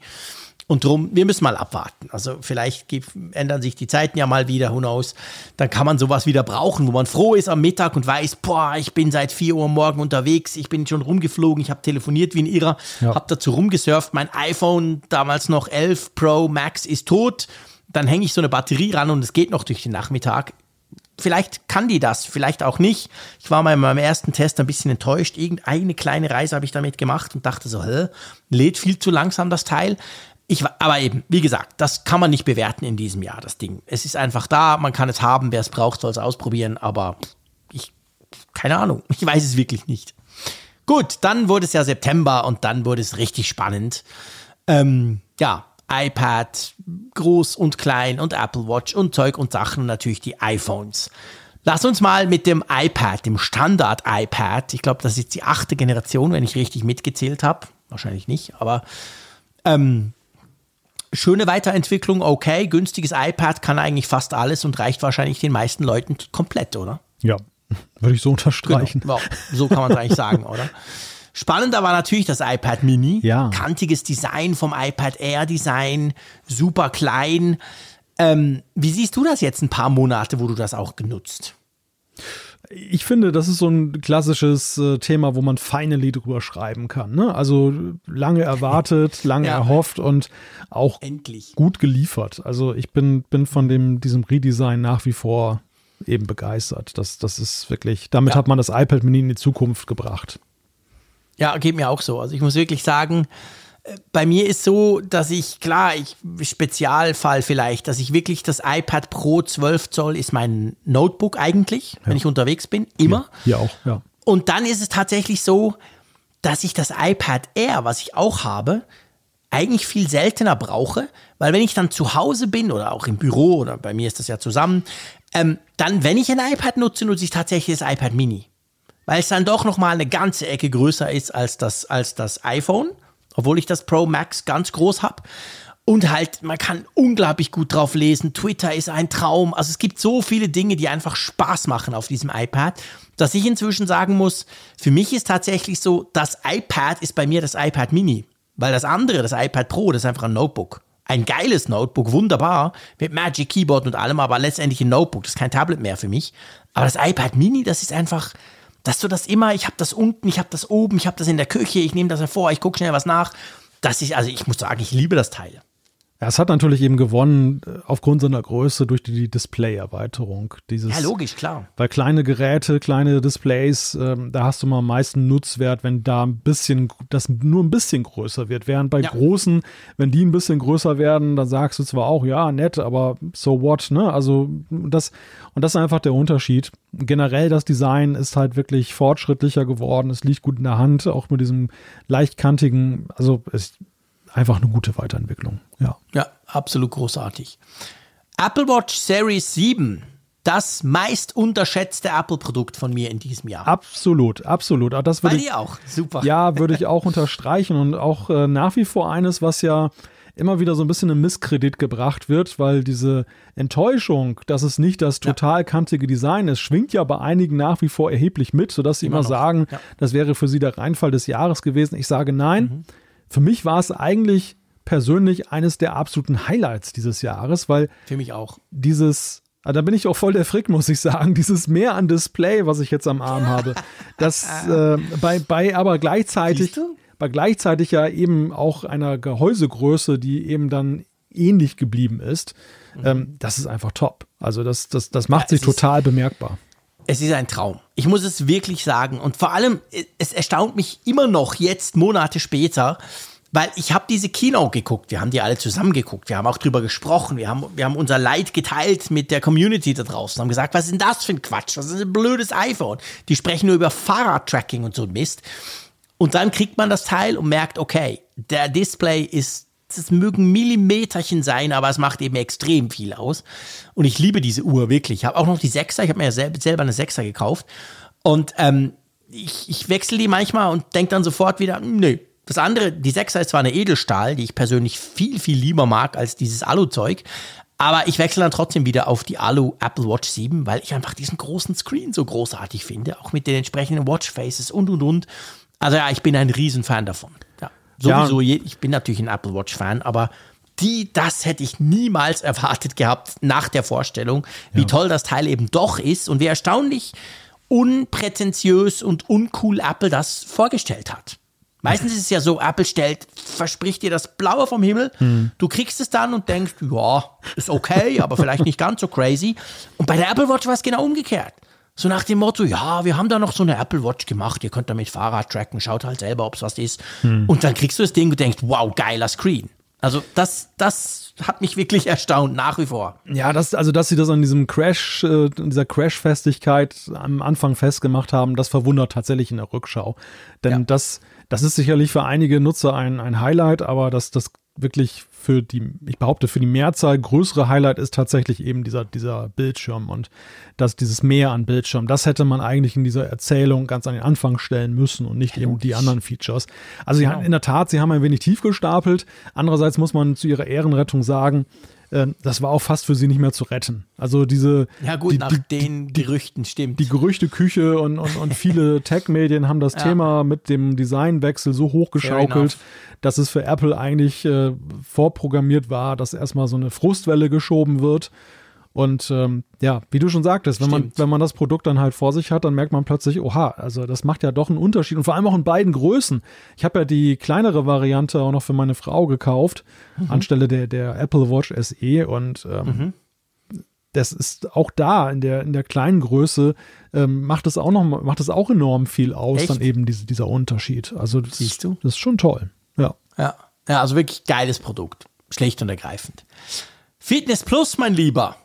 Und drum, wir müssen mal abwarten. Also vielleicht ändern sich die Zeiten ja mal wieder, who knows. Dann kann man sowas wieder brauchen, wo man froh ist am Mittag und weiß, boah, ich bin seit 4 Uhr morgen unterwegs, ich bin schon rumgeflogen, ich habe telefoniert wie ein Irrer, ja. habe dazu rumgesurft, mein iPhone, damals noch 11 Pro Max ist tot. Dann hänge ich so eine Batterie ran und es geht noch durch den Nachmittag vielleicht kann die das, vielleicht auch nicht. Ich war mal in meinem ersten Test ein bisschen enttäuscht. Irgendeine kleine Reise habe ich damit gemacht und dachte so, hä, lädt viel zu langsam das Teil. Ich, aber eben, wie gesagt, das kann man nicht bewerten in diesem Jahr, das Ding. Es ist einfach da, man kann es haben, wer es braucht, soll es ausprobieren, aber ich, keine Ahnung, ich weiß es wirklich nicht. Gut, dann wurde es ja September und dann wurde es richtig spannend. Ähm, ja, iPad, groß und klein und Apple Watch und Zeug und Sachen und natürlich die iPhones. Lass uns mal mit dem iPad, dem Standard iPad, ich glaube, das ist die achte Generation, wenn ich richtig mitgezählt habe. Wahrscheinlich nicht, aber ähm, schöne Weiterentwicklung, okay, günstiges iPad kann eigentlich fast alles und reicht wahrscheinlich den meisten Leuten komplett, oder? Ja, würde ich so unterstreichen. Genau. so kann man es eigentlich sagen, oder? Spannender war natürlich das iPad Mini. Ja. Kantiges Design vom iPad Air Design, super klein. Ähm, wie siehst du das jetzt ein paar Monate, wo du das auch genutzt? Ich finde, das ist so ein klassisches äh, Thema, wo man finally drüber schreiben kann. Ne? Also lange erwartet, lange ja. erhofft und auch Endlich. gut geliefert. Also ich bin, bin von dem, diesem Redesign nach wie vor eben begeistert. Das, das ist wirklich, damit ja. hat man das iPad Mini in die Zukunft gebracht. Ja, geht mir auch so. Also ich muss wirklich sagen, bei mir ist so, dass ich, klar, ich, Spezialfall vielleicht, dass ich wirklich das iPad Pro 12 Zoll ist mein Notebook eigentlich, ja. wenn ich unterwegs bin, immer. Hier auch, ja. Und dann ist es tatsächlich so, dass ich das iPad Air, was ich auch habe, eigentlich viel seltener brauche, weil wenn ich dann zu Hause bin oder auch im Büro oder bei mir ist das ja zusammen, ähm, dann, wenn ich ein iPad nutze, nutze ich tatsächlich das iPad Mini, weil es dann doch noch mal eine ganze Ecke größer ist als das als das iPhone obwohl ich das Pro Max ganz groß habe. Und halt, man kann unglaublich gut drauf lesen. Twitter ist ein Traum. Also es gibt so viele Dinge, die einfach Spaß machen auf diesem iPad, dass ich inzwischen sagen muss, für mich ist tatsächlich so, das iPad ist bei mir das iPad Mini. Weil das andere, das iPad Pro, das ist einfach ein Notebook. Ein geiles Notebook, wunderbar, mit Magic Keyboard und allem, aber letztendlich ein Notebook, das ist kein Tablet mehr für mich. Aber das iPad Mini, das ist einfach, dass du das immer, ich habe das unten, ich habe das oben, ich habe das in der Küche, ich nehme das hervor, ich gucke schnell was nach. Das ist, also ich muss sagen, ich liebe das Teil. Ja, es hat natürlich eben gewonnen äh, aufgrund seiner Größe durch die Display-Erweiterung. Dieses, Ja, logisch, klar. Weil kleine Geräte, kleine Displays, ähm, da hast du mal am meisten Nutzwert, wenn da ein bisschen, das nur ein bisschen größer wird. Während bei Ja. großen, wenn die ein bisschen größer werden, dann sagst du zwar auch, ja, nett, aber so what, ne? Also das, und das ist einfach der Unterschied. Generell das Design ist halt wirklich fortschrittlicher geworden. Es liegt gut in der Hand, auch mit diesem leichtkantigen, also es einfach eine gute Weiterentwicklung. Ja. Ja, absolut großartig. Apple Watch Series 7, das meist unterschätzte Apple-Produkt von mir in diesem Jahr. Absolut, absolut. Ah, Das Bei würde ich, dir auch. Super. ja, würde ich auch unterstreichen und auch äh, nach wie vor eines, was ja immer wieder so ein bisschen in Misskredit gebracht wird, weil diese Enttäuschung, dass es nicht das total kantige Design ist, schwingt ja bei einigen nach wie vor erheblich mit, sodass sie immer, Immer sagen, ja. das wäre für sie der Reinfall des Jahres gewesen. Ich sage nein. Mhm. Für mich war es eigentlich persönlich eines der absoluten Highlights dieses Jahres, weil Für mich auch. dieses, ah, da bin ich auch voll der Frick, muss ich sagen, dieses Mehr an Display, was ich jetzt am Arm habe, das äh, bei, bei aber gleichzeitig, bei gleichzeitig ja eben auch einer Gehäusegröße, die eben dann ähnlich geblieben ist, ähm, das ist einfach top. Also das, das, das macht Ja, sich total bemerkbar. Es ist ein Traum. Ich muss es wirklich sagen. Und vor allem, es erstaunt mich immer noch jetzt, Monate später, weil ich habe diese Keynote geguckt. Wir haben die alle zusammen geguckt. Wir haben auch drüber gesprochen. Wir haben, wir haben unser Leid geteilt mit der Community da draußen. Haben gesagt, was ist denn das für ein Quatsch? Was ist ein blödes iPhone? Die sprechen nur über Fahrradtracking und so Mist. Und dann kriegt man das Teil und merkt, okay, der Display ist, das mögen Millimeterchen sein, aber es macht eben extrem viel aus. Und ich liebe diese Uhr wirklich. Ich habe auch noch die Sechser, ich habe mir ja sel- selber eine Sechser gekauft. Und ähm, ich, ich wechsle die manchmal und denke dann sofort wieder, nö. Das andere, die Sechser ist zwar eine Edelstahl, die ich persönlich viel, viel lieber mag als dieses Alu-Zeug. Aber ich wechsle dann trotzdem wieder auf die Alu Apple Watch 7, weil ich einfach diesen großen Screen so großartig finde, auch mit den entsprechenden Watchfaces und und und. Also ja, ich bin ein Riesenfan davon. Ja, Ja. sowieso, je, ich bin natürlich ein Apple Watch Fan, aber die, das hätte ich niemals erwartet gehabt nach der Vorstellung, wie toll das Teil eben doch ist und wie erstaunlich unprätentiös und uncool Apple das vorgestellt hat. Meistens ist es ja so, Apple stellt, verspricht dir das Blaue vom Himmel, du kriegst es dann und denkst, ja, ist okay, aber vielleicht nicht ganz so crazy. Und bei der Apple Watch war es genau umgekehrt. So nach dem Motto, ja, wir haben da noch so eine Apple Watch gemacht, ihr könnt damit Fahrrad tracken, schaut halt selber, ob es was ist. Und dann kriegst du das Ding und denkst, wow, geiler Screen. Also das, das hat mich wirklich erstaunt, nach wie vor. Ja, das, also dass sie das an diesem Crash, äh, dieser Crash-Festigkeit am Anfang festgemacht haben, das verwundert tatsächlich in der Rückschau. Denn Ja. das, das ist sicherlich für einige Nutzer ein, ein Highlight, aber dass das wirklich für die, ich behaupte, für die Mehrzahl größere Highlight ist tatsächlich eben dieser, dieser Bildschirm und das, dieses Mehr an Bildschirm. Das hätte man eigentlich in dieser Erzählung ganz an den Anfang stellen müssen und nicht eben die anderen Features. Also sie haben, in der Tat, sie haben ein wenig tief gestapelt. Andererseits muss man zu ihrer Ehrenrettung sagen, das war auch fast für sie nicht mehr zu retten. Also diese Ja gut, die, nach die, den Gerüchten stimmt. die Gerüchteküche und, und, und viele Tech-Medien haben das Thema mit dem Designwechsel so hochgeschaukelt, dass es für Apple eigentlich äh, vorprogrammiert war, dass erstmal so eine Frustwelle geschoben wird. Und ähm, ja, wie du schon sagtest, wenn man, wenn man das Produkt dann halt vor sich hat, dann merkt man plötzlich, oha, also das macht ja doch einen Unterschied und vor allem auch in beiden Größen. Ich habe ja die kleinere Variante auch noch für meine Frau gekauft, Mhm. anstelle der, der Apple Watch SE und ähm, das ist auch da in der, in der kleinen Größe, ähm, macht es auch noch, macht es auch enorm viel aus, Echt? dann eben diese, dieser Unterschied. Also das, Siehst du? das ist schon toll. Ja. Ja. ja, also wirklich geiles Produkt. Schlicht und ergreifend. Fitness Plus, mein Lieber.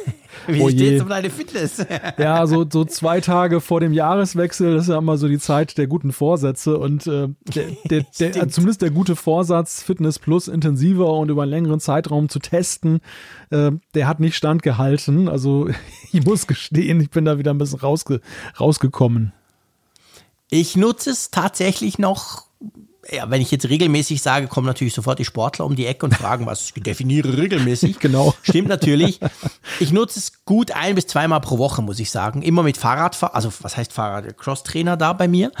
Wie Oh steht's um deine Fitness? Ja, so, so zwei Tage vor dem Jahreswechsel, das ist ja immer so die Zeit der guten Vorsätze und äh, der, der, der, zumindest der gute Vorsatz, Fitness Plus intensiver und über einen längeren Zeitraum zu testen, äh, der hat nicht standgehalten. Also ich muss gestehen, ich bin da wieder ein bisschen rausge rausgekommen. Ich nutze es tatsächlich noch. Ja, wenn ich jetzt regelmäßig sage, kommen natürlich sofort die Sportler um die Ecke und fragen, was ich definiere regelmäßig. Genau. Stimmt natürlich. Ich nutze es gut ein bis zweimal pro Woche, muss ich sagen. Immer mit Fahrradfahr, also was heißt Fahrrad? Crosstrainer da bei mir.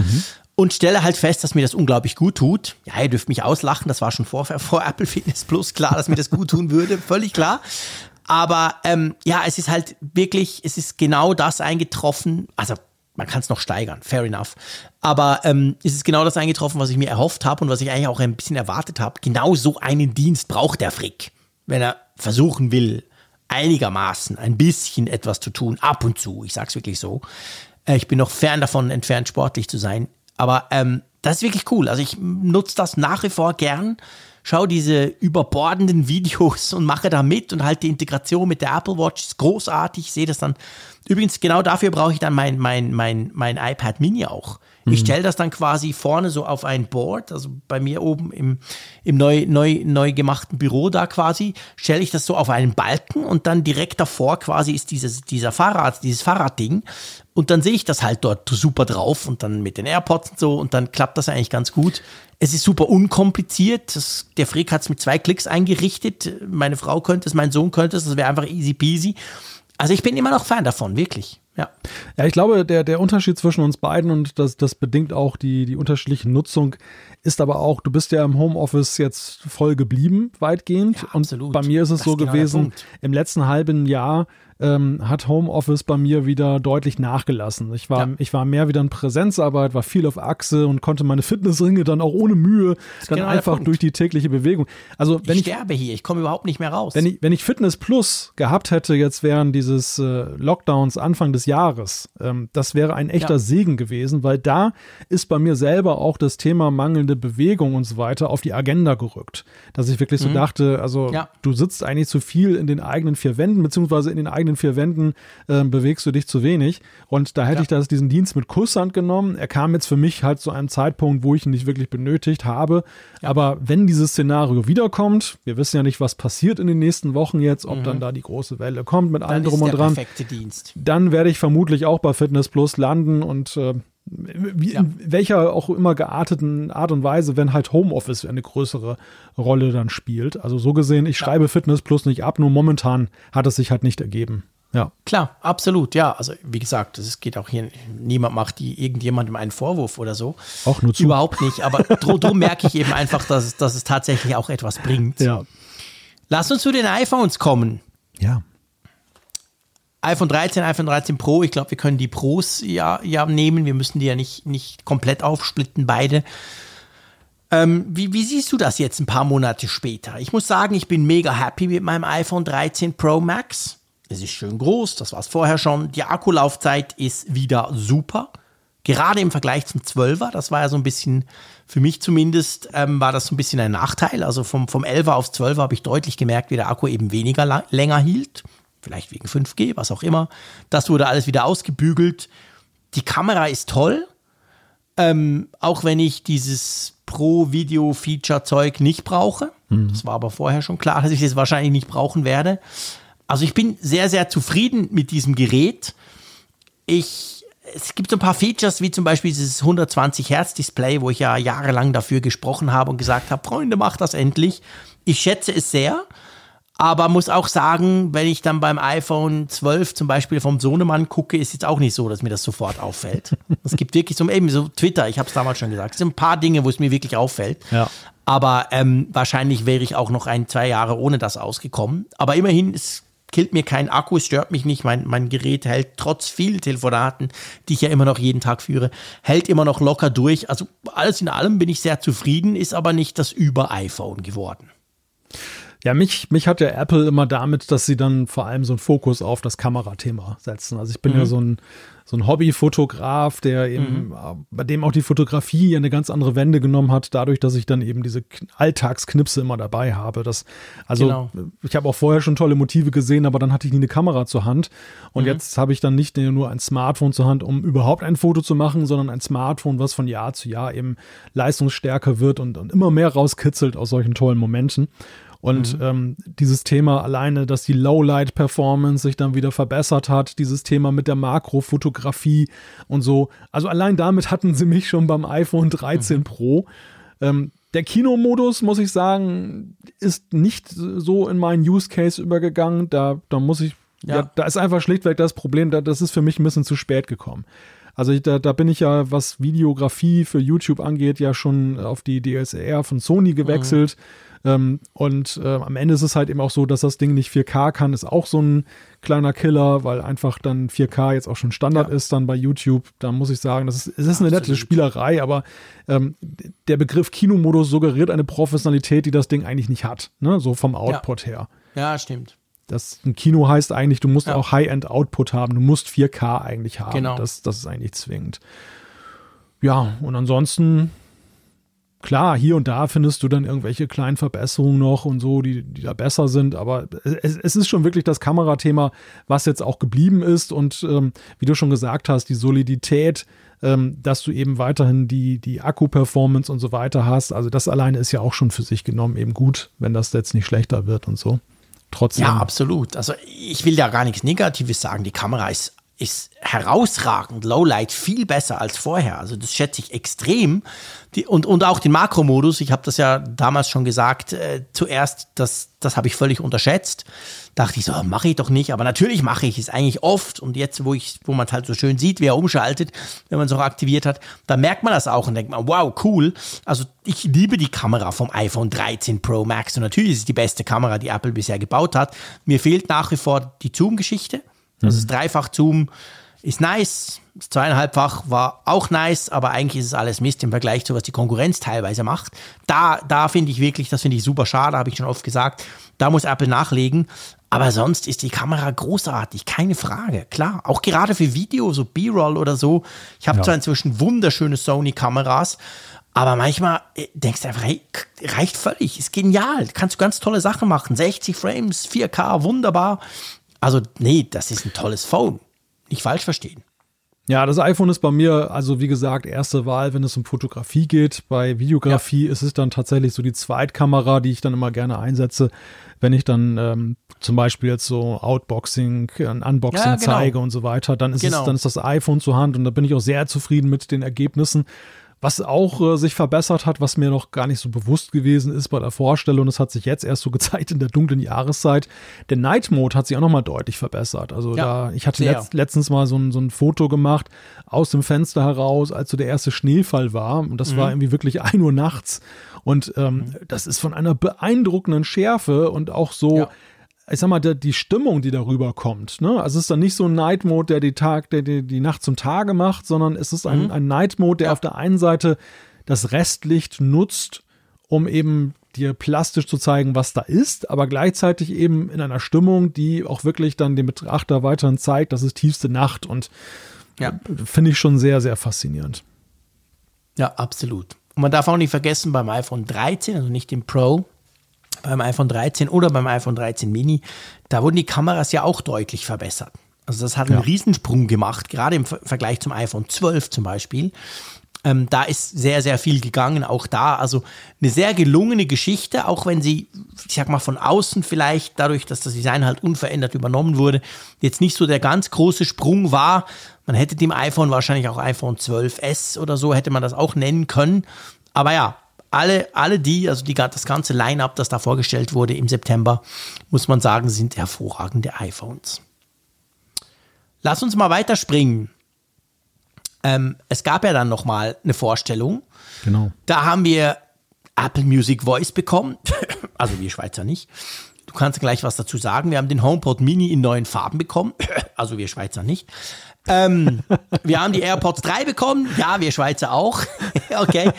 Und stelle halt fest, dass mir das unglaublich gut tut. Ja, ihr dürft mich auslachen, das war schon vor, vor Apple Fitness Plus klar, dass mir das gut tun würde, völlig klar. Aber ähm, ja, es ist halt wirklich, es ist genau das eingetroffen. Also man kann es noch steigern, fair enough. Aber ähm, es ist genau das eingetroffen, was ich mir erhofft habe und was ich eigentlich auch ein bisschen erwartet habe. Genau so einen Dienst braucht der Frick. wenn er versuchen will, einigermaßen ein bisschen etwas zu tun, ab und zu, ich sag's wirklich so. Äh, ich bin noch fern davon entfernt, sportlich zu sein. Aber ähm, das ist wirklich cool. Also ich nutze das nach wie vor gern. Schau diese überbordenden Videos und mache da mit und halt die Integration mit der Apple Watch ist großartig. Ich sehe das dann. Übrigens, genau dafür brauche ich dann mein, mein, mein, mein iPad Mini auch. Ich stelle das dann quasi vorne so auf ein Board, also bei mir oben im, im neu, neu, neu gemachten Büro da quasi, stelle ich das so auf einen Balken und dann direkt davor quasi ist dieses, dieser Fahrrad, dieses Fahrradding. Und dann sehe ich das halt dort super drauf und dann mit den AirPods und so und dann klappt das eigentlich ganz gut. Es ist super unkompliziert. Das, der Frick hat es mit zwei Klicks eingerichtet. Meine Frau könnte es, mein Sohn könnte es, das wäre einfach easy peasy. Also ich bin immer noch Fan davon, wirklich. Ja. Ja, ich glaube, der, der Unterschied zwischen uns beiden und das, das bedingt auch die, die unterschiedliche Nutzung, ist aber auch, du bist ja im Homeoffice jetzt voll geblieben, weitgehend. Ja, absolut. Und bei mir ist es Das so ist genau gewesen, im letzten halben Jahr ähm, hat Homeoffice bei mir wieder deutlich nachgelassen. Ich war, Ja. ich war mehr wieder in Präsenzarbeit, war viel auf Achse und konnte meine Fitnessringe dann auch ohne Mühe dann genau einfach durch die tägliche Bewegung. Also wenn ich ich, sterbe hier, ich komme überhaupt nicht mehr raus. wenn ich, wenn ich Fitness Plus gehabt hätte jetzt während dieses äh, Lockdowns Anfang des Jahres, ähm, das wäre ein echter Ja. Segen gewesen, weil da ist bei mir selber auch das Thema mangelnde Bewegung und so weiter auf die Agenda gerückt. Dass ich wirklich so dachte, also Mhm. Ja. du sitzt eigentlich zu viel in den eigenen vier Wänden, beziehungsweise in den eigenen vier Wänden ähm, bewegst du dich zu wenig. Und da hätte Ja. ich das, diesen Dienst mit Kusshand genommen. Er kam jetzt für mich halt zu einem Zeitpunkt, wo ich ihn nicht wirklich benötigt habe. Aber wenn dieses Szenario wiederkommt, wir wissen ja nicht, was passiert in den nächsten Wochen jetzt, ob dann da die große Welle kommt mit allem Mhm. drum und dran dann werde ich vermutlich auch bei Fitness Plus landen und äh, wie, Ja. in welcher auch immer gearteten Art und Weise, wenn halt Homeoffice eine größere Rolle dann spielt. Also so gesehen, ich schreibe Fitness Plus nicht ab, nur momentan hat es sich halt nicht ergeben. Ja. Klar, absolut, ja. Also wie gesagt, es geht auch hier, niemand macht die irgendjemandem einen Vorwurf oder so. Auch nur zu. Überhaupt nicht, aber drum, drum merke ich eben einfach, dass, es- dass es tatsächlich auch etwas bringt. Ja. Lass uns zu den iPhones kommen. Ja. iPhone 13, iPhone 13 Pro, ich glaube, wir können die Pros ja, ja nehmen. Wir müssen die ja nicht, nicht komplett aufsplitten, beide. Ähm, wie, wie siehst du das jetzt ein paar Monate später? Ich muss sagen, ich bin mega happy mit meinem iPhone 13 Pro Max. Es ist schön groß, das war es vorher schon. Die Akkulaufzeit ist wieder super. Gerade im Vergleich zum 12er, das war ja so ein bisschen, für mich zumindest, ähm, war das so ein bisschen ein Nachteil. Also vom, vom 11er aufs 12er habe ich deutlich gemerkt, wie der Akku eben weniger länger hielt. Vielleicht wegen 5G, was auch immer. Das wurde alles wieder ausgebügelt. Die Kamera ist toll. Ähm, auch wenn ich dieses Pro-Video-Feature-Zeug nicht brauche. Das war aber vorher schon klar, dass ich das wahrscheinlich nicht brauchen werde. Also ich bin sehr, sehr zufrieden mit diesem Gerät. Ich, es gibt so ein paar Features, wie zum Beispiel dieses 120 Hertz Display, wo ich ja jahrelang dafür gesprochen habe und gesagt habe, Freunde, macht das endlich. Ich schätze es sehr. Aber muss auch sagen, wenn ich dann beim iPhone 12 zum Beispiel vom Sohnemann gucke, ist jetzt auch nicht so, dass mir das sofort auffällt. Es gibt wirklich so, eben so Twitter, ich habe es damals schon gesagt, es sind ein paar Dinge, wo es mir wirklich auffällt. Ja. Aber ähm, wahrscheinlich wäre ich auch noch ein, zwei Jahre ohne das ausgekommen. Aber immerhin, es killt mir kein Akku, es stört mich nicht. Mein, mein Gerät hält trotz vielen Telefonaten, die ich ja immer noch jeden Tag führe, hält immer noch locker durch. Also alles in allem bin ich sehr zufrieden, ist aber nicht das Über-iPhone geworden. Ja, mich, mich hat ja Apple immer damit, dass sie dann vor allem so einen Fokus auf das Kamerathema setzen. Also ich bin ja so ein, so ein Hobbyfotograf, der eben, äh, bei dem auch die Fotografie eine ganz andere Wende genommen hat, dadurch, dass ich dann eben diese Alltagsknipse immer dabei habe. Das, also Genau. ich habe auch vorher schon tolle Motive gesehen, aber dann hatte ich nie eine Kamera zur Hand. Und jetzt habe ich dann nicht nur ein Smartphone zur Hand, um überhaupt ein Foto zu machen, sondern ein Smartphone, was von Jahr zu Jahr eben leistungsstärker wird und, und immer mehr rauskitzelt aus solchen tollen Momenten. Und ähm, dieses Thema alleine, dass die Lowlight-Performance sich dann wieder verbessert hat, dieses Thema mit der Makrofotografie und so. Also allein damit hatten sie mich schon beim iPhone 13 Pro. Ähm, der Kinomodus, muss ich sagen, ist nicht so in meinen Use Case übergegangen. Da, da muss ich, ja. Ja. da ist einfach schlichtweg das Problem, da, das ist für mich ein bisschen zu spät gekommen. Also ich, da, da bin ich ja, was Videografie für YouTube angeht, ja schon auf die DSLR von Sony gewechselt. Mhm. Ähm, und äh, am Ende ist es halt eben auch so, dass das Ding nicht 4K kann, ist auch so ein kleiner Killer, weil einfach dann 4K jetzt auch schon Standard ja. ist dann bei YouTube. Da muss ich sagen, das ist, es ist eine nette Spielerei, aber ähm, der Begriff Kinomodus suggeriert eine Professionalität, die das Ding eigentlich nicht hat, ne? so vom Output ja. her. Ja, stimmt. Das ein Kino heißt eigentlich, du musst ja. auch High-End-Output haben. Du musst 4K eigentlich haben. Genau. Das, das ist eigentlich zwingend. Ja, und ansonsten, klar, hier und da findest du dann irgendwelche kleinen Verbesserungen noch und so, die, die da besser sind. Aber es, es ist schon wirklich das Kamerathema, was jetzt auch geblieben ist. Und ähm, wie du schon gesagt hast, die Solidität, ähm, dass du eben weiterhin die, die Akku-Performance und so weiter hast. Also das alleine ist ja auch schon für sich genommen eben gut, wenn das jetzt nicht schlechter wird und so trotzdem. Ja, absolut. Also ich will ja gar nichts Negatives sagen. Die Kamera ist, ist herausragend, Lowlight viel besser als vorher. Also das schätze ich extrem. Die, und, und auch den Makromodus, ich habe das ja damals schon gesagt, äh, zuerst, das, das habe ich völlig unterschätzt. Dachte ich so, mache ich doch nicht, aber natürlich mache ich es eigentlich oft. Und jetzt, wo wo man es halt so schön sieht, wie er umschaltet, wenn man es auch aktiviert hat, da merkt man das auch und denkt man, wow, cool. Also ich liebe die Kamera vom iPhone 13 Pro Max und natürlich ist es die beste Kamera, die Apple bisher gebaut hat. Mir fehlt nach wie vor die Zoom-Geschichte. Also das Dreifach-Zoom ist nice. Das zweieinhalbfach war auch nice, aber eigentlich ist es alles Mist im Vergleich zu was die Konkurrenz teilweise macht. Da, da finde ich wirklich, das finde ich super schade, habe ich schon oft gesagt. Da muss Apple nachlegen. Aber sonst ist die Kamera großartig, keine Frage. Klar, auch gerade für Video, so B-Roll oder so. Ich habe ja. zwar inzwischen wunderschöne Sony-Kameras, aber manchmal äh, denkst du einfach, hey, reicht völlig, ist genial, kannst du ganz tolle Sachen machen. 60 Frames, 4K, wunderbar. Also, nee, das ist ein tolles Phone. Nicht falsch verstehen. Ja, das iPhone ist bei mir, also wie gesagt, erste Wahl, wenn es um Fotografie geht. Bei Videografie ja. ist es dann tatsächlich so die Zweitkamera, die ich dann immer gerne einsetze, wenn ich dann ähm, zum Beispiel jetzt so Outboxing, ein Unboxing ja, genau. zeige und so weiter, dann ist genau. es, dann ist das iPhone zur Hand und da bin ich auch sehr zufrieden mit den Ergebnissen. Was auch äh, sich verbessert hat, was mir noch gar nicht so bewusst gewesen ist bei der Vorstellung, das hat sich jetzt erst so gezeigt in der dunklen Jahreszeit. Der Night Mode hat sich auch nochmal deutlich verbessert. Also ja, da, ich hatte letzt, letztens mal so ein, so ein Foto gemacht aus dem Fenster heraus, als so der erste Schneefall war. Und das mhm. war irgendwie wirklich ein Uhr nachts. Und ähm, mhm. das ist von einer beeindruckenden Schärfe und auch so. Ja ich sag mal, der, die Stimmung, die darüber kommt. Ne? Also es ist dann nicht so ein Night Mode, der die Tag, der die, die Nacht zum Tage macht, sondern es ist ein, mhm. ein Night Mode, der ja. auf der einen Seite das Restlicht nutzt, um eben dir plastisch zu zeigen, was da ist, aber gleichzeitig eben in einer Stimmung, die auch wirklich dann dem Betrachter weiterhin zeigt, das ist tiefste Nacht und ja. finde ich schon sehr, sehr faszinierend. Ja, absolut. Und man darf auch nicht vergessen, beim iPhone 13, also nicht dem Pro, beim iPhone 13 oder beim iPhone 13 Mini, da wurden die Kameras ja auch deutlich verbessert. Also das hat einen ja. Riesensprung gemacht, gerade im Vergleich zum iPhone 12 zum Beispiel. Ähm, da ist sehr, sehr viel gegangen, auch da. Also eine sehr gelungene Geschichte, auch wenn sie, ich sag mal, von außen vielleicht, dadurch, dass das Design halt unverändert übernommen wurde, jetzt nicht so der ganz große Sprung war. Man hätte dem iPhone wahrscheinlich auch iPhone 12S oder so, hätte man das auch nennen können. Aber ja, alle, alle die, also die, das ganze Line-up, das da vorgestellt wurde im September, muss man sagen, sind hervorragende iPhones. Lass uns mal weiterspringen. Ähm, es gab ja dann noch mal eine Vorstellung. Genau. Da haben wir Apple Music Voice bekommen. also wir Schweizer nicht. Du kannst gleich was dazu sagen. Wir haben den HomePod Mini in neuen Farben bekommen. also wir Schweizer nicht. Ähm, wir haben die AirPods 3 bekommen. Ja, wir Schweizer auch. okay.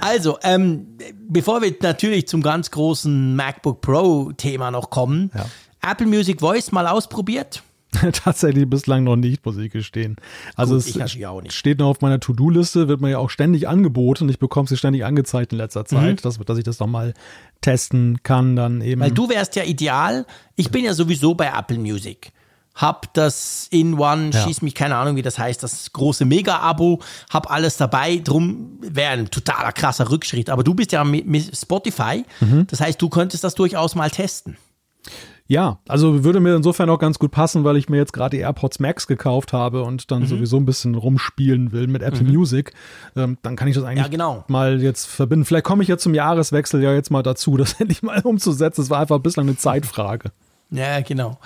Also, ähm, bevor wir natürlich zum ganz großen MacBook Pro Thema noch kommen, ja. Apple Music Voice mal ausprobiert? Tatsächlich bislang noch nicht, muss ich gestehen. Also Gut, es steht noch auf meiner To-Do-Liste, wird mir ja auch ständig angeboten. Ich bekomme sie ständig angezeigt in letzter Zeit, mhm. dass, dass ich das noch mal testen kann, dann eben. Weil du wärst ja ideal. Ich bin ja sowieso bei Apple Music hab das in One, ja. schieß mich, keine Ahnung, wie das heißt, das große Mega-Abo, hab alles dabei, drum wäre ein totaler krasser Rückschritt. Aber du bist ja mit Spotify, mhm. das heißt, du könntest das durchaus mal testen. Ja, also würde mir insofern auch ganz gut passen, weil ich mir jetzt gerade die AirPods Max gekauft habe und dann mhm. sowieso ein bisschen rumspielen will mit Apple mhm. Music. Ähm, dann kann ich das eigentlich ja, genau. mal jetzt verbinden. Vielleicht komme ich ja zum Jahreswechsel ja jetzt mal dazu, das endlich mal umzusetzen. Es war einfach bislang eine Zeitfrage. Ja, genau.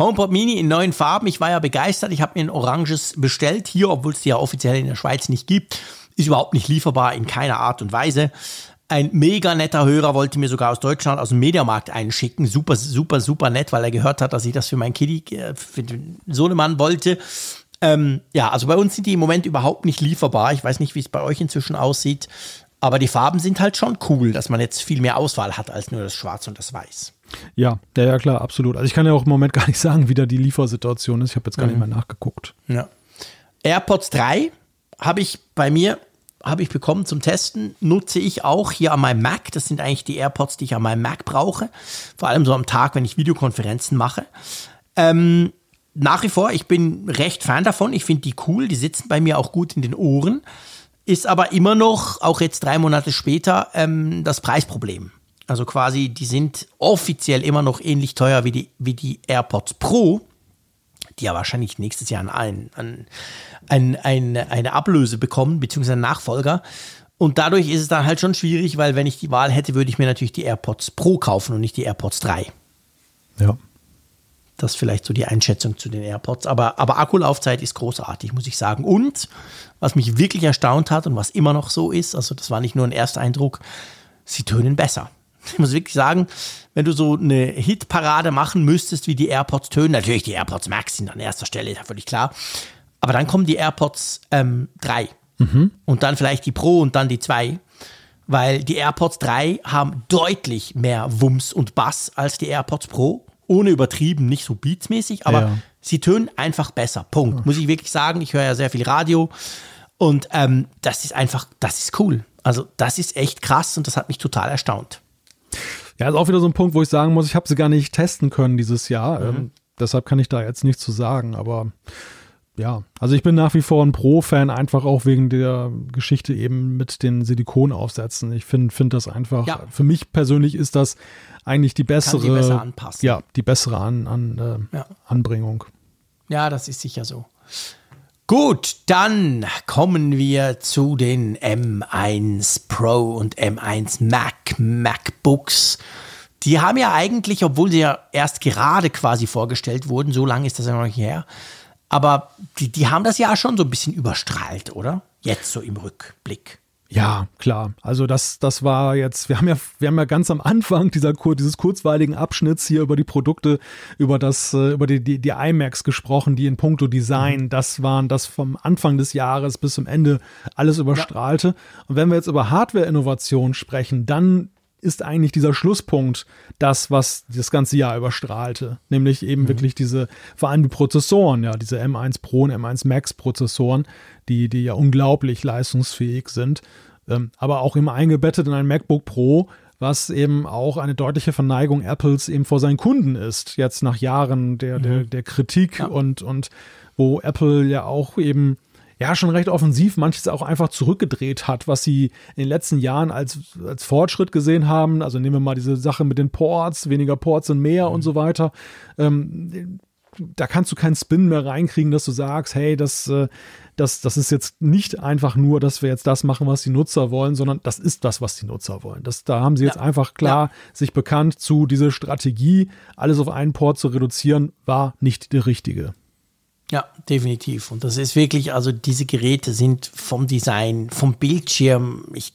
HomePod Mini in neuen Farben. Ich war ja begeistert. Ich habe mir ein oranges bestellt hier, obwohl es die ja offiziell in der Schweiz nicht gibt. Ist überhaupt nicht lieferbar in keiner Art und Weise. Ein mega netter Hörer wollte mir sogar aus Deutschland, aus dem Mediamarkt einschicken. Super, super, super nett, weil er gehört hat, dass ich das für meinen Kitty, äh, für den Sohnemann wollte. Ähm, ja, also bei uns sind die im Moment überhaupt nicht lieferbar. Ich weiß nicht, wie es bei euch inzwischen aussieht. Aber die Farben sind halt schon cool, dass man jetzt viel mehr Auswahl hat als nur das Schwarz und das Weiß. Ja, ja, ja, klar, absolut. Also ich kann ja auch im Moment gar nicht sagen, wie da die Liefersituation ist. Ich habe jetzt gar mhm. nicht mehr nachgeguckt. Ja. AirPods 3 habe ich bei mir habe ich bekommen zum Testen, nutze ich auch hier an meinem Mac. Das sind eigentlich die AirPods, die ich an meinem Mac brauche. Vor allem so am Tag, wenn ich Videokonferenzen mache. Ähm, nach wie vor, ich bin recht Fan davon. Ich finde die cool. Die sitzen bei mir auch gut in den Ohren. Ist aber immer noch, auch jetzt drei Monate später, ähm, das Preisproblem. Also quasi, die sind offiziell immer noch ähnlich teuer wie die, wie die AirPods Pro, die ja wahrscheinlich nächstes Jahr ein, ein, ein, ein, eine Ablöse bekommen, beziehungsweise einen Nachfolger. Und dadurch ist es dann halt schon schwierig, weil wenn ich die Wahl hätte, würde ich mir natürlich die AirPods Pro kaufen und nicht die AirPods 3. Ja. Das ist vielleicht so die Einschätzung zu den AirPods. Aber, aber Akkulaufzeit ist großartig, muss ich sagen. Und was mich wirklich erstaunt hat und was immer noch so ist, also das war nicht nur ein Ersteindruck, sie tönen besser. Ich muss wirklich sagen, wenn du so eine Hitparade machen müsstest, wie die AirPods tönen, natürlich die AirPods Max sind an erster Stelle, ist ja völlig klar. Aber dann kommen die AirPods ähm, 3 mhm. und dann vielleicht die Pro und dann die 2. Weil die AirPods 3 haben deutlich mehr Wumms und Bass als die AirPods Pro. Ohne übertrieben, nicht so beatsmäßig, aber ja. sie tönen einfach besser. Punkt. Muss ich wirklich sagen. Ich höre ja sehr viel Radio. Und ähm, das ist einfach, das ist cool. Also das ist echt krass und das hat mich total erstaunt. Ja, ist auch wieder so ein Punkt, wo ich sagen muss, ich habe sie gar nicht testen können dieses Jahr. Mhm. Ähm, deshalb kann ich da jetzt nichts zu sagen. Aber ja, also ich bin nach wie vor ein Pro-Fan, einfach auch wegen der Geschichte eben mit den Silikonaufsätzen. Ich finde find das einfach, ja. für mich persönlich ist das eigentlich die bessere, Kann die besser anpassen. ja, die bessere an, an, äh, ja. Anbringung. Ja, das ist sicher so. Gut, dann kommen wir zu den M1 Pro und M1 Mac MacBooks. Die haben ja eigentlich, obwohl sie ja erst gerade quasi vorgestellt wurden, so lange ist das ja noch nicht her, aber die, die haben das ja schon so ein bisschen überstrahlt, oder? Jetzt so im Rückblick. Ja, klar. Also das, das war jetzt, wir haben ja, wir haben ja ganz am Anfang dieser, dieses kurzweiligen Abschnitts hier über die Produkte, über das, äh, über die, die, die iMacs gesprochen, die in puncto Design, mhm. das waren das vom Anfang des Jahres bis zum Ende alles überstrahlte. Ja. Und wenn wir jetzt über Hardware-Innovation sprechen, dann ist eigentlich dieser Schlusspunkt das, was das ganze Jahr überstrahlte. Nämlich eben mhm. wirklich diese, vor allem die Prozessoren, ja, diese M1 Pro und M1 Max Prozessoren, die, die ja unglaublich leistungsfähig sind. Ähm, aber auch immer eingebettet in ein MacBook Pro, was eben auch eine deutliche Verneigung Apples eben vor seinen Kunden ist. Jetzt nach Jahren der, mhm. der, der Kritik ja. und, und wo Apple ja auch eben ja schon recht offensiv manches auch einfach zurückgedreht hat, was sie in den letzten Jahren als, als Fortschritt gesehen haben. Also nehmen wir mal diese Sache mit den Ports, weniger Ports und mehr mhm. und so weiter. Ähm, da kannst du keinen Spin mehr reinkriegen, dass du sagst, hey, das, äh, das, das ist jetzt nicht einfach nur, dass wir jetzt das machen, was die Nutzer wollen, sondern das ist das, was die Nutzer wollen. Das, da haben sie jetzt ja. einfach klar ja. sich bekannt zu, diese Strategie, alles auf einen Port zu reduzieren, war nicht die richtige. Ja, definitiv. Und das ist wirklich, also diese Geräte sind vom Design, vom Bildschirm, ich,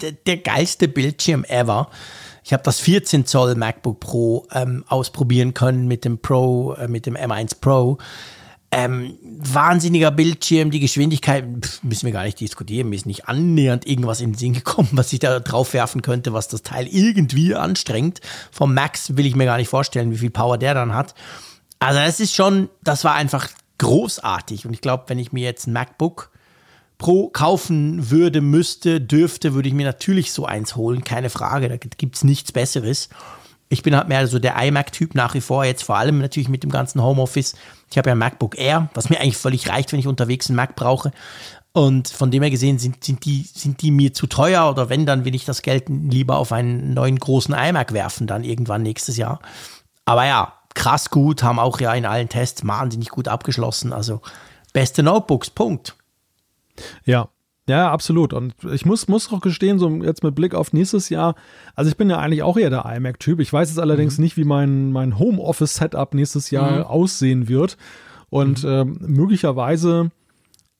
der, geilste Bildschirm ever. Ich habe das 14 Zoll MacBook Pro ähm, ausprobieren können mit dem Pro, äh, mit dem M1 Pro. Ähm, wahnsinniger Bildschirm, die Geschwindigkeit pf, müssen wir gar nicht diskutieren. Mir ist nicht annähernd irgendwas in den Sinn gekommen, was ich da drauf werfen könnte, was das Teil irgendwie anstrengt. Vom Max will ich mir gar nicht vorstellen, wie viel Power der dann hat. Also es ist schon, das war einfach großartig. Und ich glaube, wenn ich mir jetzt ein MacBook Pro kaufen würde, müsste, dürfte, würde ich mir natürlich so eins holen, keine Frage. Da gibt es nichts Besseres. Ich bin halt mehr so der iMac-Typ nach wie vor, jetzt vor allem natürlich mit dem ganzen Homeoffice. Ich habe ja ein MacBook Air, was mir eigentlich völlig reicht, wenn ich unterwegs einen Mac brauche. Und von dem her gesehen sind, sind, die, sind die mir zu teuer oder wenn, dann will ich das Geld lieber auf einen neuen großen iMac werfen, dann irgendwann nächstes Jahr. Aber ja, krass gut, haben auch ja in allen Tests wahnsinnig gut abgeschlossen. Also beste Notebooks, Punkt. Ja, Ja, absolut. Und ich muss, muss auch gestehen, so jetzt mit Blick auf nächstes Jahr, also ich bin ja eigentlich auch eher der iMac-Typ. Ich weiß jetzt allerdings mhm. nicht, wie mein, mein Homeoffice-Setup nächstes Jahr mhm. aussehen wird. Und mhm. ähm, möglicherweise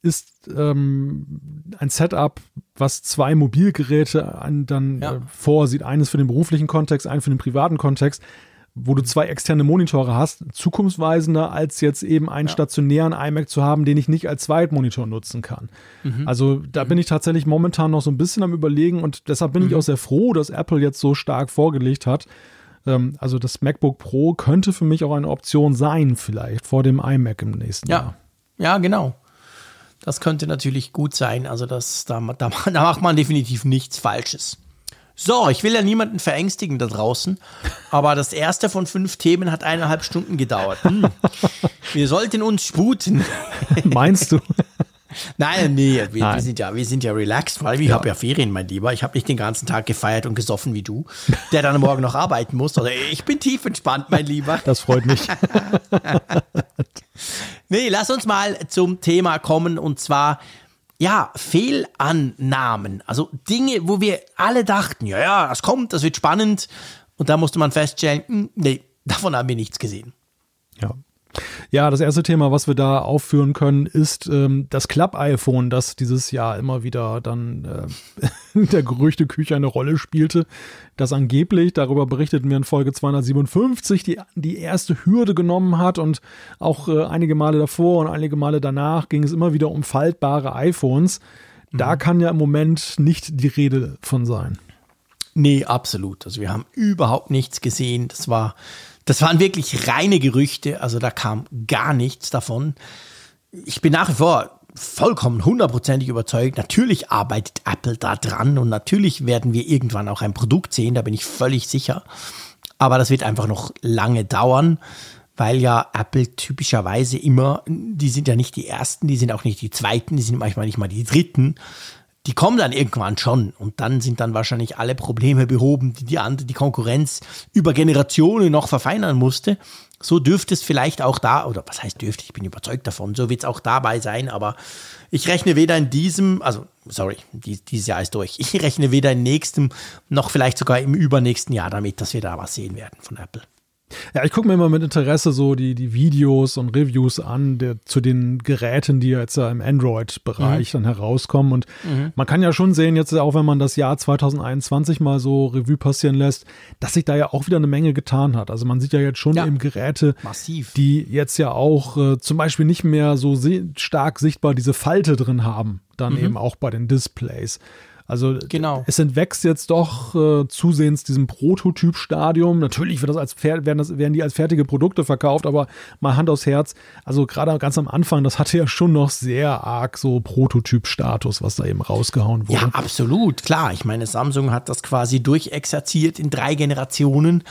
ist ähm, ein Setup, was zwei Mobilgeräte an, dann ja. äh, vorsieht, eines für den beruflichen Kontext, einen für den privaten Kontext, wo du zwei externe Monitore hast, zukunftsweisender als jetzt eben einen ja. stationären iMac zu haben, den ich nicht als Zweitmonitor nutzen kann. Mhm. Also da mhm. bin ich tatsächlich momentan noch so ein bisschen am Überlegen und deshalb bin mhm. ich auch sehr froh, dass Apple jetzt so stark vorgelegt hat. Ähm, also das MacBook Pro könnte für mich auch eine Option sein, vielleicht vor dem iMac im nächsten ja. Jahr. Ja, genau. Das könnte natürlich gut sein. Also das, da, da, da macht man definitiv nichts Falsches. So, ich will ja niemanden verängstigen da draußen, aber das erste von fünf Themen hat eineinhalb Stunden gedauert. Hm. Wir sollten uns sputen. Meinst du? Nein, nee, wir, Nein. wir, sind ja, wir sind ja relaxed, weil ich ja. habe ja Ferien, mein Lieber. Ich habe nicht den ganzen Tag gefeiert und gesoffen wie du, der dann morgen noch arbeiten muss. Also ich bin tief entspannt, mein Lieber. Das freut mich. nee, lass uns mal zum Thema kommen und zwar ja, Fehlannahmen. Also Dinge, wo wir alle dachten, ja, ja, das kommt, das wird spannend. Und da musste man feststellen, hm, nee, davon haben wir nichts gesehen. Ja, ja, das erste Thema, was wir da aufführen können, ist ähm, das Klapp-iPhone, das dieses Jahr immer wieder dann äh, in der Gerüchteküche eine Rolle spielte, das angeblich, darüber berichteten wir in Folge 257, die, die erste Hürde genommen hat und auch äh, einige Male davor und einige Male danach ging es immer wieder um faltbare iPhones. Da mhm. kann ja im Moment nicht die Rede von sein. Nee, absolut. Also wir haben überhaupt nichts gesehen. Das war das waren wirklich reine Gerüchte, also da kam gar nichts davon. Ich bin nach wie vor vollkommen hundertprozentig überzeugt. Natürlich arbeitet Apple da dran und natürlich werden wir irgendwann auch ein Produkt sehen, da bin ich völlig sicher. Aber das wird einfach noch lange dauern, weil ja Apple typischerweise immer, die sind ja nicht die ersten, die sind auch nicht die zweiten, die sind manchmal nicht mal die dritten die kommen dann irgendwann schon und dann sind dann wahrscheinlich alle Probleme behoben, die die, andere, die Konkurrenz über Generationen noch verfeinern musste. So dürfte es vielleicht auch da, oder was heißt dürfte, ich bin überzeugt davon, so wird es auch dabei sein, aber ich rechne weder in diesem, also sorry, dieses Jahr ist durch, ich rechne weder im nächsten noch vielleicht sogar im übernächsten Jahr damit, dass wir da was sehen werden von Apple. Ja, ich gucke mir immer mit Interesse so die, die Videos und Reviews an der, zu den Geräten, die jetzt ja im Android-Bereich mhm. dann herauskommen. Und mhm. man kann ja schon sehen, jetzt auch wenn man das Jahr 2021 mal so Revue passieren lässt, dass sich da ja auch wieder eine Menge getan hat. Also man sieht ja jetzt schon ja. eben Geräte, Massiv. die jetzt ja auch äh, zum Beispiel nicht mehr so stark sichtbar diese Falte drin haben, dann mhm. eben auch bei den Displays. Also genau. es entwächst jetzt doch äh, zusehends diesem Prototyp-Stadium. Natürlich wird das als werden, das, werden die als fertige Produkte verkauft, aber mal Hand aufs Herz. Also gerade ganz am Anfang, das hatte ja schon noch sehr arg so Prototyp-Status, was da eben rausgehauen wurde. Ja, absolut, klar. Ich meine, Samsung hat das quasi durchexerziert in drei Generationen.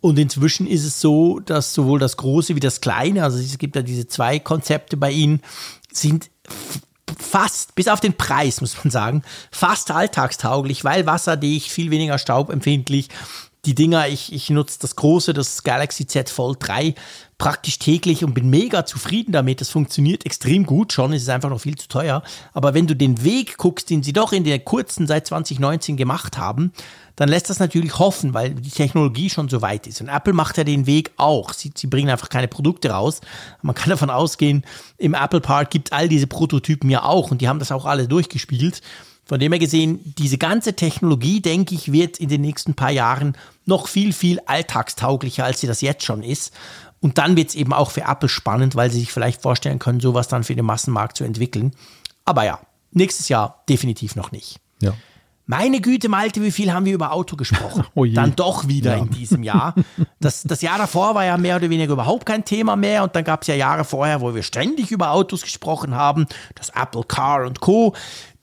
Und inzwischen ist es so, dass sowohl das Große wie das Kleine, also es gibt ja diese zwei Konzepte bei ihnen, sind fast, bis auf den Preis, muss man sagen, fast alltagstauglich, weil wasserdicht, viel weniger staubempfindlich. Die Dinger, ich, ich nutze das große, das Galaxy Z Fold 3 praktisch täglich und bin mega zufrieden damit. Das funktioniert extrem gut schon, es ist einfach noch viel zu teuer. Aber wenn du den Weg guckst, den sie doch in der kurzen seit 2019 gemacht haben, dann lässt das natürlich hoffen, weil die Technologie schon so weit ist. Und Apple macht ja den Weg auch. Sie, sie bringen einfach keine Produkte raus. Man kann davon ausgehen, im Apple Park gibt all diese Prototypen ja auch und die haben das auch alle durchgespielt. Von dem her gesehen, diese ganze Technologie, denke ich, wird in den nächsten paar Jahren noch viel, viel alltagstauglicher, als sie das jetzt schon ist. Und dann wird es eben auch für Apple spannend, weil sie sich vielleicht vorstellen können, sowas dann für den Massenmarkt zu entwickeln. Aber ja, nächstes Jahr definitiv noch nicht. Ja. Meine Güte, Malte, wie viel haben wir über Auto gesprochen? Oh dann doch wieder ja. in diesem Jahr. Das, das Jahr davor war ja mehr oder weniger überhaupt kein Thema mehr. Und dann gab es ja Jahre vorher, wo wir ständig über Autos gesprochen haben. Das Apple Car und Co.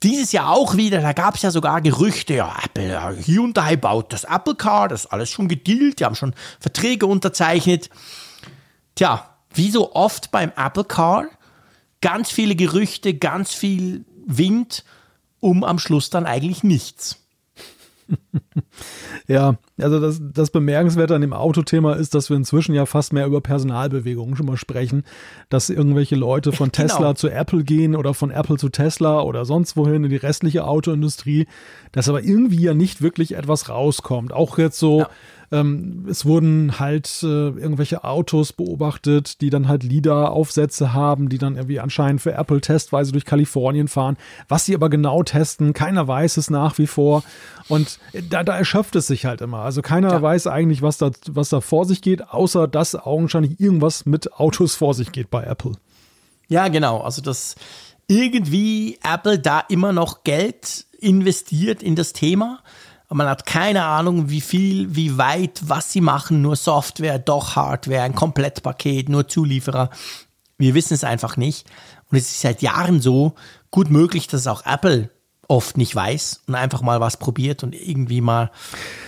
Dieses Jahr auch wieder, da gab es ja sogar Gerüchte, ja, Apple, ja, Hyundai baut das Apple Car, das ist alles schon gedealt, die haben schon Verträge unterzeichnet. Tja, wie so oft beim Apple Car, ganz viele Gerüchte, ganz viel Wind um am Schluss dann eigentlich nichts. ja, Also das, das Bemerkenswerte an dem Autothema ist, dass wir inzwischen ja fast mehr über Personalbewegungen schon mal sprechen, dass irgendwelche Leute von genau. Tesla zu Apple gehen oder von Apple zu Tesla oder sonst wohin in die restliche Autoindustrie, dass aber irgendwie ja nicht wirklich etwas rauskommt. Auch jetzt so ja. Ähm, es wurden halt äh, irgendwelche Autos beobachtet, die dann halt LIDAR-Aufsätze haben, die dann irgendwie anscheinend für Apple testweise durch Kalifornien fahren. Was sie aber genau testen, keiner weiß es nach wie vor. Und da, da erschöpft es sich halt immer. Also keiner ja. weiß eigentlich, was da, was da vor sich geht, außer dass augenscheinlich irgendwas mit Autos vor sich geht bei Apple. Ja, genau. Also dass irgendwie Apple da immer noch Geld investiert in das Thema und man hat keine Ahnung, wie viel, wie weit, was sie machen, nur Software, doch Hardware, ein Komplettpaket, nur Zulieferer. Wir wissen es einfach nicht. Und es ist seit Jahren so gut möglich, dass auch Apple oft nicht weiß und einfach mal was probiert und irgendwie mal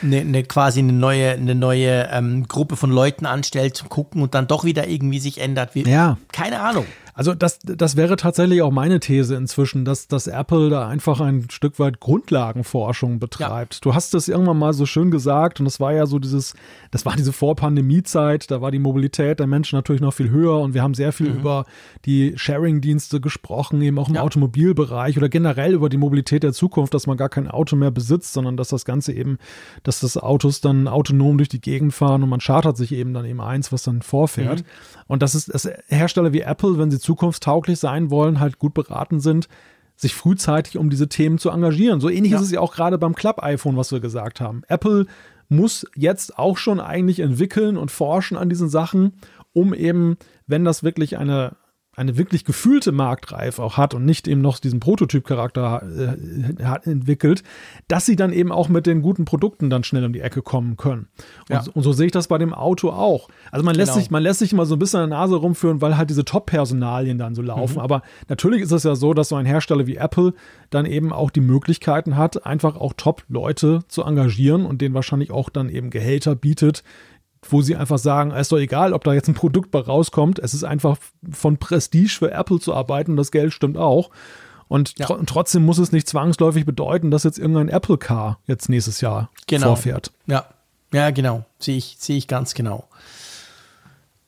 eine, eine quasi eine neue, eine neue ähm, Gruppe von Leuten anstellt zum Gucken und dann doch wieder irgendwie sich ändert. Wir, ja. Keine Ahnung. Also das, das wäre tatsächlich auch meine These inzwischen, dass, dass Apple da einfach ein Stück weit Grundlagenforschung betreibt. Ja. Du hast es irgendwann mal so schön gesagt und das war ja so dieses, das war diese Vorpandemie-Zeit, da war die Mobilität der Menschen natürlich noch viel höher und wir haben sehr viel mhm. über die Sharing-Dienste gesprochen, eben auch im ja. Automobilbereich oder generell über die Mobilität der Zukunft, dass man gar kein Auto mehr besitzt, sondern dass das Ganze eben, dass das Autos dann autonom durch die Gegend fahren und man chartert sich eben dann eben eins, was dann vorfährt. Mhm. Und das ist, das Hersteller wie Apple, wenn sie zukunftstauglich sein wollen, halt gut beraten sind, sich frühzeitig um diese Themen zu engagieren. So ähnlich ja. ist es ja auch gerade beim Club-iPhone, was wir gesagt haben. Apple muss jetzt auch schon eigentlich entwickeln und forschen an diesen Sachen, um eben, wenn das wirklich eine eine wirklich gefühlte Marktreife auch hat und nicht eben noch diesen Prototyp-Charakter äh, hat entwickelt, dass sie dann eben auch mit den guten Produkten dann schnell um die Ecke kommen können. Und, ja. und so sehe ich das bei dem Auto auch. Also man lässt genau. sich, man lässt sich immer so ein bisschen an der Nase rumführen, weil halt diese Top-Personalien dann so laufen. Mhm. Aber natürlich ist es ja so, dass so ein Hersteller wie Apple dann eben auch die Möglichkeiten hat, einfach auch Top-Leute zu engagieren und denen wahrscheinlich auch dann eben Gehälter bietet, wo sie einfach sagen, es ist doch egal, ob da jetzt ein Produkt bei rauskommt, es ist einfach von Prestige für Apple zu arbeiten, das Geld stimmt auch. Und ja. tr trotzdem muss es nicht zwangsläufig bedeuten, dass jetzt irgendein Apple Car jetzt nächstes Jahr genau. vorfährt. Ja, ja, genau. Sehe ich, sehe ich ganz genau.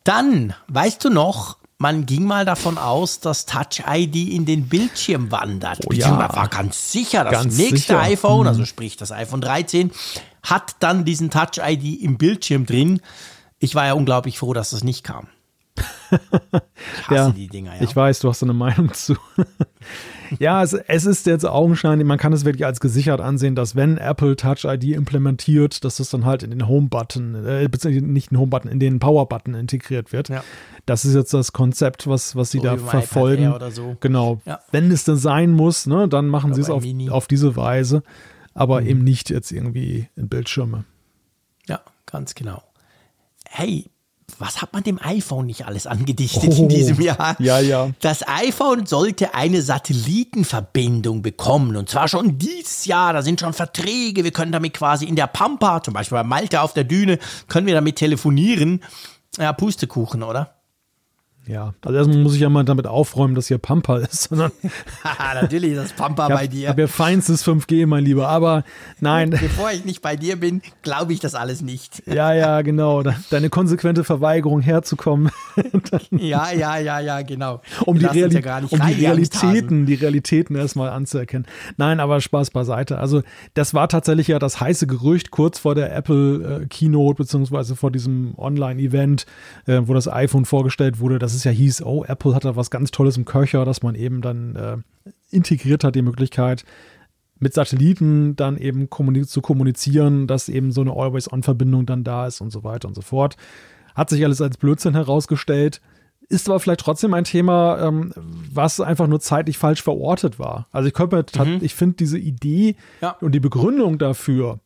Dann, weißt du noch, man ging mal davon aus, dass Touch ID in den Bildschirm wandert. Oh, ja. war ganz sicher, das ganz nächste sicher. iPhone, mhm. also sprich das iPhone 13, hat dann diesen Touch ID im Bildschirm drin. Ich war ja unglaublich froh, dass das nicht kam. Ich hasse ja, die Dinger, ja. Ich weiß, du hast eine Meinung zu. Ja, es, es, ist jetzt augenscheinlich, man kann es wirklich als gesichert ansehen, dass wenn Apple Touch ID implementiert, dass das dann halt in den Home-Button, äh, nicht in den Home-Button, in den Power-Button integriert wird. Ja. Das ist jetzt das Konzept, was, was sie so da verfolgen. So. Genau. Ja. Wenn es denn sein muss, ne, dann machen sie es auf, auf diese Weise aber mhm. eben nicht jetzt irgendwie in Bildschirme. Ja, ganz genau. Hey, was hat man dem iPhone nicht alles angedichtet oh, in diesem Jahr? Ja, ja. Das iPhone sollte eine Satellitenverbindung bekommen und zwar schon dieses Jahr. Da sind schon Verträge. Wir können damit quasi in der Pampa, zum Beispiel bei Malte auf der Düne, können wir damit telefonieren. Ja, Pustekuchen, oder? Ja, also erstmal muss ich ja mal damit aufräumen, dass hier Pampa ist, sondern. Natürlich ist das Pampa bei dir. Ich habe ja feinstes 5G, mein Lieber, aber nein. Bevor ich nicht bei dir bin, glaube ich das alles nicht. ja, ja, genau. Deine konsequente Verweigerung herzukommen. ja, ja, ja, ja, genau. Um, die, Reali ja um die, Realitäten, die Realitäten erstmal anzuerkennen. Nein, aber Spaß beiseite. Also, das war tatsächlich ja das heiße Gerücht kurz vor der Apple äh, Keynote, beziehungsweise vor diesem Online-Event, äh, wo das iPhone vorgestellt wurde, dass es ja hieß, oh, Apple hat da was ganz Tolles im Köcher, dass man eben dann äh, integriert hat, die Möglichkeit, mit Satelliten dann eben kommuni zu kommunizieren, dass eben so eine Always-On-Verbindung dann da ist und so weiter und so fort. Hat sich alles als Blödsinn herausgestellt. Ist aber vielleicht trotzdem ein Thema, ähm, was einfach nur zeitlich falsch verortet war. Also ich könnte mhm. ich finde diese Idee ja. und die Begründung dafür,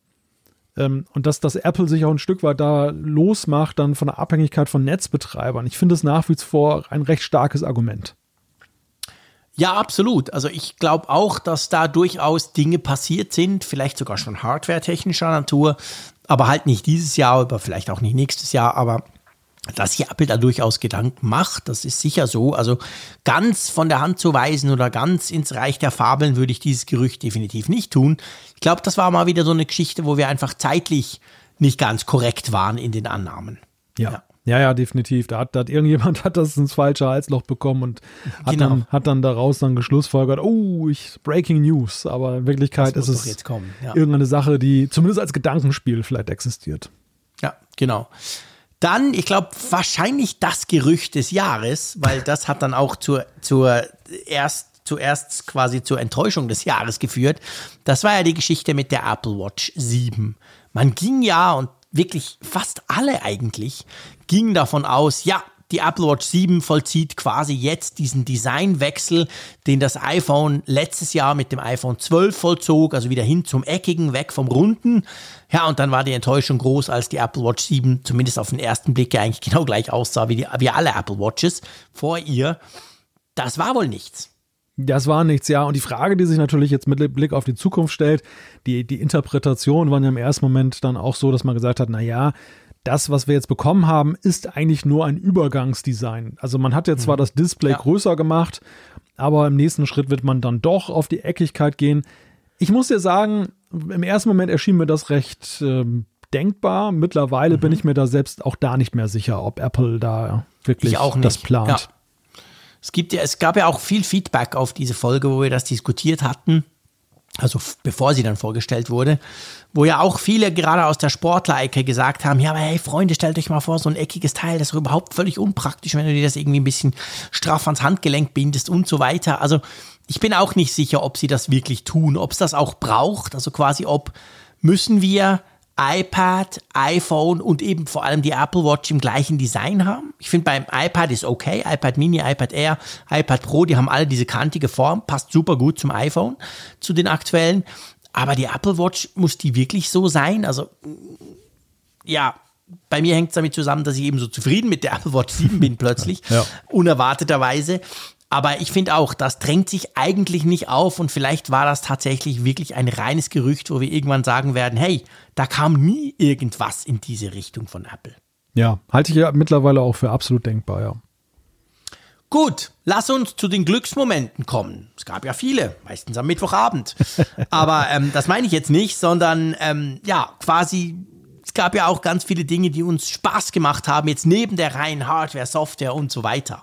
ähm, und dass, dass Apple sich auch ein Stück weit da losmacht, dann von der Abhängigkeit von Netzbetreibern. Ich finde es nach wie vor ein recht starkes Argument. Ja, absolut. Also ich glaube auch, dass da durchaus Dinge passiert sind, vielleicht sogar schon hardware-technischer Natur, aber halt nicht dieses Jahr, aber vielleicht auch nicht nächstes Jahr, aber dass sich Apple da durchaus Gedanken macht, das ist sicher so. Also ganz von der Hand zu weisen oder ganz ins Reich der Fabeln würde ich dieses Gerücht definitiv nicht tun. Ich glaube, das war mal wieder so eine Geschichte, wo wir einfach zeitlich nicht ganz korrekt waren in den Annahmen. Ja. ja. Ja, ja, definitiv. Da hat, da hat irgendjemand hat das ins falsche Halsloch bekommen und hat, genau. dann, hat dann daraus dann geschlussfolgert, oh, ich Breaking News. Aber in Wirklichkeit ist es ja. irgendeine Sache, die zumindest als Gedankenspiel vielleicht existiert. Ja, genau. Dann, ich glaube, wahrscheinlich das Gerücht des Jahres, weil das hat dann auch zur, zur erst zuerst quasi zur Enttäuschung des Jahres geführt. Das war ja die Geschichte mit der Apple Watch 7. Man ging ja und wirklich fast alle eigentlich gingen davon aus, ja, die Apple Watch 7 vollzieht quasi jetzt diesen Designwechsel, den das iPhone letztes Jahr mit dem iPhone 12 vollzog, also wieder hin zum eckigen, weg vom runden. Ja, und dann war die Enttäuschung groß, als die Apple Watch 7 zumindest auf den ersten Blick ja eigentlich genau gleich aussah wie, die, wie alle Apple Watches vor ihr. Das war wohl nichts. Das war nichts, ja. Und die Frage, die sich natürlich jetzt mit Blick auf die Zukunft stellt, die, die Interpretation waren ja im ersten Moment dann auch so, dass man gesagt hat, na ja, das, was wir jetzt bekommen haben, ist eigentlich nur ein Übergangsdesign. Also man hat jetzt zwar mhm. das Display ja. größer gemacht, aber im nächsten Schritt wird man dann doch auf die Eckigkeit gehen. Ich muss dir sagen, im ersten Moment erschien mir das recht ähm, denkbar. Mittlerweile mhm. bin ich mir da selbst auch da nicht mehr sicher, ob Apple da wirklich das plant. Ja. Es, gibt ja, es gab ja auch viel Feedback auf diese Folge, wo wir das diskutiert hatten. Also bevor sie dann vorgestellt wurde, wo ja auch viele gerade aus der Sportler-Ecke gesagt haben, ja, aber hey Freunde, stellt euch mal vor, so ein eckiges Teil, das ist überhaupt völlig unpraktisch, wenn du dir das irgendwie ein bisschen straff ans Handgelenk bindest und so weiter. Also ich bin auch nicht sicher, ob sie das wirklich tun, ob es das auch braucht, also quasi ob müssen wir iPad, iPhone und eben vor allem die Apple Watch im gleichen Design haben. Ich finde beim iPad ist okay, iPad Mini, iPad Air, iPad Pro, die haben alle diese kantige Form, passt super gut zum iPhone, zu den aktuellen. Aber die Apple Watch muss die wirklich so sein? Also ja, bei mir hängt es damit zusammen, dass ich eben so zufrieden mit der Apple Watch 7 bin plötzlich, ja. unerwarteterweise. Aber ich finde auch, das drängt sich eigentlich nicht auf und vielleicht war das tatsächlich wirklich ein reines Gerücht, wo wir irgendwann sagen werden, hey, da kam nie irgendwas in diese Richtung von Apple. Ja, halte ich ja mittlerweile auch für absolut denkbar, ja. Gut, lass uns zu den Glücksmomenten kommen. Es gab ja viele, meistens am Mittwochabend. Aber ähm, das meine ich jetzt nicht, sondern ähm, ja, quasi, es gab ja auch ganz viele Dinge, die uns Spaß gemacht haben, jetzt neben der reinen Hardware, Software und so weiter.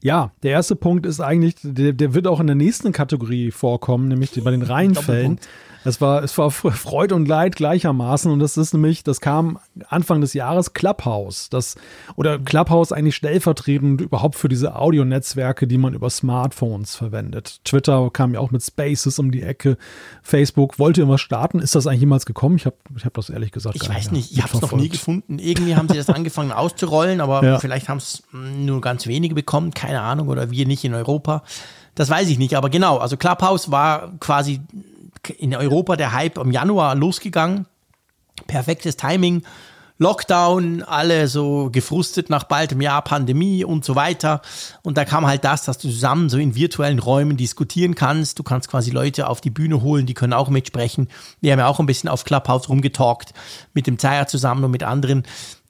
Ja, der erste Punkt ist eigentlich, der, der wird auch in der nächsten Kategorie vorkommen, nämlich bei den Reihenfällen. Es war, es war Freud und Leid gleichermaßen und das ist nämlich, das kam Anfang des Jahres Clubhouse. Das, oder Clubhouse eigentlich stellvertretend überhaupt für diese Audionetzwerke, die man über Smartphones verwendet. Twitter kam ja auch mit Spaces um die Ecke. Facebook wollte immer starten. Ist das eigentlich jemals gekommen? Ich habe ich hab das ehrlich gesagt Ich weiß nicht, ich habe es noch nie gefunden. Irgendwie haben sie das angefangen auszurollen, aber ja. vielleicht haben es nur ganz wenige bekommen, keine Ahnung, oder wir nicht in Europa. Das weiß ich nicht, aber genau, also Clubhouse war quasi in Europa der Hype im Januar losgegangen. Perfektes Timing. Lockdown, alle so gefrustet nach bald im Jahr Pandemie und so weiter. Und da kam halt das, dass du zusammen so in virtuellen Räumen diskutieren kannst. Du kannst quasi Leute auf die Bühne holen, die können auch mitsprechen. Wir haben ja auch ein bisschen auf Clubhouse rumgetalkt mit dem Zeier zusammen und mit anderen.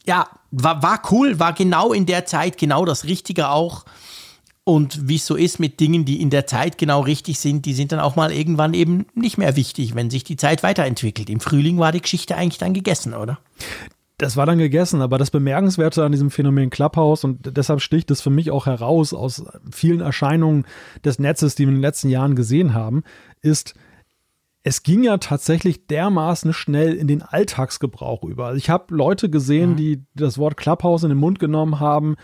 Ja, war, war cool, war genau in der Zeit genau das Richtige auch. Und wie es so ist mit Dingen, die in der Zeit genau richtig sind, die sind dann auch mal irgendwann eben nicht mehr wichtig, wenn sich die Zeit weiterentwickelt. Im Frühling war die Geschichte eigentlich dann gegessen, oder? Das war dann gegessen, aber das Bemerkenswerte an diesem Phänomen Clubhouse und deshalb sticht es für mich auch heraus aus vielen Erscheinungen des Netzes, die wir in den letzten Jahren gesehen haben, ist, es ging ja tatsächlich dermaßen schnell in den Alltagsgebrauch über. Also ich habe Leute gesehen, mhm. die das Wort Clubhouse in den Mund genommen haben,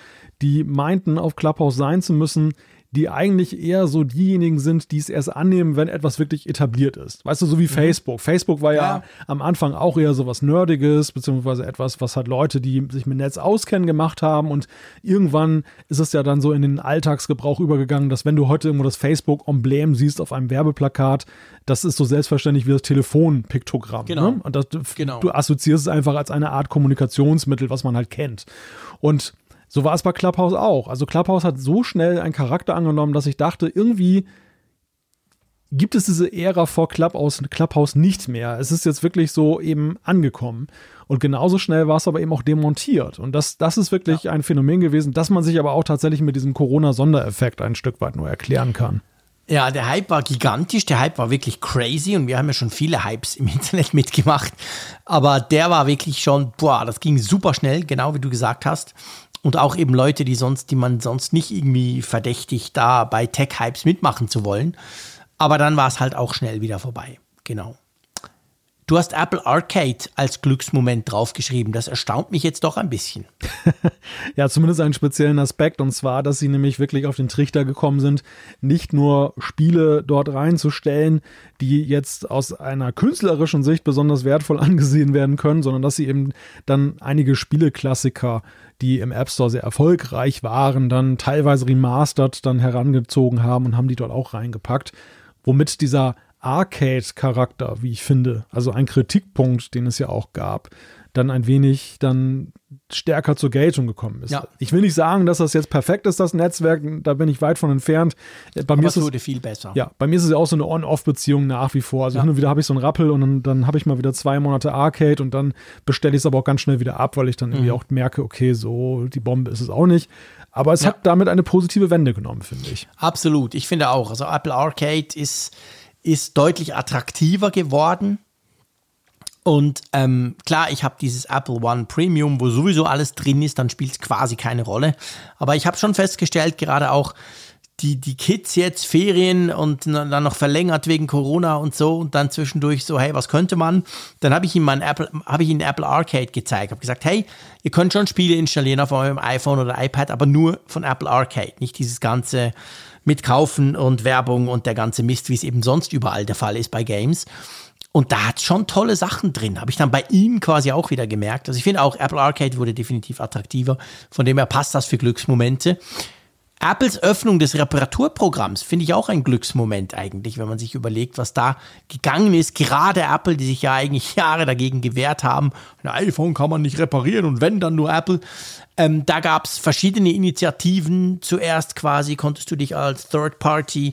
die meinten, auf Clubhouse sein zu müssen, die eigentlich eher so diejenigen sind, die es erst annehmen, wenn etwas wirklich etabliert ist. Weißt du, so wie mhm. Facebook. Facebook war ja, ja, am Anfang auch eher so was Nerdiges, beziehungsweise etwas, was halt Leute, die sich mit Netz auskennen, gemacht haben. Und irgendwann ist es ja dann so in den Alltagsgebrauch übergegangen, dass wenn du heute irgendwo das Facebook-Emblem siehst auf einem Werbeplakat, das ist so selbstverständlich wie das Telefonpiktogramm. Genau. Ne? Und das, genau. du assoziierst es einfach als eine Art Kommunikationsmittel, was man halt kennt. Und so war es bei Clubhouse auch. Also Clubhouse hat so schnell einen Charakter angenommen, dass ich dachte, irgendwie gibt es diese Ära vor Clubhouse, Clubhouse nicht mehr. Es ist jetzt wirklich so eben angekommen. Und genauso schnell war es aber eben auch demontiert. Und das, das ist wirklich ja. ein Phänomen gewesen, das man sich aber auch tatsächlich mit diesem Corona-Sondereffekt ein Stück weit nur erklären kann. Ja, der Hype war gigantisch, der Hype war wirklich crazy und wir haben ja schon viele Hypes im Internet mitgemacht. Aber der war wirklich schon, boah, das ging super schnell, genau wie du gesagt hast. Und auch eben Leute, die sonst, die man sonst nicht irgendwie verdächtigt, da bei Tech-Hypes mitmachen zu wollen. Aber dann war es halt auch schnell wieder vorbei. Genau. Du hast Apple Arcade als Glücksmoment draufgeschrieben. Das erstaunt mich jetzt doch ein bisschen. ja, zumindest einen speziellen Aspekt. Und zwar, dass sie nämlich wirklich auf den Trichter gekommen sind, nicht nur Spiele dort reinzustellen, die jetzt aus einer künstlerischen Sicht besonders wertvoll angesehen werden können, sondern dass sie eben dann einige Spieleklassiker, die im App Store sehr erfolgreich waren, dann teilweise remastered dann herangezogen haben und haben die dort auch reingepackt. Womit dieser Arcade-Charakter, wie ich finde, also ein Kritikpunkt, den es ja auch gab, dann ein wenig dann stärker zur Geltung gekommen ist. Ja. Ich will nicht sagen, dass das jetzt perfekt ist, das Netzwerk, da bin ich weit von entfernt. Bei Aber mir ist es wurde viel besser. Ja, bei mir ist es ja auch so eine On-Off-Beziehung nach wie vor. Also ja. hin und wieder habe ich so einen Rappel und dann, dann habe ich mal wieder zwei Monate Arcade und dann bestelle ich es aber auch ganz schnell wieder ab, weil ich dann irgendwie mhm. auch merke, okay, so die Bombe ist es auch nicht. Aber es ja. hat damit eine positive Wende genommen, finde ich. Absolut, ich finde auch. Also Apple Arcade ist ist deutlich attraktiver geworden. Und ähm, klar, ich habe dieses Apple One Premium, wo sowieso alles drin ist, dann spielt es quasi keine Rolle. Aber ich habe schon festgestellt, gerade auch die, die Kids jetzt Ferien und dann noch verlängert wegen Corona und so und dann zwischendurch so, hey, was könnte man? Dann habe ich ihm mein Apple, habe ich ihnen Apple Arcade gezeigt, habe gesagt, hey, ihr könnt schon Spiele installieren auf eurem iPhone oder iPad, aber nur von Apple Arcade, nicht dieses ganze mit Kaufen und Werbung und der ganze Mist, wie es eben sonst überall der Fall ist bei Games. Und da hat schon tolle Sachen drin. Habe ich dann bei ihm quasi auch wieder gemerkt. Also ich finde auch Apple Arcade wurde definitiv attraktiver. Von dem her passt das für Glücksmomente. Apples Öffnung des Reparaturprogramms finde ich auch ein Glücksmoment eigentlich, wenn man sich überlegt, was da gegangen ist. Gerade Apple, die sich ja eigentlich Jahre dagegen gewehrt haben. Ein iPhone kann man nicht reparieren und wenn dann nur Apple. Ähm, da gab es verschiedene Initiativen. Zuerst quasi konntest du dich als Third-Party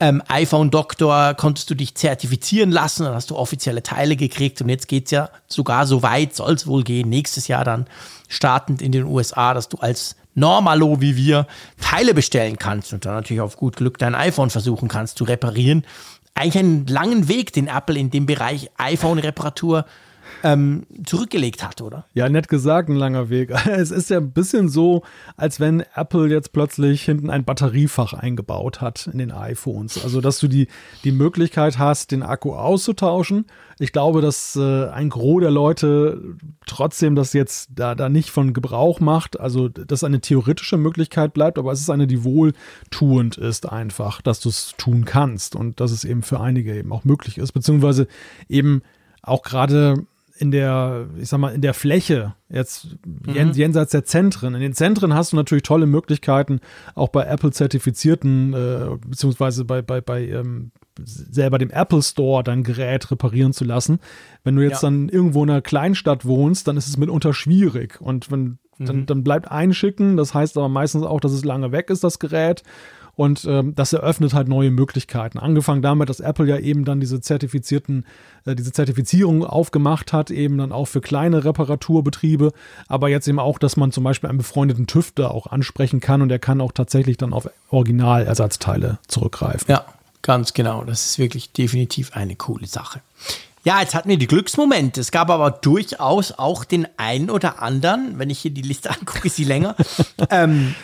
ähm, iPhone-Doktor, konntest du dich zertifizieren lassen, dann hast du offizielle Teile gekriegt und jetzt geht es ja sogar so weit, soll es wohl gehen, nächstes Jahr dann startend in den USA, dass du als Normalo wie wir Teile bestellen kannst und dann natürlich auf gut Glück dein iPhone versuchen kannst zu reparieren. Eigentlich einen langen Weg, den Apple in dem Bereich iPhone-Reparatur ähm, zurückgelegt hat, oder? Ja, nett gesagt, ein langer Weg. Es ist ja ein bisschen so, als wenn Apple jetzt plötzlich hinten ein Batteriefach eingebaut hat in den iPhones. Also, dass du die, die Möglichkeit hast, den Akku auszutauschen. Ich glaube, dass äh, ein Gros der Leute trotzdem das jetzt da, da nicht von Gebrauch macht. Also, dass eine theoretische Möglichkeit bleibt, aber es ist eine, die wohltuend ist einfach, dass du es tun kannst und dass es eben für einige eben auch möglich ist, beziehungsweise eben auch gerade in der, ich sag mal, in der Fläche, jetzt mhm. jenseits der Zentren. In den Zentren hast du natürlich tolle Möglichkeiten, auch bei Apple-zertifizierten, äh, beziehungsweise bei, bei, bei ähm, selber dem Apple Store dein Gerät reparieren zu lassen. Wenn du jetzt ja. dann irgendwo in einer Kleinstadt wohnst, dann ist es mitunter schwierig. Und wenn, mhm. dann, dann bleibt einschicken, das heißt aber meistens auch, dass es lange weg ist, das Gerät. Und ähm, das eröffnet halt neue Möglichkeiten. Angefangen damit, dass Apple ja eben dann diese zertifizierten, äh, diese Zertifizierung aufgemacht hat, eben dann auch für kleine Reparaturbetriebe, aber jetzt eben auch, dass man zum Beispiel einen befreundeten Tüfter auch ansprechen kann und der kann auch tatsächlich dann auf Originalersatzteile zurückgreifen. Ja, ganz genau. Das ist wirklich definitiv eine coole Sache. Ja, jetzt hatten wir die Glücksmomente. Es gab aber durchaus auch den einen oder anderen, wenn ich hier die Liste angucke, ist sie länger, ähm,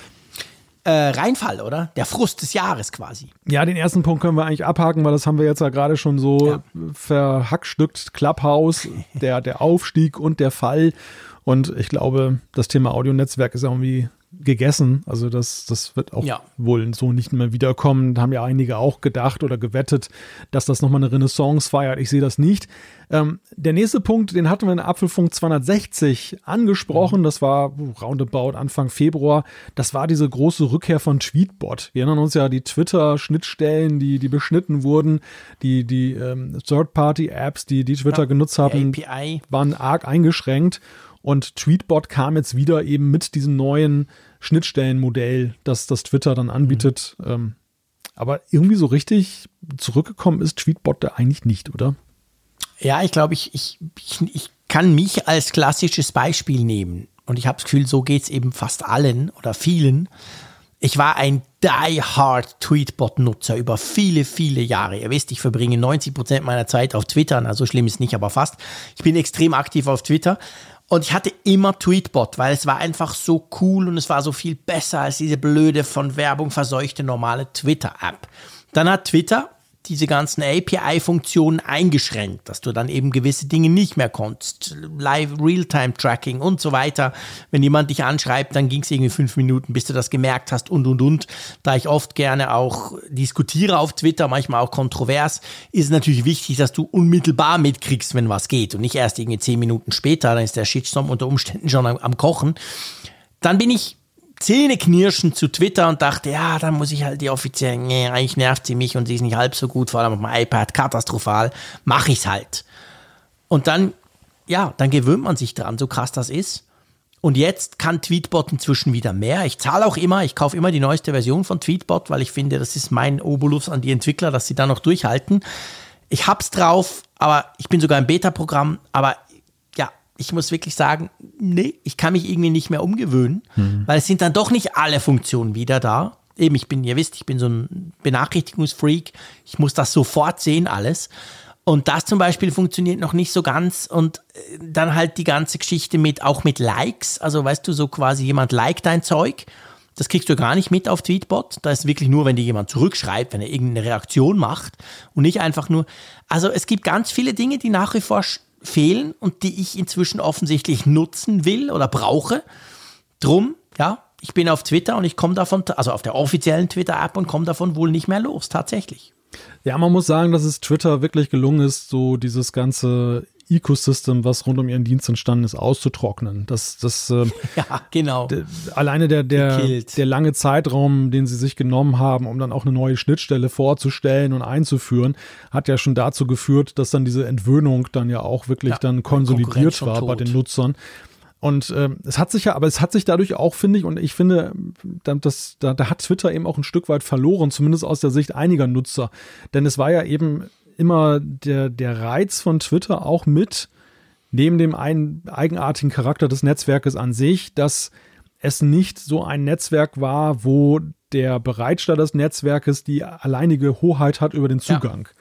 äh, Reinfall, oder? Der Frust des Jahres quasi. Ja, den ersten Punkt können wir eigentlich abhaken, weil das haben wir jetzt ja gerade schon so ja. verhackstückt. Clubhouse, der, der Aufstieg und der Fall. Und ich glaube, das Thema Audionetzwerk ist irgendwie gegessen. Also das, das wird auch ja. wohl so nicht mehr wiederkommen. Da haben ja einige auch gedacht oder gewettet, dass das nochmal eine Renaissance feiert. Ich sehe das nicht. Ähm, der nächste Punkt, den hatten wir in Apfelfunk 260 angesprochen. Mhm. Das war roundabout Anfang Februar. Das war diese große Rückkehr von Tweetbot. Wir erinnern uns ja die Twitter-Schnittstellen, die, die beschnitten wurden, die, die ähm, Third-Party-Apps, die, die Twitter ja, genutzt haben, waren arg eingeschränkt. Und Tweetbot kam jetzt wieder eben mit diesem neuen Schnittstellenmodell, das das Twitter dann anbietet. Mhm. Aber irgendwie so richtig zurückgekommen ist Tweetbot da eigentlich nicht, oder? Ja, ich glaube, ich, ich, ich, ich kann mich als klassisches Beispiel nehmen. Und ich habe das Gefühl, so geht es eben fast allen oder vielen. Ich war ein die-hard Tweetbot-Nutzer über viele, viele Jahre. Ihr wisst, ich verbringe 90 Prozent meiner Zeit auf Twitter. Na, so schlimm ist nicht, aber fast. Ich bin extrem aktiv auf Twitter. Und ich hatte immer Tweetbot, weil es war einfach so cool und es war so viel besser als diese blöde, von Werbung verseuchte normale Twitter-App. Dann hat Twitter diese ganzen API-Funktionen eingeschränkt, dass du dann eben gewisse Dinge nicht mehr konntest. Live Realtime-Tracking und so weiter. Wenn jemand dich anschreibt, dann ging es irgendwie fünf Minuten, bis du das gemerkt hast und und und. Da ich oft gerne auch diskutiere auf Twitter, manchmal auch kontrovers, ist es natürlich wichtig, dass du unmittelbar mitkriegst, wenn was geht und nicht erst irgendwie zehn Minuten später, dann ist der Shitstorm unter Umständen schon am, am Kochen. Dann bin ich Zähneknirschen zu Twitter und dachte, ja, dann muss ich halt die offiziellen, nee, eigentlich nervt sie mich und sie ist nicht halb so gut, vor allem auf dem iPad, katastrophal, mache ich's halt. Und dann, ja, dann gewöhnt man sich dran, so krass das ist. Und jetzt kann Tweetbot inzwischen wieder mehr. Ich zahle auch immer, ich kaufe immer die neueste Version von Tweetbot, weil ich finde, das ist mein Obolus an die Entwickler, dass sie da noch durchhalten. Ich hab's drauf, aber ich bin sogar im Beta-Programm, aber ich muss wirklich sagen, nee, ich kann mich irgendwie nicht mehr umgewöhnen, mhm. weil es sind dann doch nicht alle Funktionen wieder da. Eben, ich bin, ihr wisst, ich bin so ein Benachrichtigungsfreak. Ich muss das sofort sehen, alles. Und das zum Beispiel funktioniert noch nicht so ganz. Und äh, dann halt die ganze Geschichte mit, auch mit Likes. Also weißt du, so quasi jemand liked dein Zeug. Das kriegst du gar nicht mit auf Tweetbot. Da ist wirklich nur, wenn dir jemand zurückschreibt, wenn er irgendeine Reaktion macht und nicht einfach nur. Also es gibt ganz viele Dinge, die nach wie vor fehlen und die ich inzwischen offensichtlich nutzen will oder brauche. Drum, ja, ich bin auf Twitter und ich komme davon, also auf der offiziellen Twitter-App und komme davon wohl nicht mehr los, tatsächlich. Ja, man muss sagen, dass es Twitter wirklich gelungen ist, so dieses ganze Ecosystem, was rund um ihren Dienst entstanden ist, auszutrocknen. Das, das, äh, ja, genau. alleine der, der, der lange Zeitraum, den sie sich genommen haben, um dann auch eine neue Schnittstelle vorzustellen und einzuführen, hat ja schon dazu geführt, dass dann diese Entwöhnung dann ja auch wirklich ja, dann konsolidiert war bei den Nutzern. Und äh, es hat sich ja, aber es hat sich dadurch auch, finde ich, und ich finde, das, da, da hat Twitter eben auch ein Stück weit verloren, zumindest aus der Sicht einiger Nutzer. Denn es war ja eben immer der, der Reiz von Twitter auch mit, neben dem einen eigenartigen Charakter des Netzwerkes an sich, dass es nicht so ein Netzwerk war, wo der Bereitsteller des Netzwerkes die alleinige Hoheit hat über den Zugang. Ja.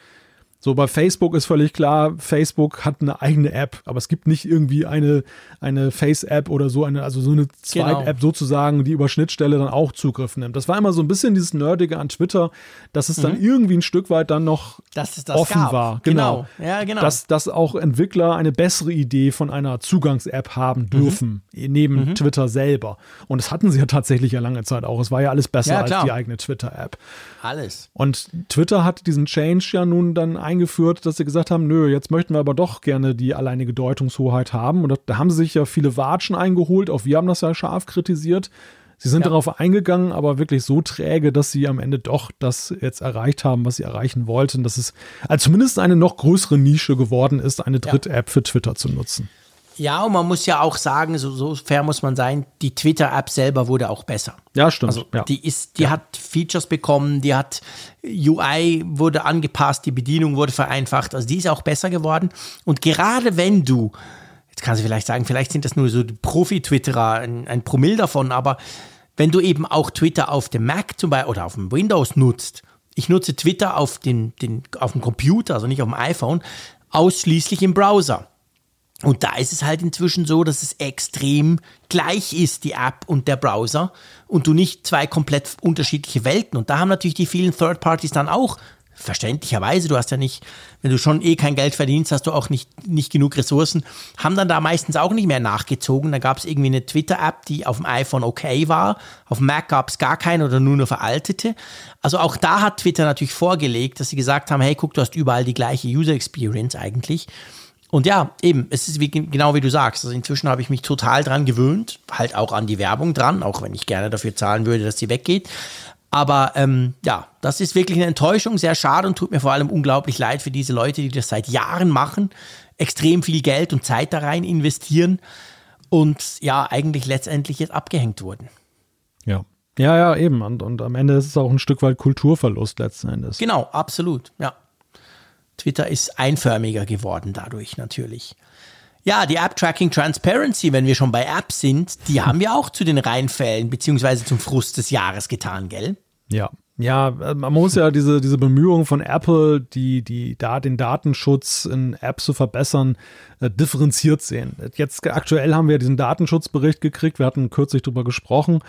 So bei Facebook ist völlig klar, Facebook hat eine eigene App, aber es gibt nicht irgendwie eine, eine Face-App oder so, eine, also so eine Zweit-App genau. sozusagen, die über Schnittstelle dann auch Zugriff nimmt. Das war immer so ein bisschen dieses Nerdige an Twitter, dass es mhm. dann irgendwie ein Stück weit dann noch das offen gab. war. Genau. genau. Ja, genau. Dass, dass auch Entwickler eine bessere Idee von einer Zugangs-App haben mhm. dürfen, mhm. neben mhm. Twitter selber. Und das hatten sie ja tatsächlich ja lange Zeit auch. Es war ja alles besser ja, als die eigene Twitter-App. Alles. Und Twitter hat diesen Change ja nun dann eingeführt, dass sie gesagt haben, nö, jetzt möchten wir aber doch gerne die alleinige Deutungshoheit haben. Und da haben sie sich ja viele Watschen eingeholt. Auch wir haben das ja scharf kritisiert. Sie sind ja. darauf eingegangen, aber wirklich so träge, dass sie am Ende doch das jetzt erreicht haben, was sie erreichen wollten, dass es also zumindest eine noch größere Nische geworden ist, eine Dritt-App für Twitter zu nutzen. Ja, und man muss ja auch sagen, so, so fair muss man sein, die Twitter-App selber wurde auch besser. Ja, stimmt. Also ja. die ist, die ja. hat Features bekommen, die hat UI wurde angepasst, die Bedienung wurde vereinfacht, also die ist auch besser geworden. Und gerade wenn du, jetzt kannst du vielleicht sagen, vielleicht sind das nur so Profi-Twitterer, ein, ein Promille davon, aber wenn du eben auch Twitter auf dem Mac zum Beispiel oder auf dem Windows nutzt, ich nutze Twitter auf, den, den, auf dem Computer, also nicht auf dem iPhone, ausschließlich im Browser. Und da ist es halt inzwischen so, dass es extrem gleich ist, die App und der Browser, und du nicht zwei komplett unterschiedliche Welten. Und da haben natürlich die vielen Third Parties dann auch, verständlicherweise, du hast ja nicht, wenn du schon eh kein Geld verdienst, hast du auch nicht, nicht genug Ressourcen, haben dann da meistens auch nicht mehr nachgezogen. Da gab es irgendwie eine Twitter-App, die auf dem iPhone okay war, auf dem Mac gab es gar keine oder nur eine veraltete. Also auch da hat Twitter natürlich vorgelegt, dass sie gesagt haben, hey, guck, du hast überall die gleiche User Experience eigentlich. Und ja, eben, es ist wie, genau wie du sagst. Also inzwischen habe ich mich total dran gewöhnt, halt auch an die Werbung dran, auch wenn ich gerne dafür zahlen würde, dass sie weggeht. Aber ähm, ja, das ist wirklich eine Enttäuschung, sehr schade und tut mir vor allem unglaublich leid für diese Leute, die das seit Jahren machen, extrem viel Geld und Zeit da rein investieren und ja, eigentlich letztendlich jetzt abgehängt wurden. Ja. Ja, ja, eben. Und, und am Ende ist es auch ein Stück weit Kulturverlust letzten Endes. Genau, absolut, ja. Twitter ist einförmiger geworden dadurch natürlich. Ja, die App Tracking Transparency, wenn wir schon bei Apps sind, die haben wir auch zu den Reinfällen beziehungsweise zum Frust des Jahres getan, gell? Ja. Ja, äh, man muss ja diese, diese Bemühungen von Apple, die, die da den Datenschutz in Apps zu verbessern, äh, differenziert sehen. Jetzt aktuell haben wir diesen Datenschutzbericht gekriegt, wir hatten kürzlich drüber gesprochen,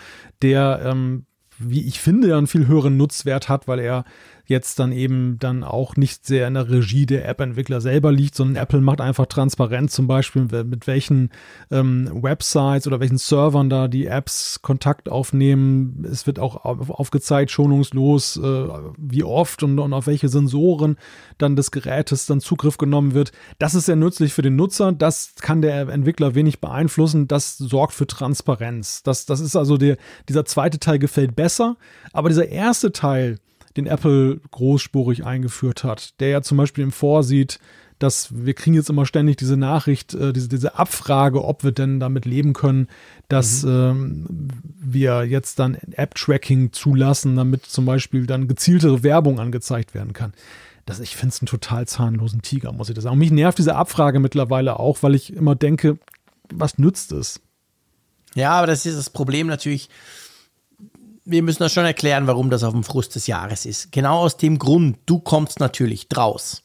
der ähm, wie ich finde, ja einen viel höheren Nutzwert hat, weil er jetzt dann eben dann auch nicht sehr in der Regie der App-Entwickler selber liegt, sondern Apple macht einfach transparent zum Beispiel, mit welchen ähm, Websites oder welchen Servern da die Apps Kontakt aufnehmen. Es wird auch aufgezeigt, schonungslos, äh, wie oft und, und auf welche Sensoren dann des Gerätes dann Zugriff genommen wird. Das ist sehr nützlich für den Nutzer. Das kann der Entwickler wenig beeinflussen. Das sorgt für Transparenz. Das, das ist also der, dieser zweite Teil gefällt besser. Aber dieser erste Teil, den Apple großspurig eingeführt hat, der ja zum Beispiel im Vorsieht, dass wir kriegen jetzt immer ständig diese Nachricht, äh, diese, diese Abfrage, ob wir denn damit leben können, dass mhm. ähm, wir jetzt dann App-Tracking zulassen, damit zum Beispiel dann gezieltere Werbung angezeigt werden kann. Das, ich finde es einen total zahnlosen Tiger, muss ich das sagen. Und mich nervt diese Abfrage mittlerweile auch, weil ich immer denke, was nützt es? Ja, aber das ist das Problem natürlich wir müssen das schon erklären, warum das auf dem Frust des Jahres ist. Genau aus dem Grund, du kommst natürlich draus.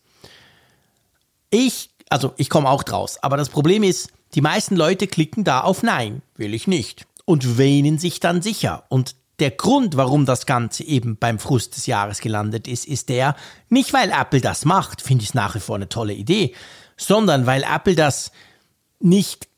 Ich, also ich komme auch draus, aber das Problem ist, die meisten Leute klicken da auf Nein, will ich nicht und wähnen sich dann sicher. Und der Grund, warum das Ganze eben beim Frust des Jahres gelandet ist, ist der, nicht weil Apple das macht, finde ich es nach wie vor eine tolle Idee, sondern weil Apple das nicht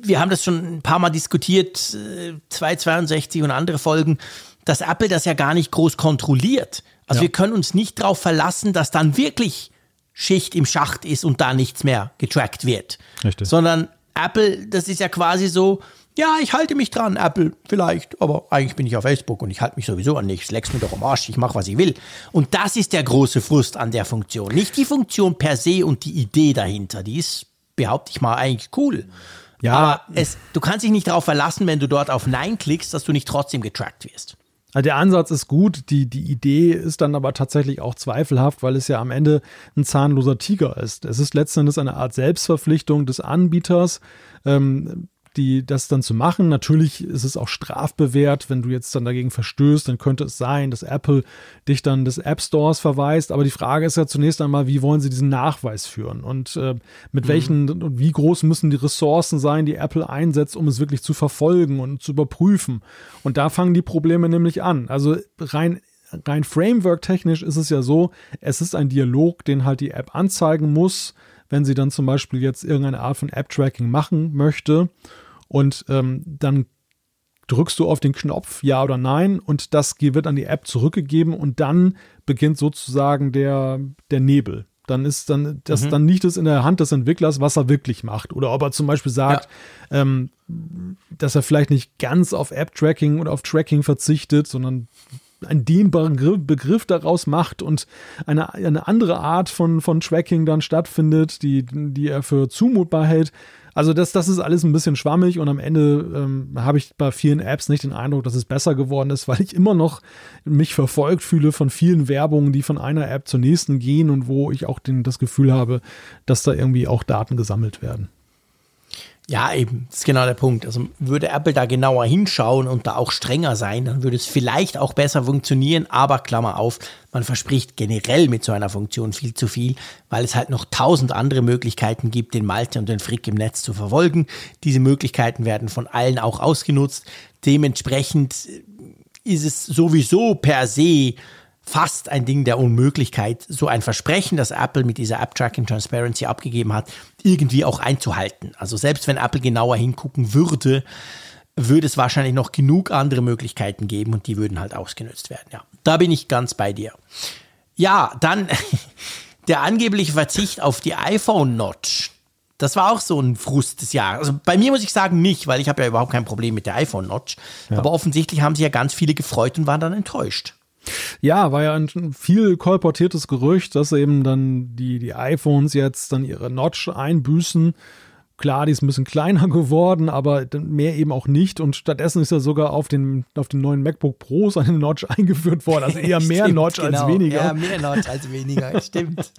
wir haben das schon ein paar Mal diskutiert, 262 äh, und andere Folgen, dass Apple das ja gar nicht groß kontrolliert. Also ja. wir können uns nicht darauf verlassen, dass dann wirklich Schicht im Schacht ist und da nichts mehr getrackt wird. Richtig. Sondern Apple, das ist ja quasi so, ja, ich halte mich dran, Apple, vielleicht, aber eigentlich bin ich auf Facebook und ich halte mich sowieso an nichts. Leck's mir doch am Arsch, ich mache, was ich will. Und das ist der große Frust an der Funktion. Nicht die Funktion per se und die Idee dahinter. Die ist, behaupte ich mal, eigentlich cool. Ja. Aber es, du kannst dich nicht darauf verlassen, wenn du dort auf Nein klickst, dass du nicht trotzdem getrackt wirst. Also der Ansatz ist gut, die, die Idee ist dann aber tatsächlich auch zweifelhaft, weil es ja am Ende ein zahnloser Tiger ist. Es ist letztendlich eine Art Selbstverpflichtung des Anbieters, ähm, die das dann zu machen. Natürlich ist es auch strafbewehrt, wenn du jetzt dann dagegen verstößt, dann könnte es sein, dass Apple dich dann des App Stores verweist. Aber die Frage ist ja zunächst einmal, wie wollen sie diesen Nachweis führen und äh, mit mhm. welchen und wie groß müssen die Ressourcen sein, die Apple einsetzt, um es wirklich zu verfolgen und zu überprüfen. Und da fangen die Probleme nämlich an. Also rein rein framework-technisch ist es ja so, es ist ein Dialog, den halt die App anzeigen muss, wenn sie dann zum Beispiel jetzt irgendeine Art von App-Tracking machen möchte. Und ähm, dann drückst du auf den Knopf Ja oder Nein und das wird an die App zurückgegeben und dann beginnt sozusagen der, der Nebel. Dann ist dann, das, mhm. dann liegt es in der Hand des Entwicklers, was er wirklich macht. Oder ob er zum Beispiel sagt, ja. ähm, dass er vielleicht nicht ganz auf App-Tracking oder auf Tracking verzichtet, sondern einen dehnbaren Begriff daraus macht und eine, eine andere Art von, von Tracking dann stattfindet, die, die er für zumutbar hält. Also das, das ist alles ein bisschen schwammig und am Ende ähm, habe ich bei vielen Apps nicht den Eindruck, dass es besser geworden ist, weil ich immer noch mich verfolgt fühle von vielen Werbungen, die von einer App zur nächsten gehen und wo ich auch den, das Gefühl habe, dass da irgendwie auch Daten gesammelt werden. Ja, eben, das ist genau der Punkt. Also würde Apple da genauer hinschauen und da auch strenger sein, dann würde es vielleicht auch besser funktionieren, aber Klammer auf, man verspricht generell mit so einer Funktion viel zu viel, weil es halt noch tausend andere Möglichkeiten gibt, den Malte und den Frick im Netz zu verfolgen. Diese Möglichkeiten werden von allen auch ausgenutzt. Dementsprechend ist es sowieso per se fast ein Ding der Unmöglichkeit, so ein Versprechen, das Apple mit dieser App Tracking Transparency abgegeben hat, irgendwie auch einzuhalten. Also selbst wenn Apple genauer hingucken würde, würde es wahrscheinlich noch genug andere Möglichkeiten geben und die würden halt ausgenutzt werden. Ja, da bin ich ganz bei dir. Ja, dann der angebliche Verzicht auf die iPhone Notch. Das war auch so ein Frust des Jahres. Also bei mir muss ich sagen nicht, weil ich habe ja überhaupt kein Problem mit der iPhone Notch. Ja. Aber offensichtlich haben sich ja ganz viele gefreut und waren dann enttäuscht. Ja, war ja ein viel kolportiertes Gerücht, dass eben dann die, die iPhones jetzt dann ihre Notch einbüßen. Klar, die ist ein bisschen kleiner geworden, aber mehr eben auch nicht. Und stattdessen ist er sogar auf den, auf den neuen MacBook Pros eine Notch eingeführt worden. Also eher mehr Stimmt, Notch genau. als weniger. Ja, mehr Notch als weniger, stimmt.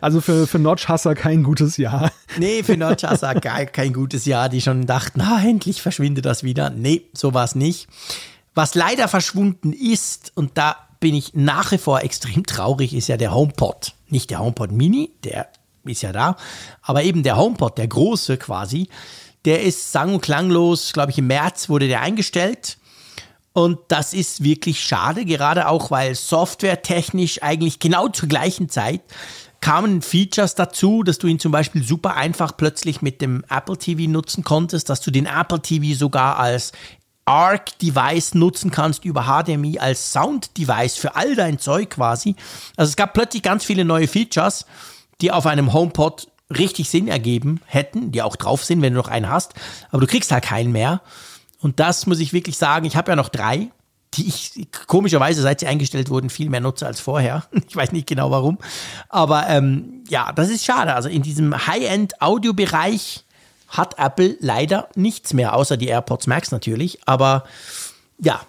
Also für, für Notch-Hasser kein gutes Jahr. Nee, für Notchasser gar kein gutes Jahr, die schon dachten, na, endlich verschwindet das wieder. Nee, so war es nicht. Was leider verschwunden ist, und da bin ich nach wie vor extrem traurig, ist ja der HomePod. Nicht der HomePod Mini, der ist ja da, aber eben der HomePod, der große quasi, der ist sang- und klanglos, glaube ich, im März wurde der eingestellt. Und das ist wirklich schade, gerade auch, weil softwaretechnisch eigentlich genau zur gleichen Zeit kamen Features dazu, dass du ihn zum Beispiel super einfach plötzlich mit dem Apple TV nutzen konntest, dass du den Apple TV sogar als ARC-Device nutzen kannst über HDMI als Sound-Device für all dein Zeug quasi. Also es gab plötzlich ganz viele neue Features, die auf einem HomePod richtig Sinn ergeben hätten, die auch drauf sind, wenn du noch einen hast, aber du kriegst halt keinen mehr. Und das muss ich wirklich sagen, ich habe ja noch drei, die ich komischerweise, seit sie eingestellt wurden, viel mehr nutze als vorher. Ich weiß nicht genau warum. Aber ähm, ja, das ist schade. Also in diesem High-End-Audio-Bereich hat Apple leider nichts mehr, außer die AirPods Max natürlich. Aber ja,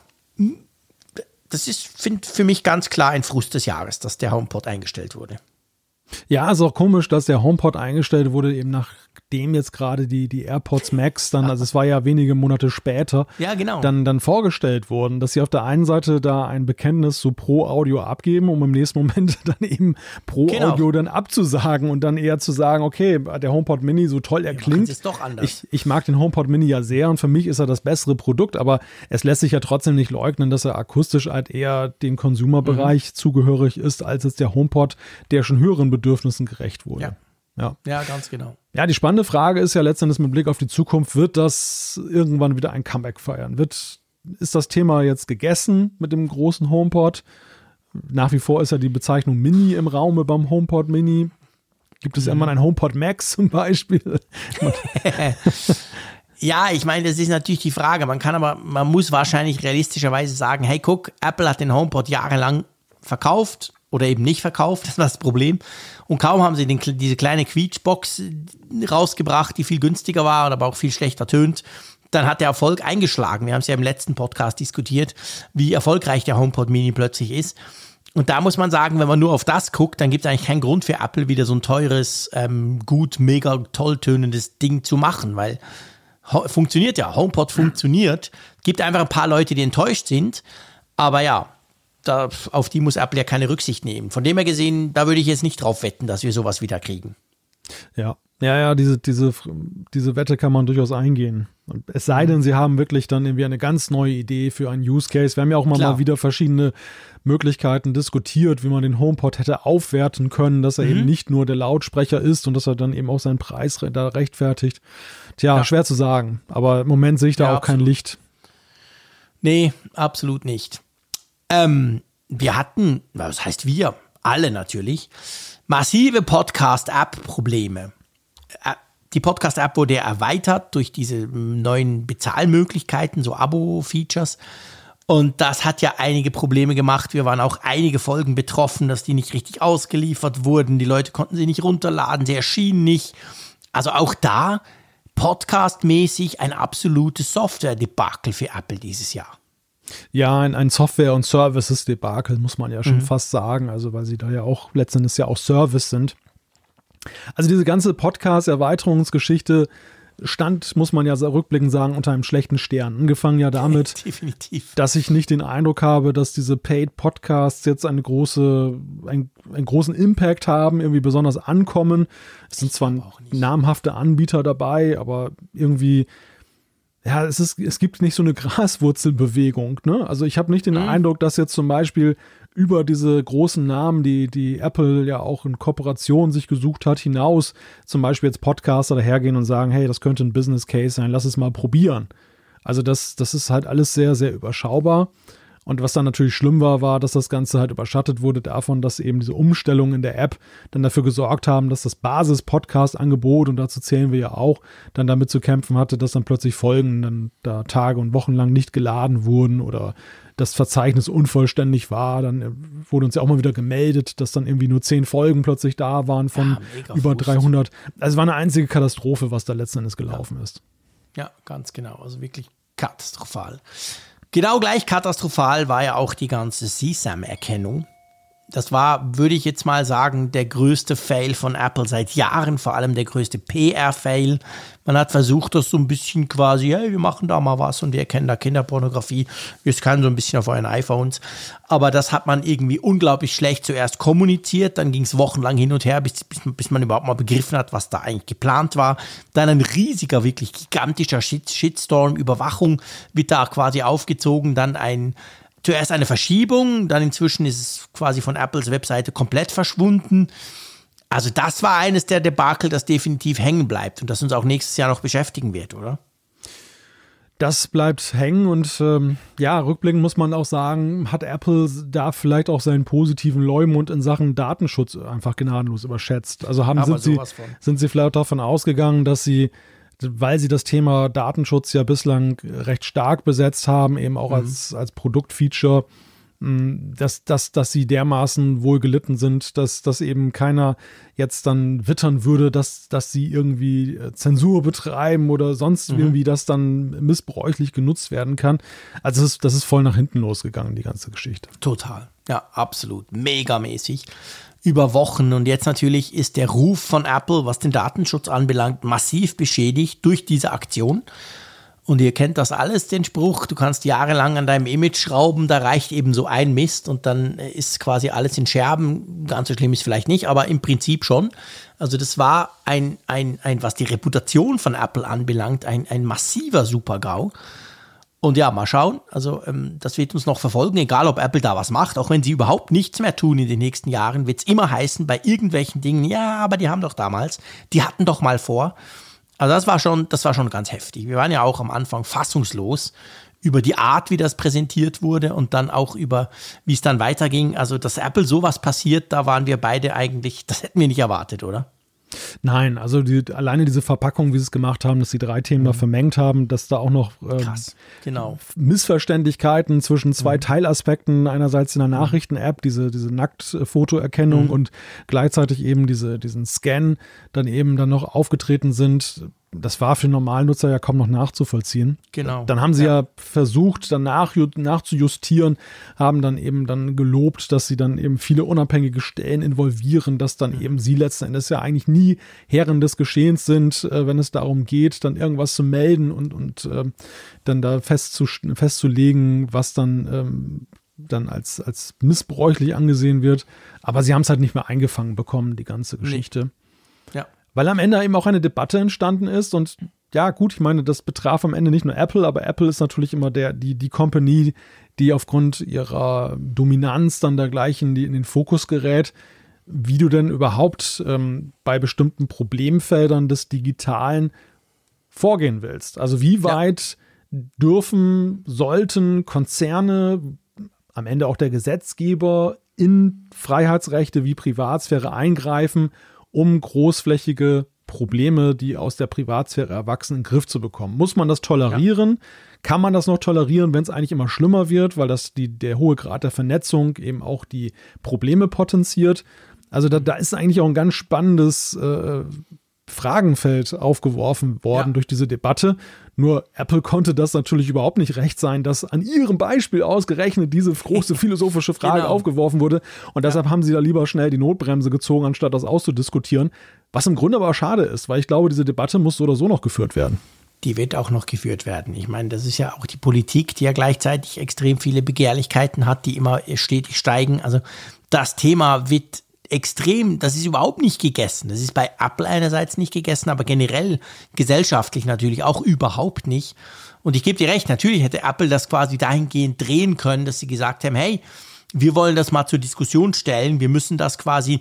das ist find, für mich ganz klar ein Frust des Jahres, dass der HomePod eingestellt wurde. Ja, ist auch komisch, dass der HomePod eingestellt wurde, eben nachdem jetzt gerade die, die AirPods Max dann, also es war ja wenige Monate später, Ja, genau. dann, dann vorgestellt wurden, dass sie auf der einen Seite da ein Bekenntnis zu Pro-Audio abgeben, um im nächsten Moment dann eben Pro-Audio Genau. dann abzusagen und dann eher zu sagen, okay, der HomePod Mini, so toll er machen klingt. es doch anders. Ich, ich mag den HomePod Mini ja sehr und für mich ist er das bessere Produkt, aber es lässt sich ja trotzdem nicht leugnen, dass er akustisch halt eher dem Consumer-Bereich Mhm. zugehörig ist, als jetzt der HomePod, der schon höheren Bedürfnissen gerecht wurde. Ja. Ja. ja, ganz genau. Ja, die spannende Frage ist ja letztendlich mit Blick auf die Zukunft, wird das irgendwann wieder ein Comeback feiern? Wird, ist das Thema jetzt gegessen mit dem großen HomePod? Nach wie vor ist ja die Bezeichnung Mini im Raume beim HomePod Mini. Gibt es irgendwann ein HomePod Max zum Beispiel? Ja, ich meine, das ist natürlich die Frage. Man kann aber, man muss wahrscheinlich realistischerweise sagen, hey, guck, Apple hat den HomePod jahrelang verkauft oder eben nicht verkauft, das war das Problem. Und kaum haben sie den, diese kleine Quietschbox rausgebracht, die viel günstiger war und aber auch viel schlechter tönt, dann hat der Erfolg eingeschlagen. Wir haben es ja im letzten Podcast diskutiert, wie erfolgreich der HomePod Mini plötzlich ist. Und da muss man sagen, wenn man nur auf das guckt, dann gibt es eigentlich keinen Grund für Apple, wieder so ein teures, ähm, gut, mega toll tönendes Ding zu machen, weil funktioniert ja. HomePod funktioniert. Gibt einfach ein paar Leute, die enttäuscht sind. Aber ja, da, auf die muss Apple ja keine Rücksicht nehmen. Von dem her gesehen, da würde ich jetzt nicht drauf wetten, dass wir sowas wieder kriegen. Ja, ja, ja, diese, diese, diese Wette kann man durchaus eingehen. Es sei denn, sie haben wirklich dann irgendwie eine ganz neue Idee für einen Use Case. Wir haben ja auch mal, Klar. mal wieder verschiedene Möglichkeiten diskutiert, wie man den HomePod hätte aufwerten können, dass er eben nicht nur der Lautsprecher ist und dass er dann eben auch seinen Preis re da rechtfertigt. Tja, schwer zu sagen. Aber im Moment sehe ich da Ja, auch kein absolut. Licht. Nee, absolut nicht. Ähm, wir hatten, was heißt wir? Alle natürlich, massive Podcast-App-Probleme. Äh, Die Podcast-App wurde erweitert durch diese neuen Bezahlmöglichkeiten, so Abo-Features. Und das hat ja einige Probleme gemacht. Wir waren auch einige Folgen betroffen, dass die nicht richtig ausgeliefert wurden. Die Leute konnten sie nicht runterladen, sie erschienen nicht. Also auch da podcastmäßig ein absolutes Software-Debakel für Apple dieses Jahr. Ja, ein, ein Software- und Services-Debakel, muss man ja Mhm. schon fast sagen. Also, weil sie da ja auch letztendlich ja auch Service sind. Also, diese ganze Podcast-Erweiterungsgeschichte stand, muss man ja rückblickend sagen, unter einem schlechten Stern. Angefangen ja damit, Definitiv. dass ich nicht den Eindruck habe, dass diese Paid Podcasts jetzt eine große, ein, einen großen Impact haben, irgendwie besonders ankommen. Es sind zwar namhafte Anbieter dabei, aber irgendwie, ja, es ist, es gibt nicht so eine Graswurzelbewegung, ne? Also ich habe nicht den Eindruck, dass jetzt zum Beispiel über diese großen Namen, die, die Apple ja auch in Kooperation sich gesucht hat, hinaus zum Beispiel jetzt Podcaster dahergehen und sagen, hey, das könnte ein Business Case sein, lass es mal probieren. Also das, das ist halt alles sehr, sehr überschaubar. Und was dann natürlich schlimm war, war, dass das Ganze halt überschattet wurde davon, dass eben diese Umstellungen in der App dann dafür gesorgt haben, dass das Basis-Podcast-Angebot, und dazu zählen wir ja auch, dann damit zu kämpfen hatte, dass dann plötzlich Folgen dann da Tage und Wochen lang nicht geladen wurden oder das Verzeichnis unvollständig war. Dann äh, wurde uns ja auch mal wieder gemeldet, dass dann irgendwie nur zehn Folgen plötzlich da waren von ja, über Frust. 300. Also es war eine einzige Katastrophe, was da letzten Endes gelaufen ja. ist. Ja, ganz genau. Also wirklich katastrophal. Genau gleich katastrophal war ja auch die ganze CSAM-Erkennung das war, würde ich jetzt mal sagen, der größte Fail von Apple seit Jahren, vor allem der größte PR-Fail. Man hat versucht, das so ein bisschen quasi, hey, wir machen da mal was und wir erkennen da Kinderpornografie. Wir scannen so ein bisschen auf euren iPhones. Aber das hat man irgendwie unglaublich schlecht zuerst kommuniziert. Dann ging es wochenlang hin und her, bis, bis, bis, man überhaupt mal begriffen hat, was da eigentlich geplant war. Dann ein riesiger, wirklich gigantischer Shit Shitstorm, Überwachung wird da quasi aufgezogen. Dann ein zuerst eine Verschiebung, dann inzwischen ist es quasi von Apples Webseite komplett verschwunden. Also das war eines der Debakel, das definitiv hängen bleibt und das uns auch nächstes Jahr noch beschäftigen wird, oder? Das bleibt hängen und ähm, ja, rückblickend muss man auch sagen, hat Apple da vielleicht auch seinen positiven Leumund in Sachen Datenschutz einfach gnadenlos überschätzt. Also haben, sind, sie, sind sie vielleicht davon ausgegangen, dass sie weil sie das Thema Datenschutz ja bislang recht stark besetzt haben, eben auch mhm. als, als Produktfeature, mm, dass, dass, dass sie dermaßen wohl gelitten sind, dass, dass eben keiner jetzt dann wittern würde, dass, dass sie irgendwie äh, Zensur betreiben oder sonst mhm. irgendwie das dann missbräuchlich genutzt werden kann. Also das ist, das ist voll nach hinten losgegangen, die ganze Geschichte. Total. Ja, absolut. Megamäßig über Wochen. Und jetzt natürlich ist der Ruf von Apple, was den Datenschutz anbelangt, massiv beschädigt durch diese Aktion. Und ihr kennt das alles, den Spruch, du kannst jahrelang an deinem Image schrauben, da reicht eben so ein Mist und dann ist quasi alles in Scherben. Ganz so schlimm ist vielleicht nicht, aber im Prinzip schon. Also das war ein, ein, ein was die Reputation von Apple anbelangt, ein, ein massiver Super-GAU. Und ja, mal schauen. Also ähm, das wird uns noch verfolgen, egal ob Apple da was macht. Auch wenn sie überhaupt nichts mehr tun in den nächsten Jahren, wird es immer heißen bei irgendwelchen Dingen, ja, aber die haben doch damals, die hatten doch mal vor. Also das war schon, das war schon ganz heftig. Wir waren ja auch am Anfang fassungslos über die Art, wie das präsentiert wurde und dann auch über, wie es dann weiterging. Also, dass Apple sowas passiert, da waren wir beide eigentlich, das hätten wir nicht erwartet, oder? Nein, also die, alleine diese Verpackung, wie sie es gemacht haben, dass sie drei Themen mhm. da vermengt haben, dass da auch noch ähm, Krass, genau. Missverständlichkeiten zwischen zwei mhm. Teilaspekten, einerseits in der mhm. Nachrichten-App, diese, diese Nacktfotoerkennung mhm. und gleichzeitig eben diese, diesen Scan dann eben dann noch aufgetreten sind, das war für Normalnutzer ja kaum noch nachzuvollziehen. Genau. Dann haben sie ja, ja versucht, dann nach, nachzujustieren, haben dann eben dann gelobt, dass sie dann eben viele unabhängige Stellen involvieren, dass dann mhm. eben sie letzten Endes ja eigentlich nie Herren des Geschehens sind, äh, wenn es darum geht, dann irgendwas zu melden und, und äh, dann da festzu, festzulegen, was dann ähm, dann als, als missbräuchlich angesehen wird. Aber sie haben es halt nicht mehr eingefangen bekommen, die ganze Geschichte. Nee weil am Ende eben auch eine Debatte entstanden ist und ja, gut, ich meine, das betraf am Ende nicht nur Apple, aber Apple ist natürlich immer der, die, die Company, die aufgrund ihrer Dominanz dann dergleichen die in den Fokus gerät, wie du denn überhaupt ähm, bei bestimmten Problemfeldern des Digitalen vorgehen willst. Also wie weit ja. dürfen, sollten Konzerne, am Ende auch der Gesetzgeber in Freiheitsrechte wie Privatsphäre eingreifen um großflächige Probleme, die aus der Privatsphäre erwachsen, in den Griff zu bekommen. Muss man das tolerieren? Ja. Kann man das noch tolerieren, wenn es eigentlich immer schlimmer wird, weil das die, der hohe Grad der Vernetzung eben auch die Probleme potenziert? Also da, da ist eigentlich auch ein ganz spannendes äh, Fragenfeld aufgeworfen worden ja. durch diese Debatte. Nur Apple konnte das natürlich überhaupt nicht recht sein, dass an ihrem Beispiel ausgerechnet diese große philosophische Frage genau. aufgeworfen wurde. Und deshalb ja. haben sie da lieber schnell die Notbremse gezogen, anstatt das auszudiskutieren. Was im Grunde aber schade ist, weil ich glaube, diese Debatte muss so oder so noch geführt werden. Die wird auch noch geführt werden. Ich meine, das ist ja auch die Politik, die ja gleichzeitig extrem viele Begehrlichkeiten hat, die immer stetig steigen. Also das Thema wird extrem, das ist überhaupt nicht gegessen. Das ist bei Apple einerseits nicht gegessen, aber generell gesellschaftlich natürlich auch überhaupt nicht. Und ich gebe dir recht, natürlich hätte Apple das quasi dahingehend drehen können, dass sie gesagt haben, hey, wir wollen das mal zur Diskussion stellen, wir müssen das quasi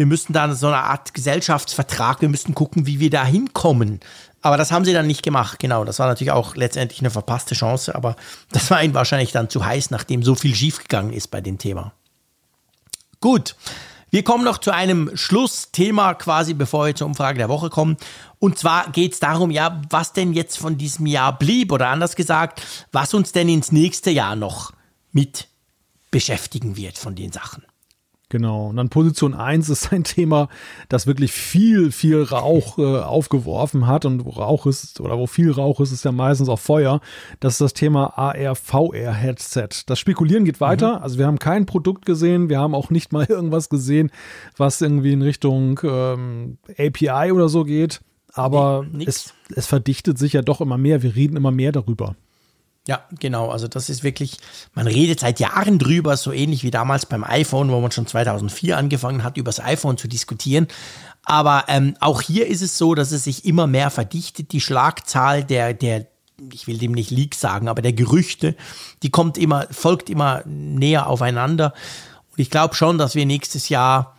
wir müssten da so eine Art Gesellschaftsvertrag, wir müssten gucken, wie wir da hinkommen. Aber das haben sie dann nicht gemacht, genau. Das war natürlich auch letztendlich eine verpasste Chance, aber das war ihnen wahrscheinlich dann zu heiß, nachdem so viel schiefgegangen ist bei dem Thema. Gut, wir kommen noch zu einem Schlussthema quasi, bevor wir zur Umfrage der Woche kommen. Und zwar geht es darum, ja, was denn jetzt von diesem Jahr blieb oder anders gesagt, was uns denn ins nächste Jahr noch mit beschäftigen wird von den Sachen. Genau. Und dann Position 1 ist ein Thema, das wirklich viel, viel Rauch äh, aufgeworfen hat. Und wo Rauch ist, oder wo viel Rauch ist, ist ja meistens auch Feuer. Das ist das Thema AR-VR-Headset. Das Spekulieren geht weiter. Mhm. Also wir haben kein Produkt gesehen. Wir haben auch nicht mal irgendwas gesehen, was irgendwie in Richtung ähm, API oder so geht. Aber nee, es, es verdichtet sich ja doch immer mehr. Wir reden immer mehr darüber. Ja, genau. Also das ist wirklich, man redet seit Jahren drüber, so ähnlich wie damals beim iPhone, wo man schon 2004 angefangen hat, über das iPhone zu diskutieren. Aber ähm, auch hier ist es so, dass es sich immer mehr verdichtet. Die Schlagzahl der, der, ich will dem nicht Leaks sagen, aber der Gerüchte, die kommt immer, folgt immer näher aufeinander. Und ich glaube schon, dass wir nächstes Jahr,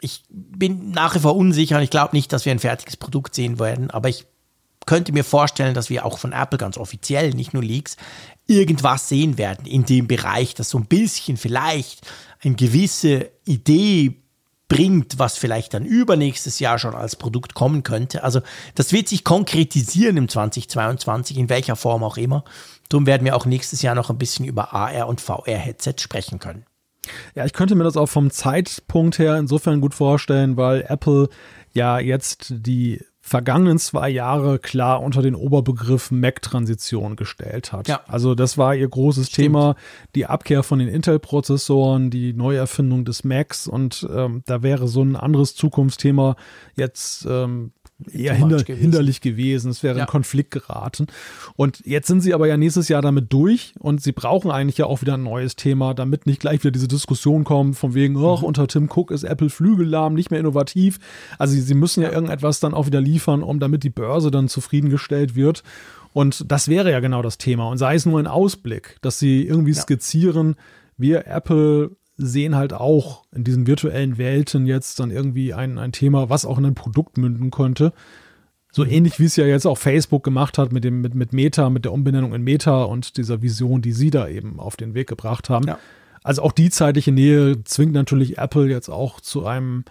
ich bin nach wie vor unsicher und ich glaube nicht, dass wir ein fertiges Produkt sehen werden, aber ich könnte mir vorstellen, dass wir auch von Apple ganz offiziell, nicht nur Leaks, irgendwas sehen werden in dem Bereich, das so ein bisschen vielleicht eine gewisse Idee bringt, was vielleicht dann übernächstes Jahr schon als Produkt kommen könnte. Also das wird sich konkretisieren im 2022, in welcher Form auch immer. Darum werden wir auch nächstes Jahr noch ein bisschen über AR und VR-Headset sprechen können. Ja, ich könnte mir das auch vom Zeitpunkt her insofern gut vorstellen, weil Apple ja jetzt die vergangenen zwei Jahre klar unter den Oberbegriff Mac-Transition gestellt hat. Ja. Also das war ihr großes Stimmt. Thema, die Abkehr von den Intel-Prozessoren, die Neuerfindung des Macs und ähm, da wäre so ein anderes Zukunftsthema jetzt ähm, eher hinder, gewesen. hinderlich gewesen. Es wäre ja. in Konflikt geraten. Und jetzt sind sie aber ja nächstes Jahr damit durch und sie brauchen eigentlich ja auch wieder ein neues Thema, damit nicht gleich wieder diese Diskussion kommt, von wegen, oh, mhm. unter Tim Cook ist Apple flügellahm, nicht mehr innovativ. Also sie, sie müssen ja irgendetwas dann auch wieder liefern, um damit die Börse dann zufriedengestellt wird. Und das wäre ja genau das Thema. Und sei es nur ein Ausblick, dass sie irgendwie ja. skizzieren, wir Apple sehen halt auch in diesen virtuellen Welten jetzt dann irgendwie ein, ein Thema, was auch in ein Produkt münden könnte. So ähnlich wie es ja jetzt auch Facebook gemacht hat mit dem, mit, mit Meta, mit der Umbenennung in Meta und dieser Vision, die sie da eben auf den Weg gebracht haben. Ja. Also auch die zeitliche Nähe zwingt natürlich Apple jetzt auch zu einem,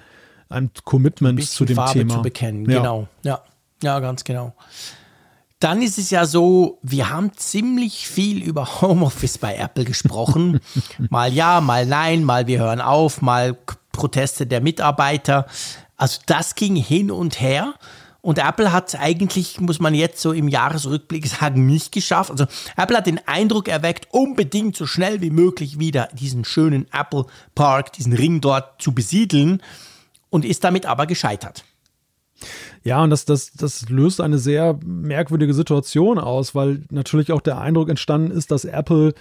einem Commitment zu dem Farbe Thema. zu bekennen, ja. genau. Ja, ja, ganz genau. Dann ist es ja so, wir haben ziemlich viel über Homeoffice bei Apple gesprochen. mal ja, mal nein, mal wir hören auf, mal Proteste der Mitarbeiter. Also das ging hin und her. Und Apple hat eigentlich, muss man jetzt so im Jahresrückblick sagen, nicht geschafft. Also Apple hat den Eindruck erweckt, unbedingt so schnell wie möglich wieder diesen schönen Apple Park, diesen Ring dort zu besiedeln und ist damit aber gescheitert. Ja, und das, das, das löst eine sehr merkwürdige Situation aus, weil natürlich auch der Eindruck entstanden ist, dass Apple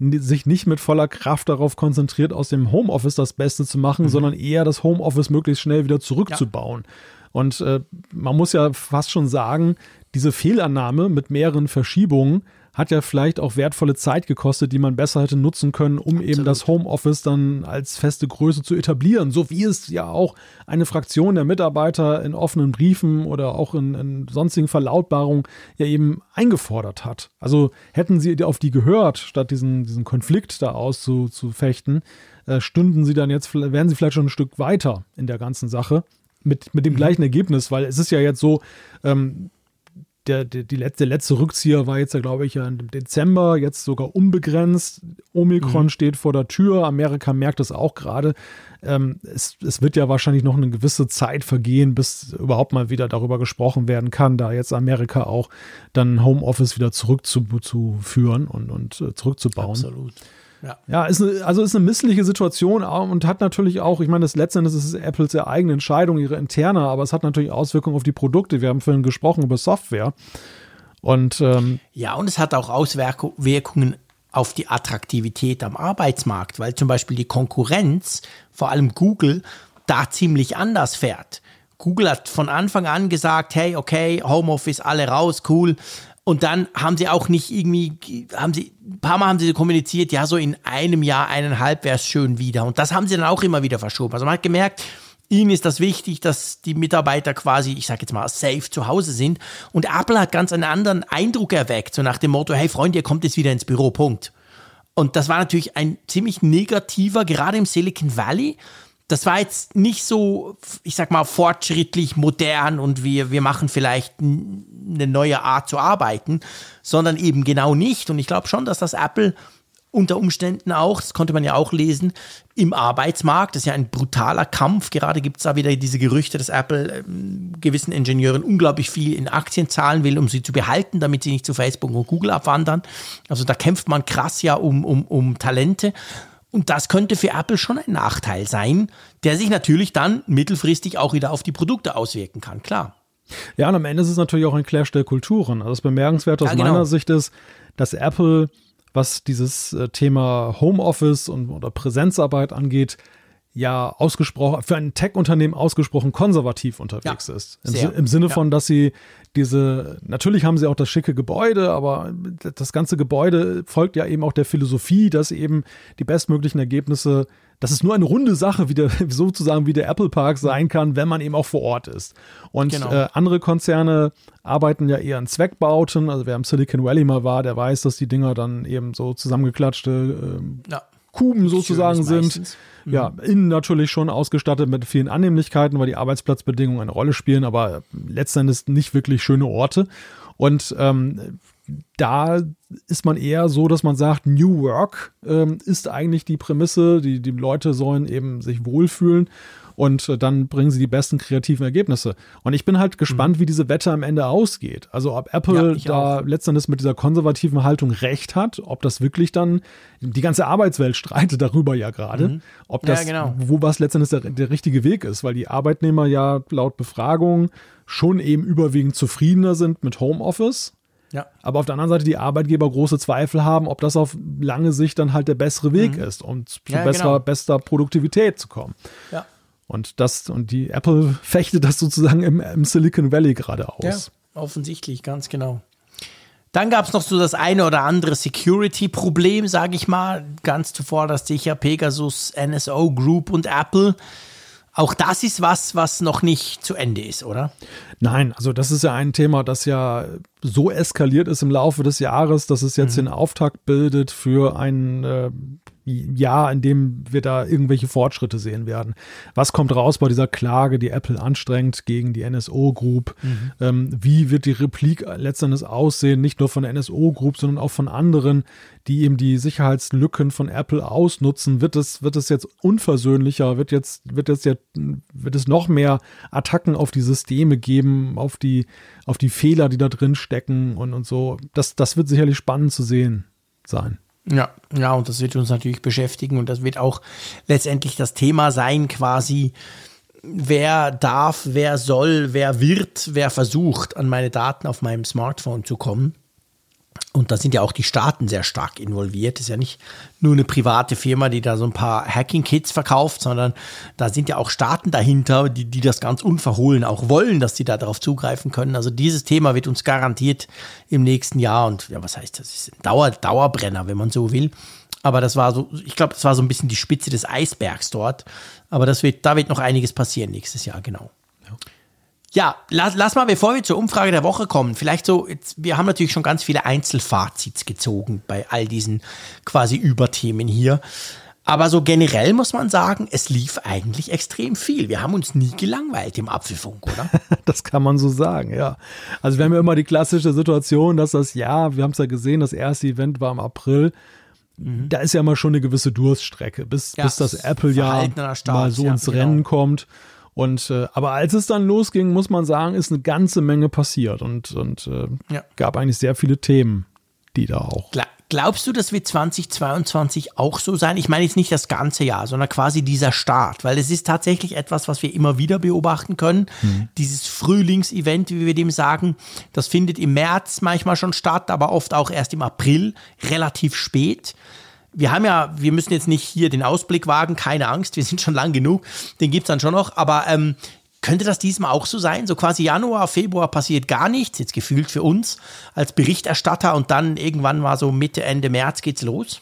sich nicht mit voller Kraft darauf konzentriert, aus dem Homeoffice das Beste zu machen, mhm. sondern eher das Homeoffice möglichst schnell wieder zurückzubauen. Ja. Und äh, man muss ja fast schon sagen, diese Fehlannahme mit mehreren Verschiebungen hat ja vielleicht auch wertvolle Zeit gekostet, die man besser hätte nutzen können, um Absolut. eben das Homeoffice dann als feste Größe zu etablieren. So wie es ja auch eine Fraktion der Mitarbeiter in offenen Briefen oder auch in, in sonstigen Verlautbarungen ja eben eingefordert hat. Also hätten sie auf die gehört, statt diesen, diesen Konflikt da auszufechten, äh, stünden sie dann jetzt, wären sie vielleicht schon ein Stück weiter in der ganzen Sache mit, mit dem mhm. gleichen Ergebnis, weil es ist ja jetzt so, ähm, der, der, die letzte, der letzte Rückzieher war jetzt ja, glaube ich, ja im Dezember, jetzt sogar unbegrenzt. Omikron mhm. steht vor der Tür. Amerika merkt es auch gerade. Ähm, es, es wird ja wahrscheinlich noch eine gewisse Zeit vergehen, bis überhaupt mal wieder darüber gesprochen werden kann, da jetzt Amerika auch dann Homeoffice wieder zurückzuführen und, und äh, zurückzubauen. Absolut. Ja, ja ist eine, also ist eine missliche Situation und hat natürlich auch, ich meine, das letztendlich ist Apples ja eigene Entscheidung, ihre interne, aber es hat natürlich Auswirkungen auf die Produkte. Wir haben vorhin gesprochen über Software. Und ähm, ja, und es hat auch Auswirkungen auf die Attraktivität am Arbeitsmarkt, weil zum Beispiel die Konkurrenz, vor allem Google, da ziemlich anders fährt. Google hat von Anfang an gesagt, hey, okay, Homeoffice, alle raus, cool. Und dann haben sie auch nicht irgendwie, haben sie, ein paar Mal haben sie kommuniziert, ja, so in einem Jahr, eineinhalb wäre es schön wieder. Und das haben sie dann auch immer wieder verschoben. Also man hat gemerkt, Ihnen ist das wichtig, dass die Mitarbeiter quasi, ich sage jetzt mal, safe zu Hause sind. Und Apple hat ganz einen anderen Eindruck erweckt, so nach dem Motto, hey Freunde, ihr kommt jetzt wieder ins Büro, Punkt. Und das war natürlich ein ziemlich negativer, gerade im Silicon Valley. Das war jetzt nicht so, ich sag mal, fortschrittlich, modern und wir, wir machen vielleicht eine neue Art zu arbeiten, sondern eben genau nicht. Und ich glaube schon, dass das Apple unter Umständen auch, das konnte man ja auch lesen, im Arbeitsmarkt. Das ist ja ein brutaler Kampf. Gerade gibt es da wieder diese Gerüchte, dass Apple ähm, gewissen Ingenieuren unglaublich viel in Aktien zahlen will, um sie zu behalten, damit sie nicht zu Facebook und Google abwandern. Also da kämpft man krass ja um, um, um Talente. Und das könnte für Apple schon ein Nachteil sein, der sich natürlich dann mittelfristig auch wieder auf die Produkte auswirken kann, klar. Ja, und am Ende ist es natürlich auch ein Clash der Kulturen. Also das Bemerkenswerte aus ja, genau. meiner Sicht ist, dass Apple was dieses äh, Thema Homeoffice und oder Präsenzarbeit angeht, ja ausgesprochen, für ein Tech-Unternehmen ausgesprochen konservativ unterwegs ja, ist. Im, Im, Sinne ja. von, dass sie diese, natürlich haben sie auch das schicke Gebäude, aber das ganze Gebäude folgt ja eben auch der Philosophie, dass eben die bestmöglichen Ergebnisse dass es nur eine runde Sache, wie der, sozusagen wie der Apple Park sein kann, wenn man eben auch vor Ort ist. Und genau. äh, andere Konzerne arbeiten ja eher an Zweckbauten. Also wer im Silicon Valley mal war, der weiß, dass die Dinger dann eben so zusammengeklatschte äh, ja. Kuben sozusagen sind. Mhm. Ja, innen natürlich schon ausgestattet mit vielen Annehmlichkeiten, weil die Arbeitsplatzbedingungen eine Rolle spielen, aber letztendlich nicht wirklich schöne Orte. Und ähm, da ist man eher so, dass man sagt, New Work ähm, ist eigentlich die Prämisse, die, die Leute sollen eben sich wohlfühlen und äh, dann bringen sie die besten kreativen Ergebnisse. Und ich bin halt gespannt, mhm. wie diese Wette am Ende ausgeht. Also ob Apple ja, da auch. letztendlich mit dieser konservativen Haltung recht hat, ob das wirklich dann, die ganze Arbeitswelt streitet darüber ja gerade, mhm. ob das, ja, genau. wo was letztendlich der, der richtige Weg ist, weil die Arbeitnehmer ja laut Befragung schon eben überwiegend zufriedener sind mit Homeoffice ja. Aber auf der anderen Seite die Arbeitgeber große Zweifel haben, ob das auf lange Sicht dann halt der bessere Weg mhm. ist, um zu ja, besserer, genau. bester Produktivität zu kommen. Ja. Und das, und die Apple fechtet das sozusagen im, im Silicon Valley gerade aus. Ja, offensichtlich, ganz genau. Dann gab es noch so das eine oder andere Security-Problem, sage ich mal. Ganz zuvor das sicher Pegasus, NSO Group und Apple. Auch das ist was, was noch nicht zu Ende ist, oder? Nein, also das ist ja ein Thema, das ja so eskaliert ist im Laufe des Jahres, dass es jetzt mhm. den Auftakt bildet für ein äh, Jahr, in dem wir da irgendwelche Fortschritte sehen werden. Was kommt raus bei dieser Klage, die Apple anstrengt gegen die NSO Group? Mhm. Ähm, wie wird die Replik letztendlich aussehen, nicht nur von der NSO Group, sondern auch von anderen, die eben die Sicherheitslücken von Apple ausnutzen? Wird es, wird es jetzt unversöhnlicher? Wird jetzt, wird es jetzt, wird es noch mehr Attacken auf die Systeme geben, auf die, auf die Fehler, die da drin stecken und, und so? Das, das wird sicherlich spannend zu sehen sein. Ja, ja, und das wird uns natürlich beschäftigen und das wird auch letztendlich das Thema sein, quasi, wer darf, wer soll, wer wird, wer versucht, an meine Daten auf meinem Smartphone zu kommen. Und da sind ja auch die Staaten sehr stark involviert. Das ist ja nicht nur eine private Firma, die da so ein paar Hacking-Kits verkauft, sondern da sind ja auch Staaten dahinter, die, die das ganz unverhohlen auch wollen, dass sie da darauf zugreifen können. Also dieses Thema wird uns garantiert im nächsten Jahr und ja, was heißt das? ist ein Dauer, Dauerbrenner, wenn man so will. Aber das war so, ich glaube, das war so ein bisschen die Spitze des Eisbergs dort. Aber das wird, da wird noch einiges passieren nächstes Jahr, genau. Ja. Lass, lass mal, bevor wir zur Umfrage der Woche kommen, vielleicht so, jetzt, wir haben natürlich schon ganz viele Einzelfazits gezogen bei all diesen quasi Überthemen hier. Aber so generell muss man sagen, es lief eigentlich extrem viel. Wir haben uns nie gelangweilt im Apfelfunk, oder? das kann man so sagen, ja. Also wir haben ja immer die klassische Situation, dass das Jahr, wir haben es ja gesehen, das erste Event war im April. Mhm. Da ist ja immer schon eine gewisse Durststrecke, bis, ja, bis das Apple ja mal so ins ja, genau. Rennen kommt. Und äh, aber als es dann losging, muss man sagen, ist eine ganze Menge passiert und, und äh, ja. gab eigentlich sehr viele Themen, die da auch. Glaubst du, das wird 2022 auch so sein? Ich meine jetzt nicht das ganze Jahr, sondern quasi dieser Start, weil es ist tatsächlich etwas, was wir immer wieder beobachten können. Mhm. Dieses Frühlingsevent, wie wir dem sagen, das findet im März manchmal schon statt, aber oft auch erst im April, relativ spät wir haben ja, wir müssen jetzt nicht hier den Ausblick wagen, keine Angst, wir sind schon lang genug, den gibt es dann schon noch, aber ähm, könnte das diesmal auch so sein? So quasi Januar, Februar passiert gar nichts, jetzt gefühlt für uns als Berichterstatter und dann irgendwann mal so Mitte, Ende März geht's los?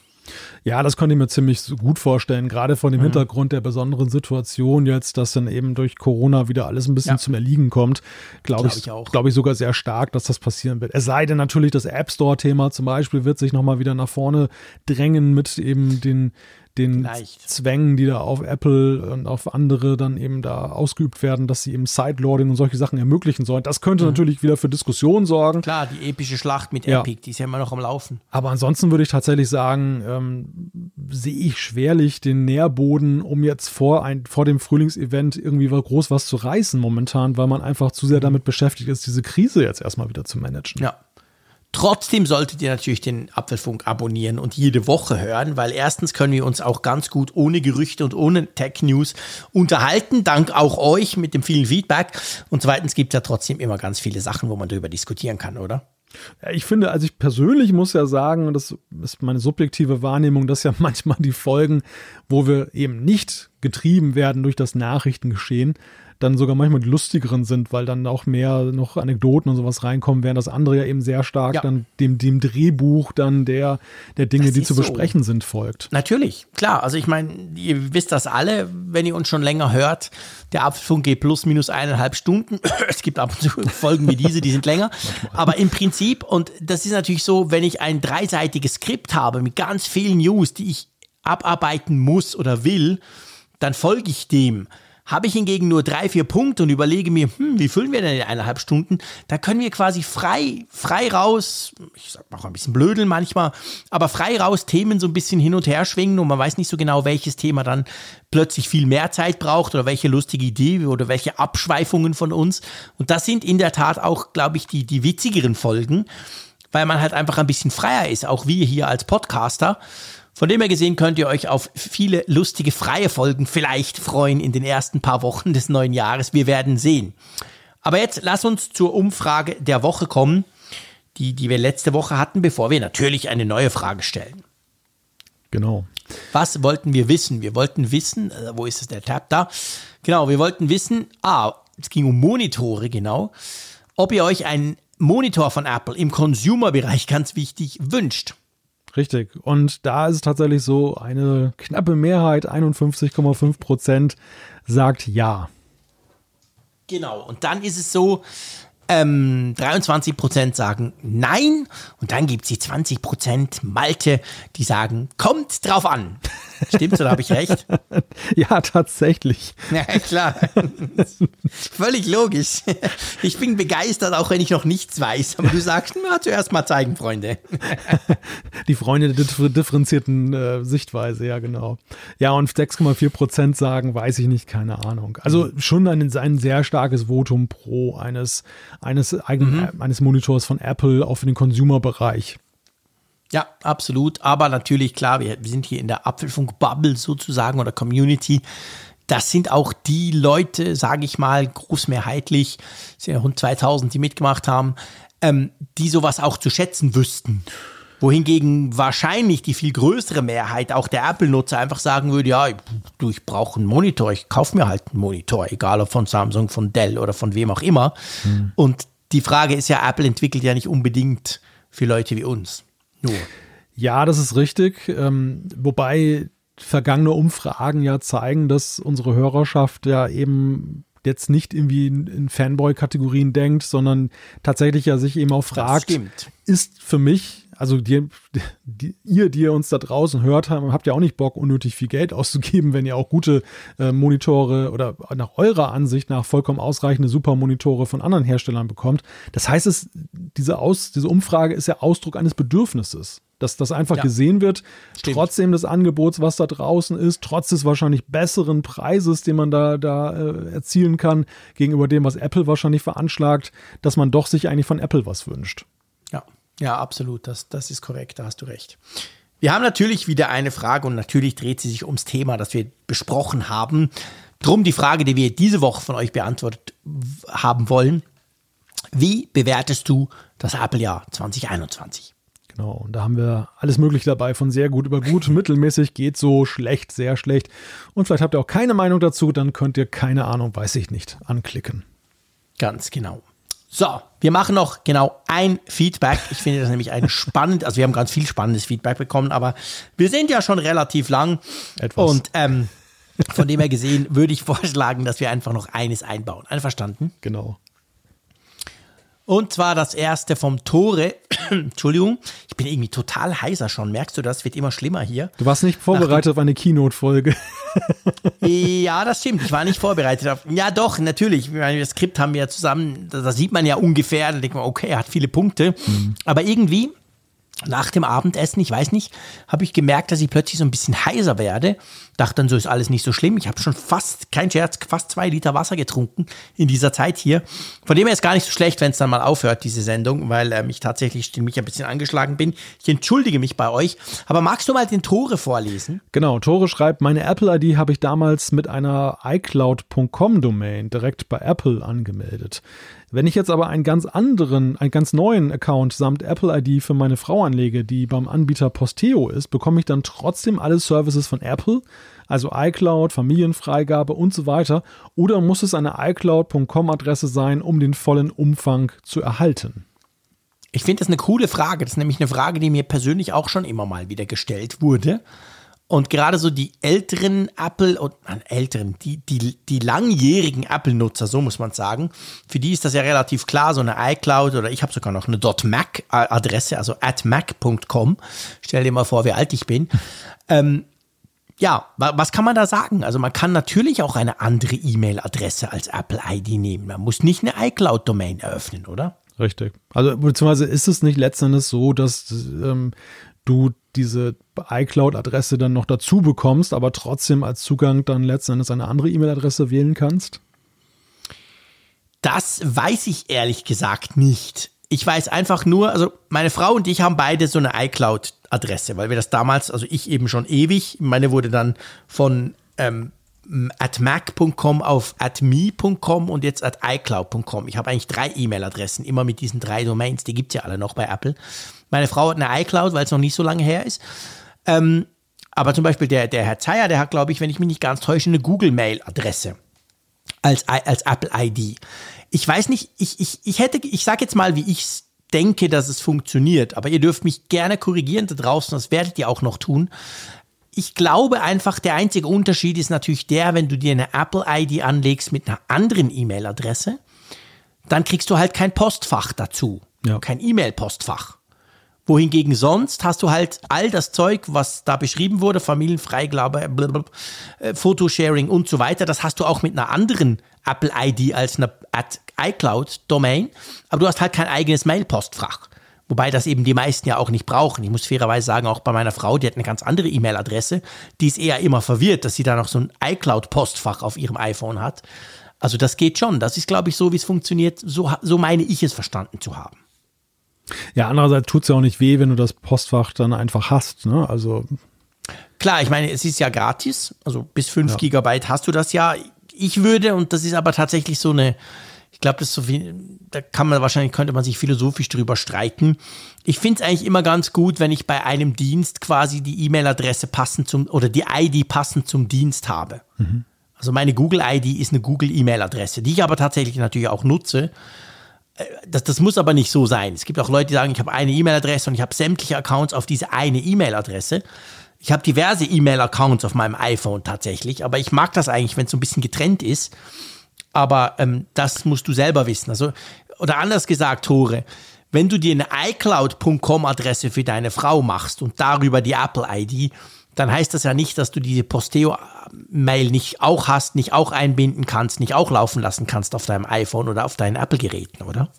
Ja, das könnte ich mir ziemlich gut vorstellen, gerade vor dem mhm. Hintergrund der besonderen Situation jetzt, dass dann eben durch Corona wieder alles ein bisschen ja. zum Erliegen kommt, glaube glaub ich, ich glaube ich sogar sehr stark, dass das passieren wird. Es sei denn natürlich, das App Store-Thema zum Beispiel wird sich nochmal wieder nach vorne drängen mit eben den den Vielleicht. Zwängen, die da auf Apple und auf andere dann eben da ausgeübt werden, dass sie eben Sideloading und solche Sachen ermöglichen sollen. Das könnte mhm. natürlich wieder für Diskussionen sorgen. Klar, die epische Schlacht mit ja. Epic, die ist ja immer noch am Laufen. Aber ansonsten würde ich tatsächlich sagen, ähm, sehe ich schwerlich den Nährboden, um jetzt vor, ein, vor dem Frühlingsevent irgendwie groß was zu reißen momentan, weil man einfach zu sehr mhm. damit beschäftigt ist, diese Krise jetzt erstmal wieder zu managen. Ja, Trotzdem solltet ihr natürlich den Apfelfunk abonnieren und jede Woche hören, weil erstens können wir uns auch ganz gut ohne Gerüchte und ohne Tech News unterhalten, dank auch euch mit dem vielen Feedback. Und zweitens gibt es ja trotzdem immer ganz viele Sachen, wo man darüber diskutieren kann, oder? Ich finde, also ich persönlich muss ja sagen, und das ist meine subjektive Wahrnehmung, dass ja manchmal die Folgen, wo wir eben nicht getrieben werden durch das Nachrichtengeschehen, dann sogar manchmal die lustigeren sind, weil dann auch mehr noch Anekdoten und sowas reinkommen, während das andere ja eben sehr stark ja. dann dem, dem Drehbuch dann der, der Dinge, das die zu so. besprechen sind, folgt. Natürlich, klar. Also ich meine, ihr wisst das alle, wenn ihr uns schon länger hört. Der Apfelfunk geht plus minus eineinhalb Stunden. es gibt ab und zu Folgen wie diese, die sind länger. Aber im Prinzip, und das ist natürlich so, wenn ich ein dreiseitiges Skript habe mit ganz vielen News, die ich abarbeiten muss oder will, dann folge ich dem. Habe ich hingegen nur drei, vier Punkte und überlege mir, hm, wie füllen wir denn in eineinhalb Stunden, da können wir quasi frei, frei raus, ich sag auch ein bisschen blödeln manchmal, aber frei raus Themen so ein bisschen hin und her schwingen und man weiß nicht so genau, welches Thema dann plötzlich viel mehr Zeit braucht oder welche lustige Idee oder welche Abschweifungen von uns. Und das sind in der Tat auch, glaube ich, die, die witzigeren Folgen, weil man halt einfach ein bisschen freier ist, auch wir hier als Podcaster. Von dem her gesehen könnt ihr euch auf viele lustige freie Folgen vielleicht freuen in den ersten paar Wochen des neuen Jahres. Wir werden sehen. Aber jetzt lass uns zur Umfrage der Woche kommen, die, die wir letzte Woche hatten, bevor wir natürlich eine neue Frage stellen. Genau. Was wollten wir wissen? Wir wollten wissen, äh, wo ist es der Tab da? Genau, wir wollten wissen, ah, es ging um Monitore, genau, ob ihr euch einen Monitor von Apple im Consumer-Bereich ganz wichtig wünscht. Richtig. Und da ist es tatsächlich so, eine knappe Mehrheit, 51,5 Prozent, sagt ja. Genau. Und dann ist es so, ähm, 23 Prozent sagen nein. Und dann gibt es die 20 Prozent Malte, die sagen, kommt drauf an. Stimmt's oder habe ich recht? ja, tatsächlich. Ja, klar. Völlig logisch. Ich bin begeistert, auch wenn ich noch nichts weiß. Aber du sagst, na, zuerst mal zeigen, Freunde. Die Freunde der differenzierten äh, Sichtweise, ja, genau. Ja, und 6,4 Prozent sagen, weiß ich nicht, keine Ahnung. Also schon ein, ein sehr starkes Votum pro eines, eines, mhm. eines Monitors von Apple auch für den Consumer-Bereich. Ja, absolut. Aber natürlich, klar, wir, wir sind hier in der Apfelfunk-Bubble sozusagen oder Community. Das sind auch die Leute, sage ich mal, großmehrheitlich, sind ja rund 2000, die mitgemacht haben, ähm, die sowas auch zu schätzen wüssten. Wohingegen wahrscheinlich die viel größere Mehrheit auch der Apple-Nutzer einfach sagen würde, ja, du, ich brauche einen Monitor, ich kaufe mir halt einen Monitor, egal ob von Samsung, von Dell oder von wem auch immer. Mhm. Und die Frage ist ja, Apple entwickelt ja nicht unbedingt für Leute wie uns. Nur. Ja, das ist richtig. Ähm, wobei vergangene Umfragen ja zeigen, dass unsere Hörerschaft ja eben jetzt nicht irgendwie in, in Fanboy-Kategorien denkt, sondern tatsächlich ja sich eben auch fragt, ist für mich also die, die, ihr, die ihr uns da draußen hört, habt ja auch nicht Bock, unnötig viel Geld auszugeben, wenn ihr auch gute äh, Monitore oder nach eurer Ansicht nach vollkommen ausreichende Supermonitore von anderen Herstellern bekommt. Das heißt, es, diese, Aus, diese Umfrage ist ja Ausdruck eines Bedürfnisses. Dass das einfach ja. gesehen wird, Stimmt. trotzdem des Angebots, was da draußen ist, trotz des wahrscheinlich besseren Preises, den man da, da äh, erzielen kann, gegenüber dem, was Apple wahrscheinlich veranschlagt, dass man doch sich eigentlich von Apple was wünscht. Ja. Ja, absolut. Das, das ist korrekt. Da hast du recht. Wir haben natürlich wieder eine Frage und natürlich dreht sie sich ums Thema, das wir besprochen haben. Drum die Frage, die wir diese Woche von euch beantwortet haben wollen. Wie bewertest du das Apple-Jahr 2021? Genau, und da haben wir alles Mögliche dabei, von sehr gut über gut, mittelmäßig, geht so, schlecht, sehr schlecht. Und vielleicht habt ihr auch keine Meinung dazu, dann könnt ihr keine Ahnung, weiß ich nicht, anklicken. Ganz genau. So, wir machen noch genau ein Feedback. Ich finde das nämlich ein spannend, also wir haben ganz viel spannendes Feedback bekommen, aber wir sind ja schon relativ lang. Etwas. Und ähm, von dem her gesehen würde ich vorschlagen, dass wir einfach noch eines einbauen. Einverstanden? Genau. Und zwar das erste vom Tore. Entschuldigung, ich bin irgendwie total heiser schon. Merkst du das? Wird immer schlimmer hier. Du warst nicht vorbereitet auf eine Keynote-Folge. Ja, das stimmt. Ich war nicht vorbereitet auf. Ja, doch, natürlich. Das Skript haben wir ja zusammen. Da, da sieht man ja ungefähr. Da denkt man, okay, er hat viele Punkte. Aber irgendwie nach dem Abendessen, ich weiß nicht, habe ich gemerkt, dass ich plötzlich so ein bisschen heiser werde. Dachte dann, so ist alles nicht so schlimm. Ich habe schon fast, kein Scherz, fast zwei Liter Wasser getrunken in dieser Zeit hier. Von dem her ist gar nicht so schlecht, wenn es dann mal aufhört, diese Sendung, weil ähm, ich tatsächlich mich ein bisschen angeschlagen bin. Ich entschuldige mich bei euch. Aber magst du mal den Tore vorlesen? Genau, Tore schreibt, meine Apple-ID habe ich damals mit einer iCloud.com-Domain direkt bei Apple angemeldet. Wenn ich jetzt aber einen ganz anderen, einen ganz neuen Account samt Apple-ID für meine Frau anlege, die beim Anbieter Posteo ist, bekomme ich dann trotzdem alle Services von Apple, also iCloud, Familienfreigabe und so weiter, oder muss es eine iCloud.com-Adresse sein, um den vollen Umfang zu erhalten? Ich finde das eine coole Frage. Das ist nämlich eine Frage, die mir persönlich auch schon immer mal wieder gestellt wurde. Und gerade so die älteren Apple, und nein, älteren, die, die, die langjährigen Apple-Nutzer, so muss man sagen, für die ist das ja relativ klar, so eine iCloud oder ich habe sogar noch eine .mac-Adresse, also at mac.com. Stell dir mal vor, wie alt ich bin. Ähm, ja, wa- was kann man da sagen? Also man kann natürlich auch eine andere E-Mail-Adresse als Apple-ID nehmen. Man muss nicht eine iCloud-Domain eröffnen, oder? Richtig. Also beziehungsweise ist es nicht letzten Endes so, dass ähm, du diese iCloud-Adresse dann noch dazu bekommst, aber trotzdem als Zugang dann letzten Endes eine andere E-Mail-Adresse wählen kannst? Das weiß ich ehrlich gesagt nicht. Ich weiß einfach nur, also meine Frau und ich haben beide so eine iCloud-Adresse, weil wir das damals, also ich eben schon ewig, meine wurde dann von ähm, at mac.com auf at me.com und jetzt at iCloud.com. Ich habe eigentlich drei E-Mail-Adressen, immer mit diesen drei Domains, die gibt's ja alle noch bei Apple. Meine Frau hat eine iCloud, weil es noch nicht so lange her ist. Ähm, aber zum Beispiel der, der Herr Zeyer, der hat, glaube ich, wenn ich mich nicht ganz täusche, eine Google-Mail-Adresse als, als Apple ID. Ich weiß nicht, ich, ich, ich hätte, ich sage jetzt mal, wie ich denke, dass es funktioniert, aber ihr dürft mich gerne korrigieren da draußen, das werdet ihr auch noch tun. Ich glaube einfach, der einzige Unterschied ist natürlich der, wenn du dir eine Apple-ID anlegst mit einer anderen E-Mail-Adresse, dann kriegst du halt kein Postfach dazu, Ja. kein E-Mail-Postfach. Wohingegen sonst hast du halt all das Zeug, was da beschrieben wurde, Familienfreigabe, blablabla, äh, Photosharing und so weiter, das hast du auch mit einer anderen Apple-ID als einer iCloud-Domain, aber du hast halt kein eigenes Mail-Postfach. Wobei das eben die meisten ja auch nicht brauchen. Ich muss fairerweise sagen, auch bei meiner Frau, die hat eine ganz andere E-Mail-Adresse, die ist eher immer verwirrt, dass sie da noch so ein iCloud-Postfach auf ihrem iPhone hat. Also das geht schon. Das ist, glaube ich, so, wie es funktioniert. So, so meine ich es verstanden zu haben. Ja, andererseits tut es ja auch nicht weh, wenn du das Postfach dann einfach hast. Ne? Also Klar, ich meine, es ist ja gratis, also bis 5 Gigabyte hast du das ja. Ich würde, und das ist aber tatsächlich so eine, ich glaube, das ist so viel, da kann man wahrscheinlich, könnte man sich philosophisch drüber streiten. Ich finde es eigentlich immer ganz gut, wenn ich bei einem Dienst quasi die E-Mail-Adresse passend zum, oder die ID passend zum Dienst habe. Also meine Google-ID ist eine Google-E-Mail-Adresse, die ich aber tatsächlich natürlich auch nutze. Äh, Das, das muss aber nicht so sein. Es gibt auch Leute, die sagen, ich habe eine E-Mail-Adresse und ich habe sämtliche Accounts auf diese eine E-Mail-Adresse. Ich habe diverse E-Mail-Accounts auf meinem iPhone tatsächlich, aber ich mag das eigentlich, wenn es so ein bisschen getrennt ist. Aber ähm, das musst du selber wissen. Also, oder anders gesagt, Tore, wenn du dir eine iCloud.com-Adresse für deine Frau machst und darüber die Apple-ID, dann heißt das ja nicht, dass du diese Posteo-Mail nicht auch hast, nicht auch einbinden kannst, nicht auch laufen lassen kannst auf deinem iPhone oder auf deinen Apple-Geräten, oder?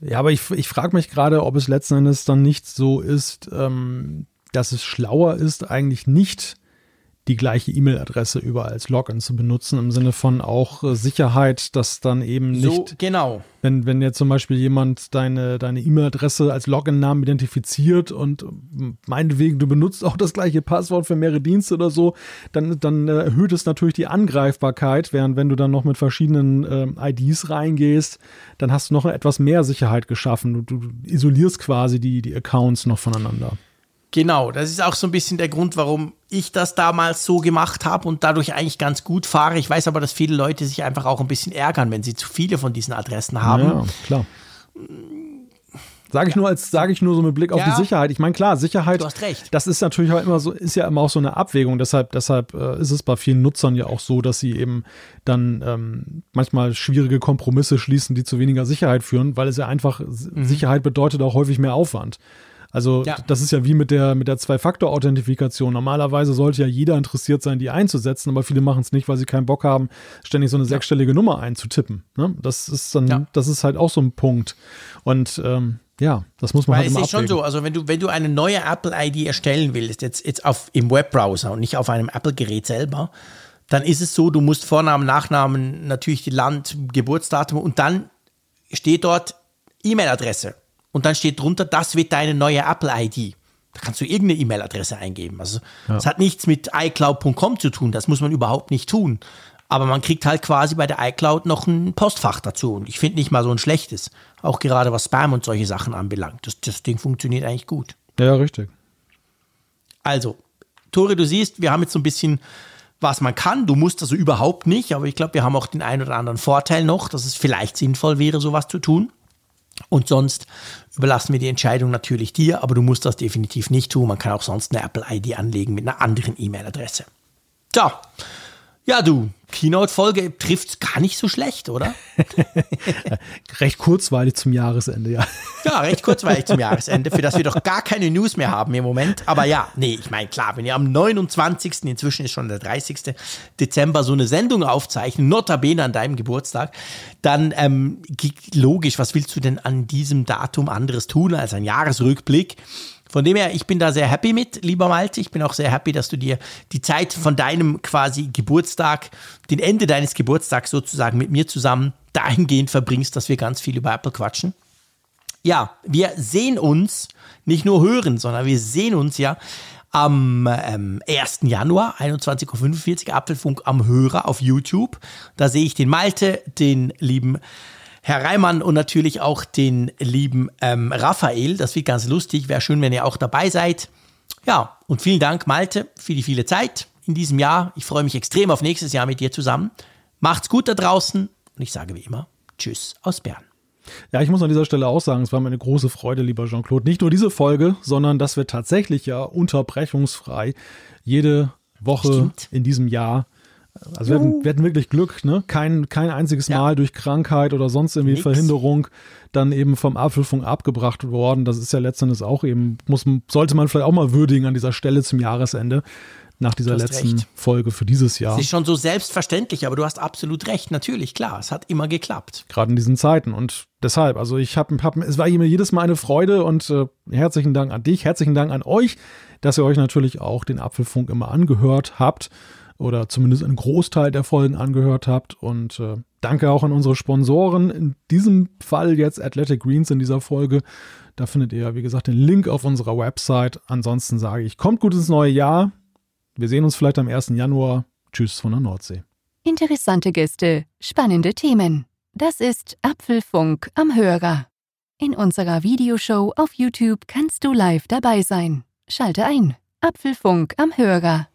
Ja, aber ich, ich frage mich gerade, ob es letzten Endes dann nicht so ist, ähm, dass es schlauer ist, eigentlich nicht die gleiche E-Mail-Adresse überall als Login zu benutzen, im Sinne von auch äh, Sicherheit, dass dann eben nicht, So, genau. wenn, wenn jetzt zum Beispiel jemand deine, deine E-Mail-Adresse als Login-Namen identifiziert und ähm, meinetwegen du benutzt auch das gleiche Passwort für mehrere Dienste oder so, dann, dann äh, erhöht es natürlich die Angreifbarkeit, während wenn du dann noch mit verschiedenen ähm, IDs reingehst, dann hast du noch etwas mehr Sicherheit geschaffen. Du, du isolierst quasi die, die Accounts noch voneinander. Genau, das ist auch so ein bisschen der Grund, warum ich das damals so gemacht habe und dadurch eigentlich ganz gut fahre. Ich weiß aber, dass viele Leute sich einfach auch ein bisschen ärgern, wenn sie zu viele von diesen Adressen haben. Ja, klar. Sage ich nur als sage ich nur so mit Blick auf Ja. die Sicherheit. Ich meine klar, Sicherheit. Du hast recht. Das ist natürlich auch immer so, ist ja immer auch so eine Abwägung. Deshalb, deshalb äh, ist es bei vielen Nutzern ja auch so, dass sie eben dann ähm, manchmal schwierige Kompromisse schließen, die zu weniger Sicherheit führen, weil es ja einfach S- Sicherheit bedeutet auch häufig mehr Aufwand. Also. Ja. das ist ja wie mit der mit der Zwei-Faktor-Authentifikation. Normalerweise sollte ja jeder interessiert sein, die einzusetzen, aber viele machen es nicht, weil sie keinen Bock haben, ständig so eine sechsstellige Nummer einzutippen. Ne? Das ist dann, Ja. das ist halt auch so ein Punkt. Und ähm, ja, das muss man Weil halt es immer ist schon abwägen. so, also wenn du, wenn du eine neue Apple-ID erstellen willst, jetzt, jetzt auf, im Webbrowser und nicht auf einem Apple-Gerät selber, dann ist es so, du musst Vornamen, Nachnamen, natürlich die Land, Geburtsdatum und dann steht dort E-Mail-Adresse. Und dann steht drunter, das wird deine neue Apple-ID. Da kannst du irgendeine E-Mail-Adresse eingeben. Also das hat nichts mit iCloud.com zu tun, das muss man überhaupt nicht tun. Aber man kriegt halt quasi bei der iCloud noch ein Postfach dazu. Und ich finde nicht mal so ein schlechtes. Auch gerade was Spam und solche Sachen anbelangt. Das, das Ding funktioniert eigentlich gut. Ja, richtig. Also, Tore, du siehst, wir haben jetzt so ein bisschen, was man kann. Du musst also überhaupt nicht, aber ich glaube, wir haben auch den einen oder anderen Vorteil noch, dass es vielleicht sinnvoll wäre, sowas zu tun. Und sonst überlassen wir die Entscheidung natürlich dir, aber du musst das definitiv nicht tun. Man kann auch sonst eine Apple-ID anlegen mit einer anderen E-Mail-Adresse. So. Ja, du, Keynote-Folge trifft gar nicht so schlecht, oder? Recht kurzweilig zum Jahresende, ja. Ja, recht kurzweilig zum Jahresende, für das wir doch gar keine News mehr haben im Moment. Aber ja, nee, ich meine, klar, wenn ihr am 29., inzwischen ist schon der 30. Dezember, so eine Sendung aufzeichnen, notabene an deinem Geburtstag, dann ähm, logisch, was willst du denn an diesem Datum anderes tun als ein Jahresrückblick? Von dem her, ich bin da sehr happy mit, lieber Malte. Ich bin auch sehr happy, dass du dir die Zeit von deinem quasi Geburtstag, den Ende deines Geburtstags sozusagen mit mir zusammen dahingehend verbringst, dass wir ganz viel über Apple quatschen. Ja, wir sehen uns, nicht nur hören, sondern wir sehen uns ja am ähm, 1. Januar, 21.45 Uhr, Apfelfunk am Hörer auf YouTube. Da sehe ich den Malte, den lieben Herr Reimann und natürlich auch den lieben ähm, Raphael. Das wird ganz lustig. Wäre schön, wenn ihr auch dabei seid. Ja, und vielen Dank, Malte, für die viele Zeit in diesem Jahr. Ich freue mich extrem auf nächstes Jahr mit dir zusammen. Macht's gut da draußen und ich sage wie immer Tschüss aus Bern. Ja, ich muss an dieser Stelle auch sagen, es war mir eine große Freude, lieber Jean-Claude. Nicht nur diese Folge, sondern dass wir tatsächlich ja unterbrechungsfrei jede Woche Stimmt. in diesem Jahr, also wir hatten, wir hatten wirklich Glück, ne? Kein, kein einziges Ja. Mal durch Krankheit oder sonst irgendwie Nix. Verhinderung dann eben vom Apfelfunk abgebracht worden. Das ist ja letztendlich auch eben, muss, sollte man vielleicht auch mal würdigen an dieser Stelle zum Jahresende, nach dieser letzten recht. Folge für dieses Jahr. Es ist schon so selbstverständlich, aber du hast absolut recht. Natürlich, klar, es hat immer geklappt. gerade in diesen Zeiten. Und deshalb, also ich habe, hab, es war mir jedes Mal eine Freude und äh, herzlichen Dank an dich, herzlichen Dank an euch, dass ihr euch natürlich auch den Apfelfunk immer angehört habt oder zumindest einen Großteil der Folgen angehört habt. Und äh, danke auch an unsere Sponsoren, in diesem Fall jetzt Athletic Greens in dieser Folge. Da findet ihr, wie gesagt, den Link auf unserer Website. Ansonsten sage ich, kommt gut ins neue Jahr. Wir sehen uns vielleicht am 1. Januar. Tschüss von der Nordsee. Interessante Gäste, spannende Themen. Das ist Apfelfunk am Hörer. In unserer Videoshow auf YouTube kannst du live dabei sein. Schalte ein. Apfelfunk am Hörer.